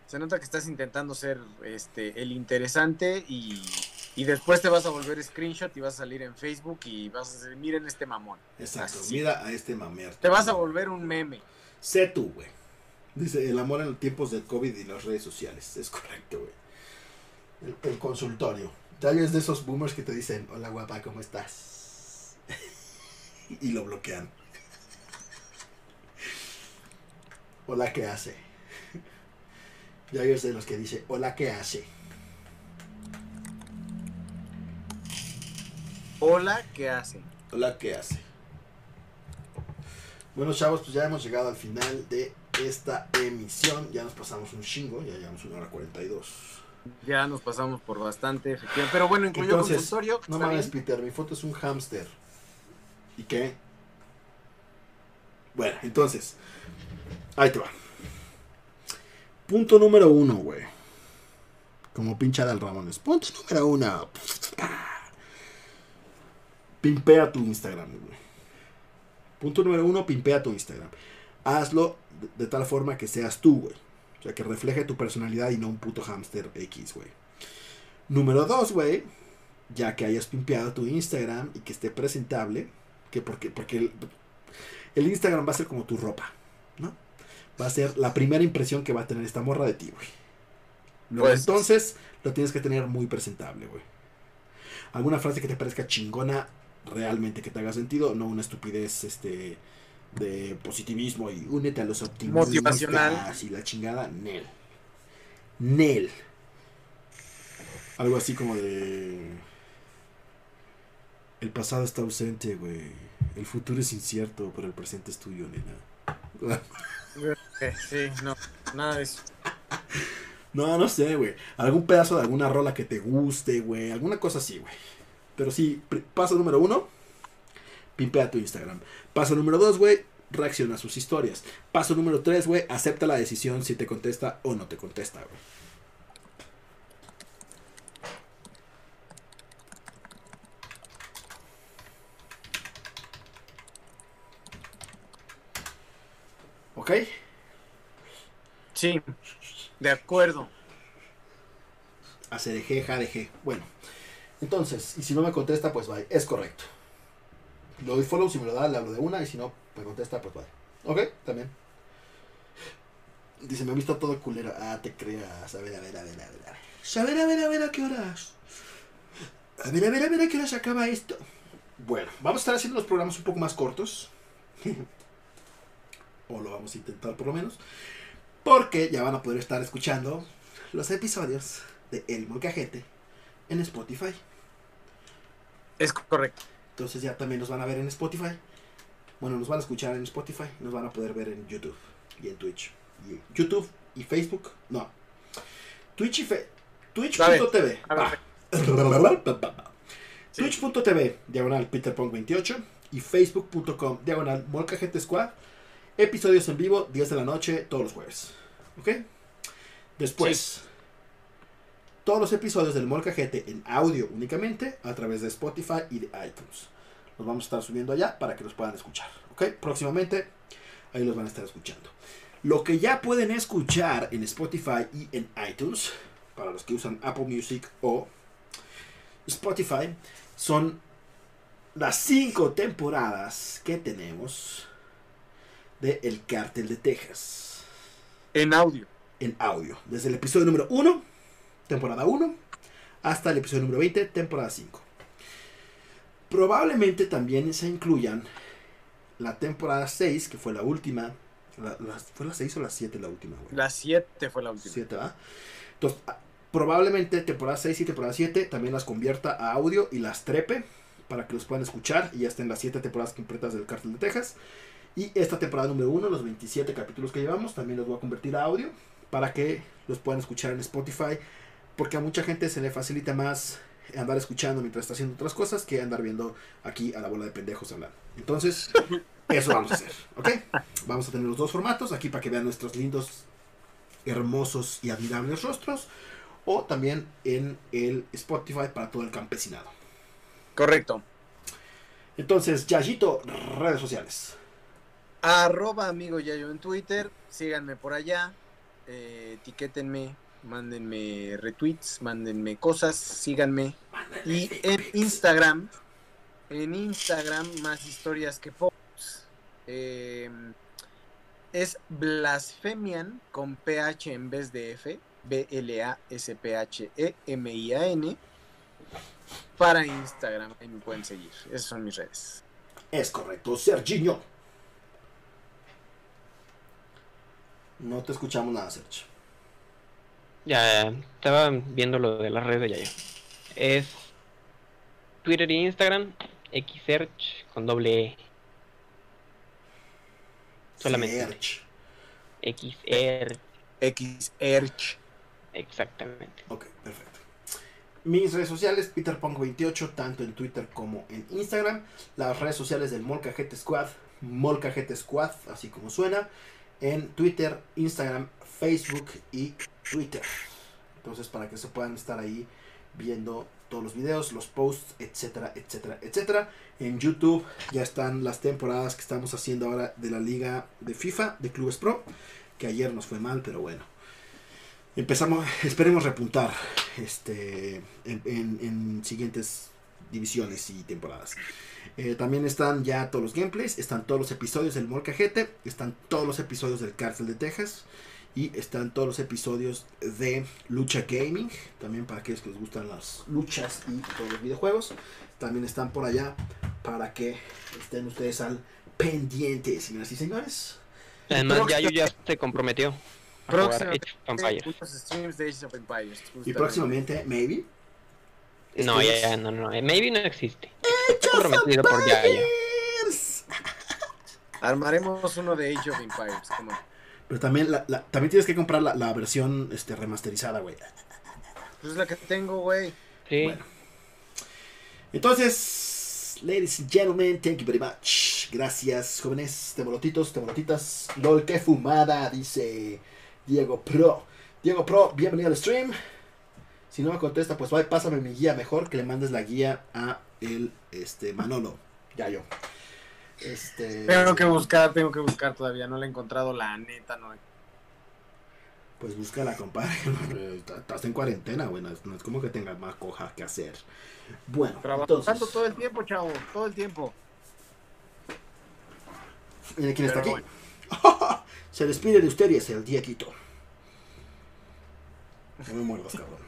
Speaker 2: Se nota que estás intentando ser este el interesante y, y después te vas a volver screenshot y vas a salir en Facebook y vas a decir, miren este mamón.
Speaker 3: Exacto, mira a este mamer.
Speaker 2: Te vas a volver un meme.
Speaker 3: Sé tú, güey. Dice, el amor en los tiempos del COVID y las redes sociales. Es correcto, güey. El, consultorio. Ya es de esos boomers que te dicen, hola guapa, ¿cómo estás? *laughs* y lo bloquean. hola, ¿qué hace? *laughs* Ya es de los que dice, hola, ¿qué hace?
Speaker 2: Hola, ¿qué hace?
Speaker 3: Hola, ¿qué hace? Bueno, chavos, pues ya hemos llegado al final de esta emisión. Ya nos pasamos un chingo, ya llevamos una hora 42.
Speaker 2: Ya nos pasamos por bastante, efectivamente. Pero bueno, incluyó Entonces, consultorio.
Speaker 3: No mames, Peter, mi foto es un hámster. ¿Y qué? Bueno, entonces, ahí te va. Punto número uno, güey. Como pinchada al Ramones. Punto número uno. Pimpea tu Instagram, güey. Punto número uno, pimpea tu Instagram. Hazlo de, tal forma que seas tú, güey. O sea, que refleje tu personalidad y no un puto hámster X, güey. Número dos, güey. Ya que hayas pimpeado tu Instagram y que esté presentable. Que porque, porque el, Instagram va a ser como tu ropa, ¿no? Va a ser la primera impresión que va a tener esta morra de ti, güey. Pues, entonces lo tienes que tener muy presentable, güey. Alguna frase que te parezca chingona, realmente que te haga sentido, no una estupidez este de positivismo y únete a los optimistas
Speaker 2: motivacional
Speaker 3: y la chingada, Nel. Nel. Algo así como de el pasado está ausente, güey. El futuro es incierto, pero el presente es tuyo, nena.
Speaker 2: sí, no, nada de eso.
Speaker 3: No, no sé, güey. Algún pedazo de alguna rola que te guste, güey. Alguna cosa así, güey. Pero sí, paso número uno, pimpea tu Instagram. Paso número dos, güey, reacciona a sus historias. Paso número tres, güey, acepta la decisión si te contesta o no te contesta, güey. ¿Ok?
Speaker 2: Sí, de acuerdo.
Speaker 3: hacer eje, jadeje. Bueno, entonces, y si no me contesta, pues bye. Es correcto. Lo doy follow, si me lo da, le hablo de una, y si no me contesta, pues bye. Ok, también. Dice, me ha visto todo culero. Ah, te creas. A ver, a ver, a ver, a ver. A ver, a ver, a ver, a qué horas. A ver, a ver, a ver, a qué horas acaba esto. Bueno, vamos a estar haciendo los programas un poco más cortos. *laughs* o lo vamos a intentar por lo menos. Porque ya van a poder estar escuchando los episodios de El Molcajete en Spotify.
Speaker 2: Es correcto.
Speaker 3: Entonces ya también nos van a ver en Spotify. Bueno, nos van a escuchar en Spotify. Nos van a poder ver en YouTube y en Twitch. Y YouTube y Facebook. No. Twitch y Fe Twitch.tv. *laughs* Twitch.tv, diagonal PeterPong28 y Facebook.com, diagonal Molcajete Squad. Episodios en vivo, 10 de la noche, todos los jueves. ¿Ok? Después, todos los episodios del Molcajete en audio únicamente a través de Spotify y de iTunes. Los vamos a estar subiendo allá para que los puedan escuchar. ¿Ok? Próximamente, ahí los van a estar escuchando. Lo que ya pueden escuchar en Spotify y en iTunes, para los que usan Apple Music o Spotify, son las cinco temporadas que tenemos de El Cártel de Texas.
Speaker 2: En audio.
Speaker 3: En audio. Desde el episodio número 1, temporada 1, hasta el episodio número 20, temporada 5. Probablemente también se incluyan la temporada 6, que fue la última. ¿Fue la 6 o la 7 la última?
Speaker 2: La 7 fue la última.
Speaker 3: 7, ¿verdad? Entonces, probablemente temporada 6 y temporada 7 también las convierta a audio y las trepe para que los puedan escuchar y ya estén las 7 temporadas completas del Cártel de Texas. Y esta temporada número 1, los 27 capítulos que llevamos, también los voy a convertir a audio para que los puedan escuchar en Spotify. Porque a mucha gente se le facilita más andar escuchando mientras está haciendo otras cosas que andar viendo aquí a la bola de pendejos hablando. Entonces, eso vamos a hacer, ¿ok? Vamos a tener los dos formatos aquí para que vean nuestros lindos, hermosos y admirables rostros. O también en el Spotify para todo el campesinado.
Speaker 2: Correcto.
Speaker 3: Entonces, Yayito, redes sociales.
Speaker 2: Arroba amigo Yayo en Twitter. Síganme por allá. Eh, etiquétenme. Mándenme retweets. Mándenme cosas. Síganme. y en Instagram. En Instagram, más historias que posts. Em, es Blasfemian con PH en vez de F. B-L-A-S-P-H-E-M-I-A-N para Instagram. Ahí me pueden seguir. Esas son mis redes.
Speaker 3: Es correcto, Serginho. No te escuchamos nada, Sergio.
Speaker 1: Ya, estaba viendo lo de las redes de Yayo. Es Twitter e Instagram, Xsearch con doble E. Solamente. Xsearch.
Speaker 2: Xsearch.
Speaker 1: Exactamente.
Speaker 3: Ok, perfecto. Mis redes sociales, PeterPunk28, tanto en Twitter como en Instagram. Las redes sociales del Molcajete Squad, Molcajete Squad, así como suena. En Twitter, Instagram, Facebook y Twitter. Entonces, para que se puedan estar ahí viendo todos los videos, los posts, etcétera, etcétera, etcétera. En YouTube ya están las temporadas que estamos haciendo ahora de la liga de FIFA, de Clubes Pro, que ayer nos fue mal, pero bueno empezamos, esperemos repuntar este, en, siguientes divisiones y temporadas. Eh, también están ya todos los gameplays, están todos los episodios del Molcajete, están todos los episodios del Cárcel de Texas y están todos los episodios de Lucha Gaming, también para aquellos que les gustan las luchas y todos los videojuegos. También están por allá para que estén ustedes al pendiente, señoras y señores.
Speaker 1: Además, ya yo ya se comprometió.
Speaker 3: Y próximamente, maybe.
Speaker 1: No, ya, ya, no, no. Maybe no existe. Está comprometido por ya, ya.
Speaker 2: Armaremos uno de Age of Empires.
Speaker 3: Pero también, la, la, también tienes que comprar la, la versión este, remasterizada, güey.
Speaker 2: Pues es la que tengo, güey.
Speaker 1: Sí. Bueno.
Speaker 3: Entonces, ladies and gentlemen, thank you very much. Gracias, jóvenes, temolotitos, temolotitas. LOL, qué fumada, dice. Diego Pro. Diego Pro, bienvenido al stream. Si no me contesta, pues vaya, pásame mi guía mejor que le mandes la guía a el este Manolo. Ya yo. Este...
Speaker 2: Tengo que buscar, tengo que buscar todavía, no le he encontrado la neta, no.
Speaker 3: Pues búscala, compadre. *laughs* Estás en cuarentena, güey. No es, como que tengas más coja que hacer. Bueno,
Speaker 2: trabajando todo el tiempo, chavo. Todo el tiempo.
Speaker 3: ¿Quién está aquí? *laughs* Se despide de usted y es el Diequito. No me muerdas, cabrón.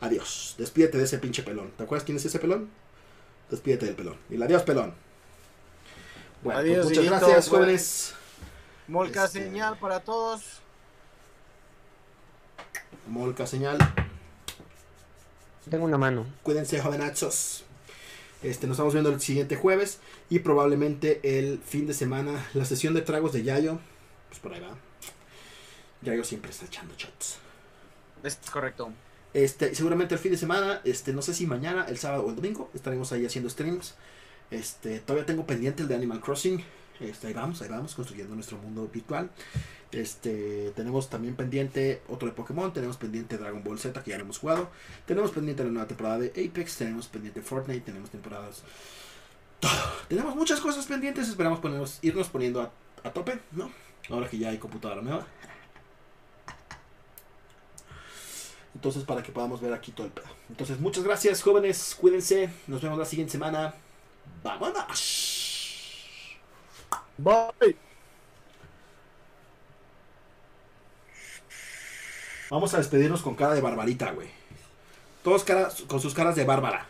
Speaker 3: Adiós. Despídete de ese pinche pelón. ¿Te acuerdas quién es ese pelón? Despídete del pelón. Y adiós, pelón. Bueno, pues muchas gracias, jóvenes.
Speaker 2: Molca este, señal para todos.
Speaker 3: Molca señal.
Speaker 1: Tengo una mano.
Speaker 3: Cuídense, jovenachos. Este, nos estamos viendo el siguiente jueves y probablemente el fin de semana la sesión de tragos de Yayo. Pues por ahí va. Yayo siempre está echando shots.
Speaker 2: Es correcto.
Speaker 3: Este, seguramente el fin de semana, este, no sé si mañana, el sábado o el domingo, estaremos ahí haciendo streams. Este, todavía tengo pendiente el de Animal Crossing. Este, ahí vamos, ahí vamos, construyendo nuestro mundo virtual. Este, tenemos también pendiente otro de Pokémon, tenemos pendiente Dragon Ball Z que ya lo hemos jugado, tenemos pendiente la nueva temporada de Apex, tenemos pendiente Fortnite, tenemos temporadas. Tenemos muchas cosas pendientes, esperamos ponernos, irnos poniendo a, a tope, ¿no? Ahora que ya hay computadora nueva. Entonces, para que podamos ver aquí todo el pedo. Entonces, muchas gracias, jóvenes. Cuídense. Nos vemos la siguiente semana. Vámonos. Bye. Vamos a despedirnos con cara de barbarita, güey. Todos caras, con sus caras de bárbara.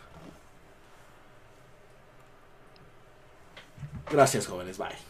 Speaker 3: Gracias, jóvenes. Bye.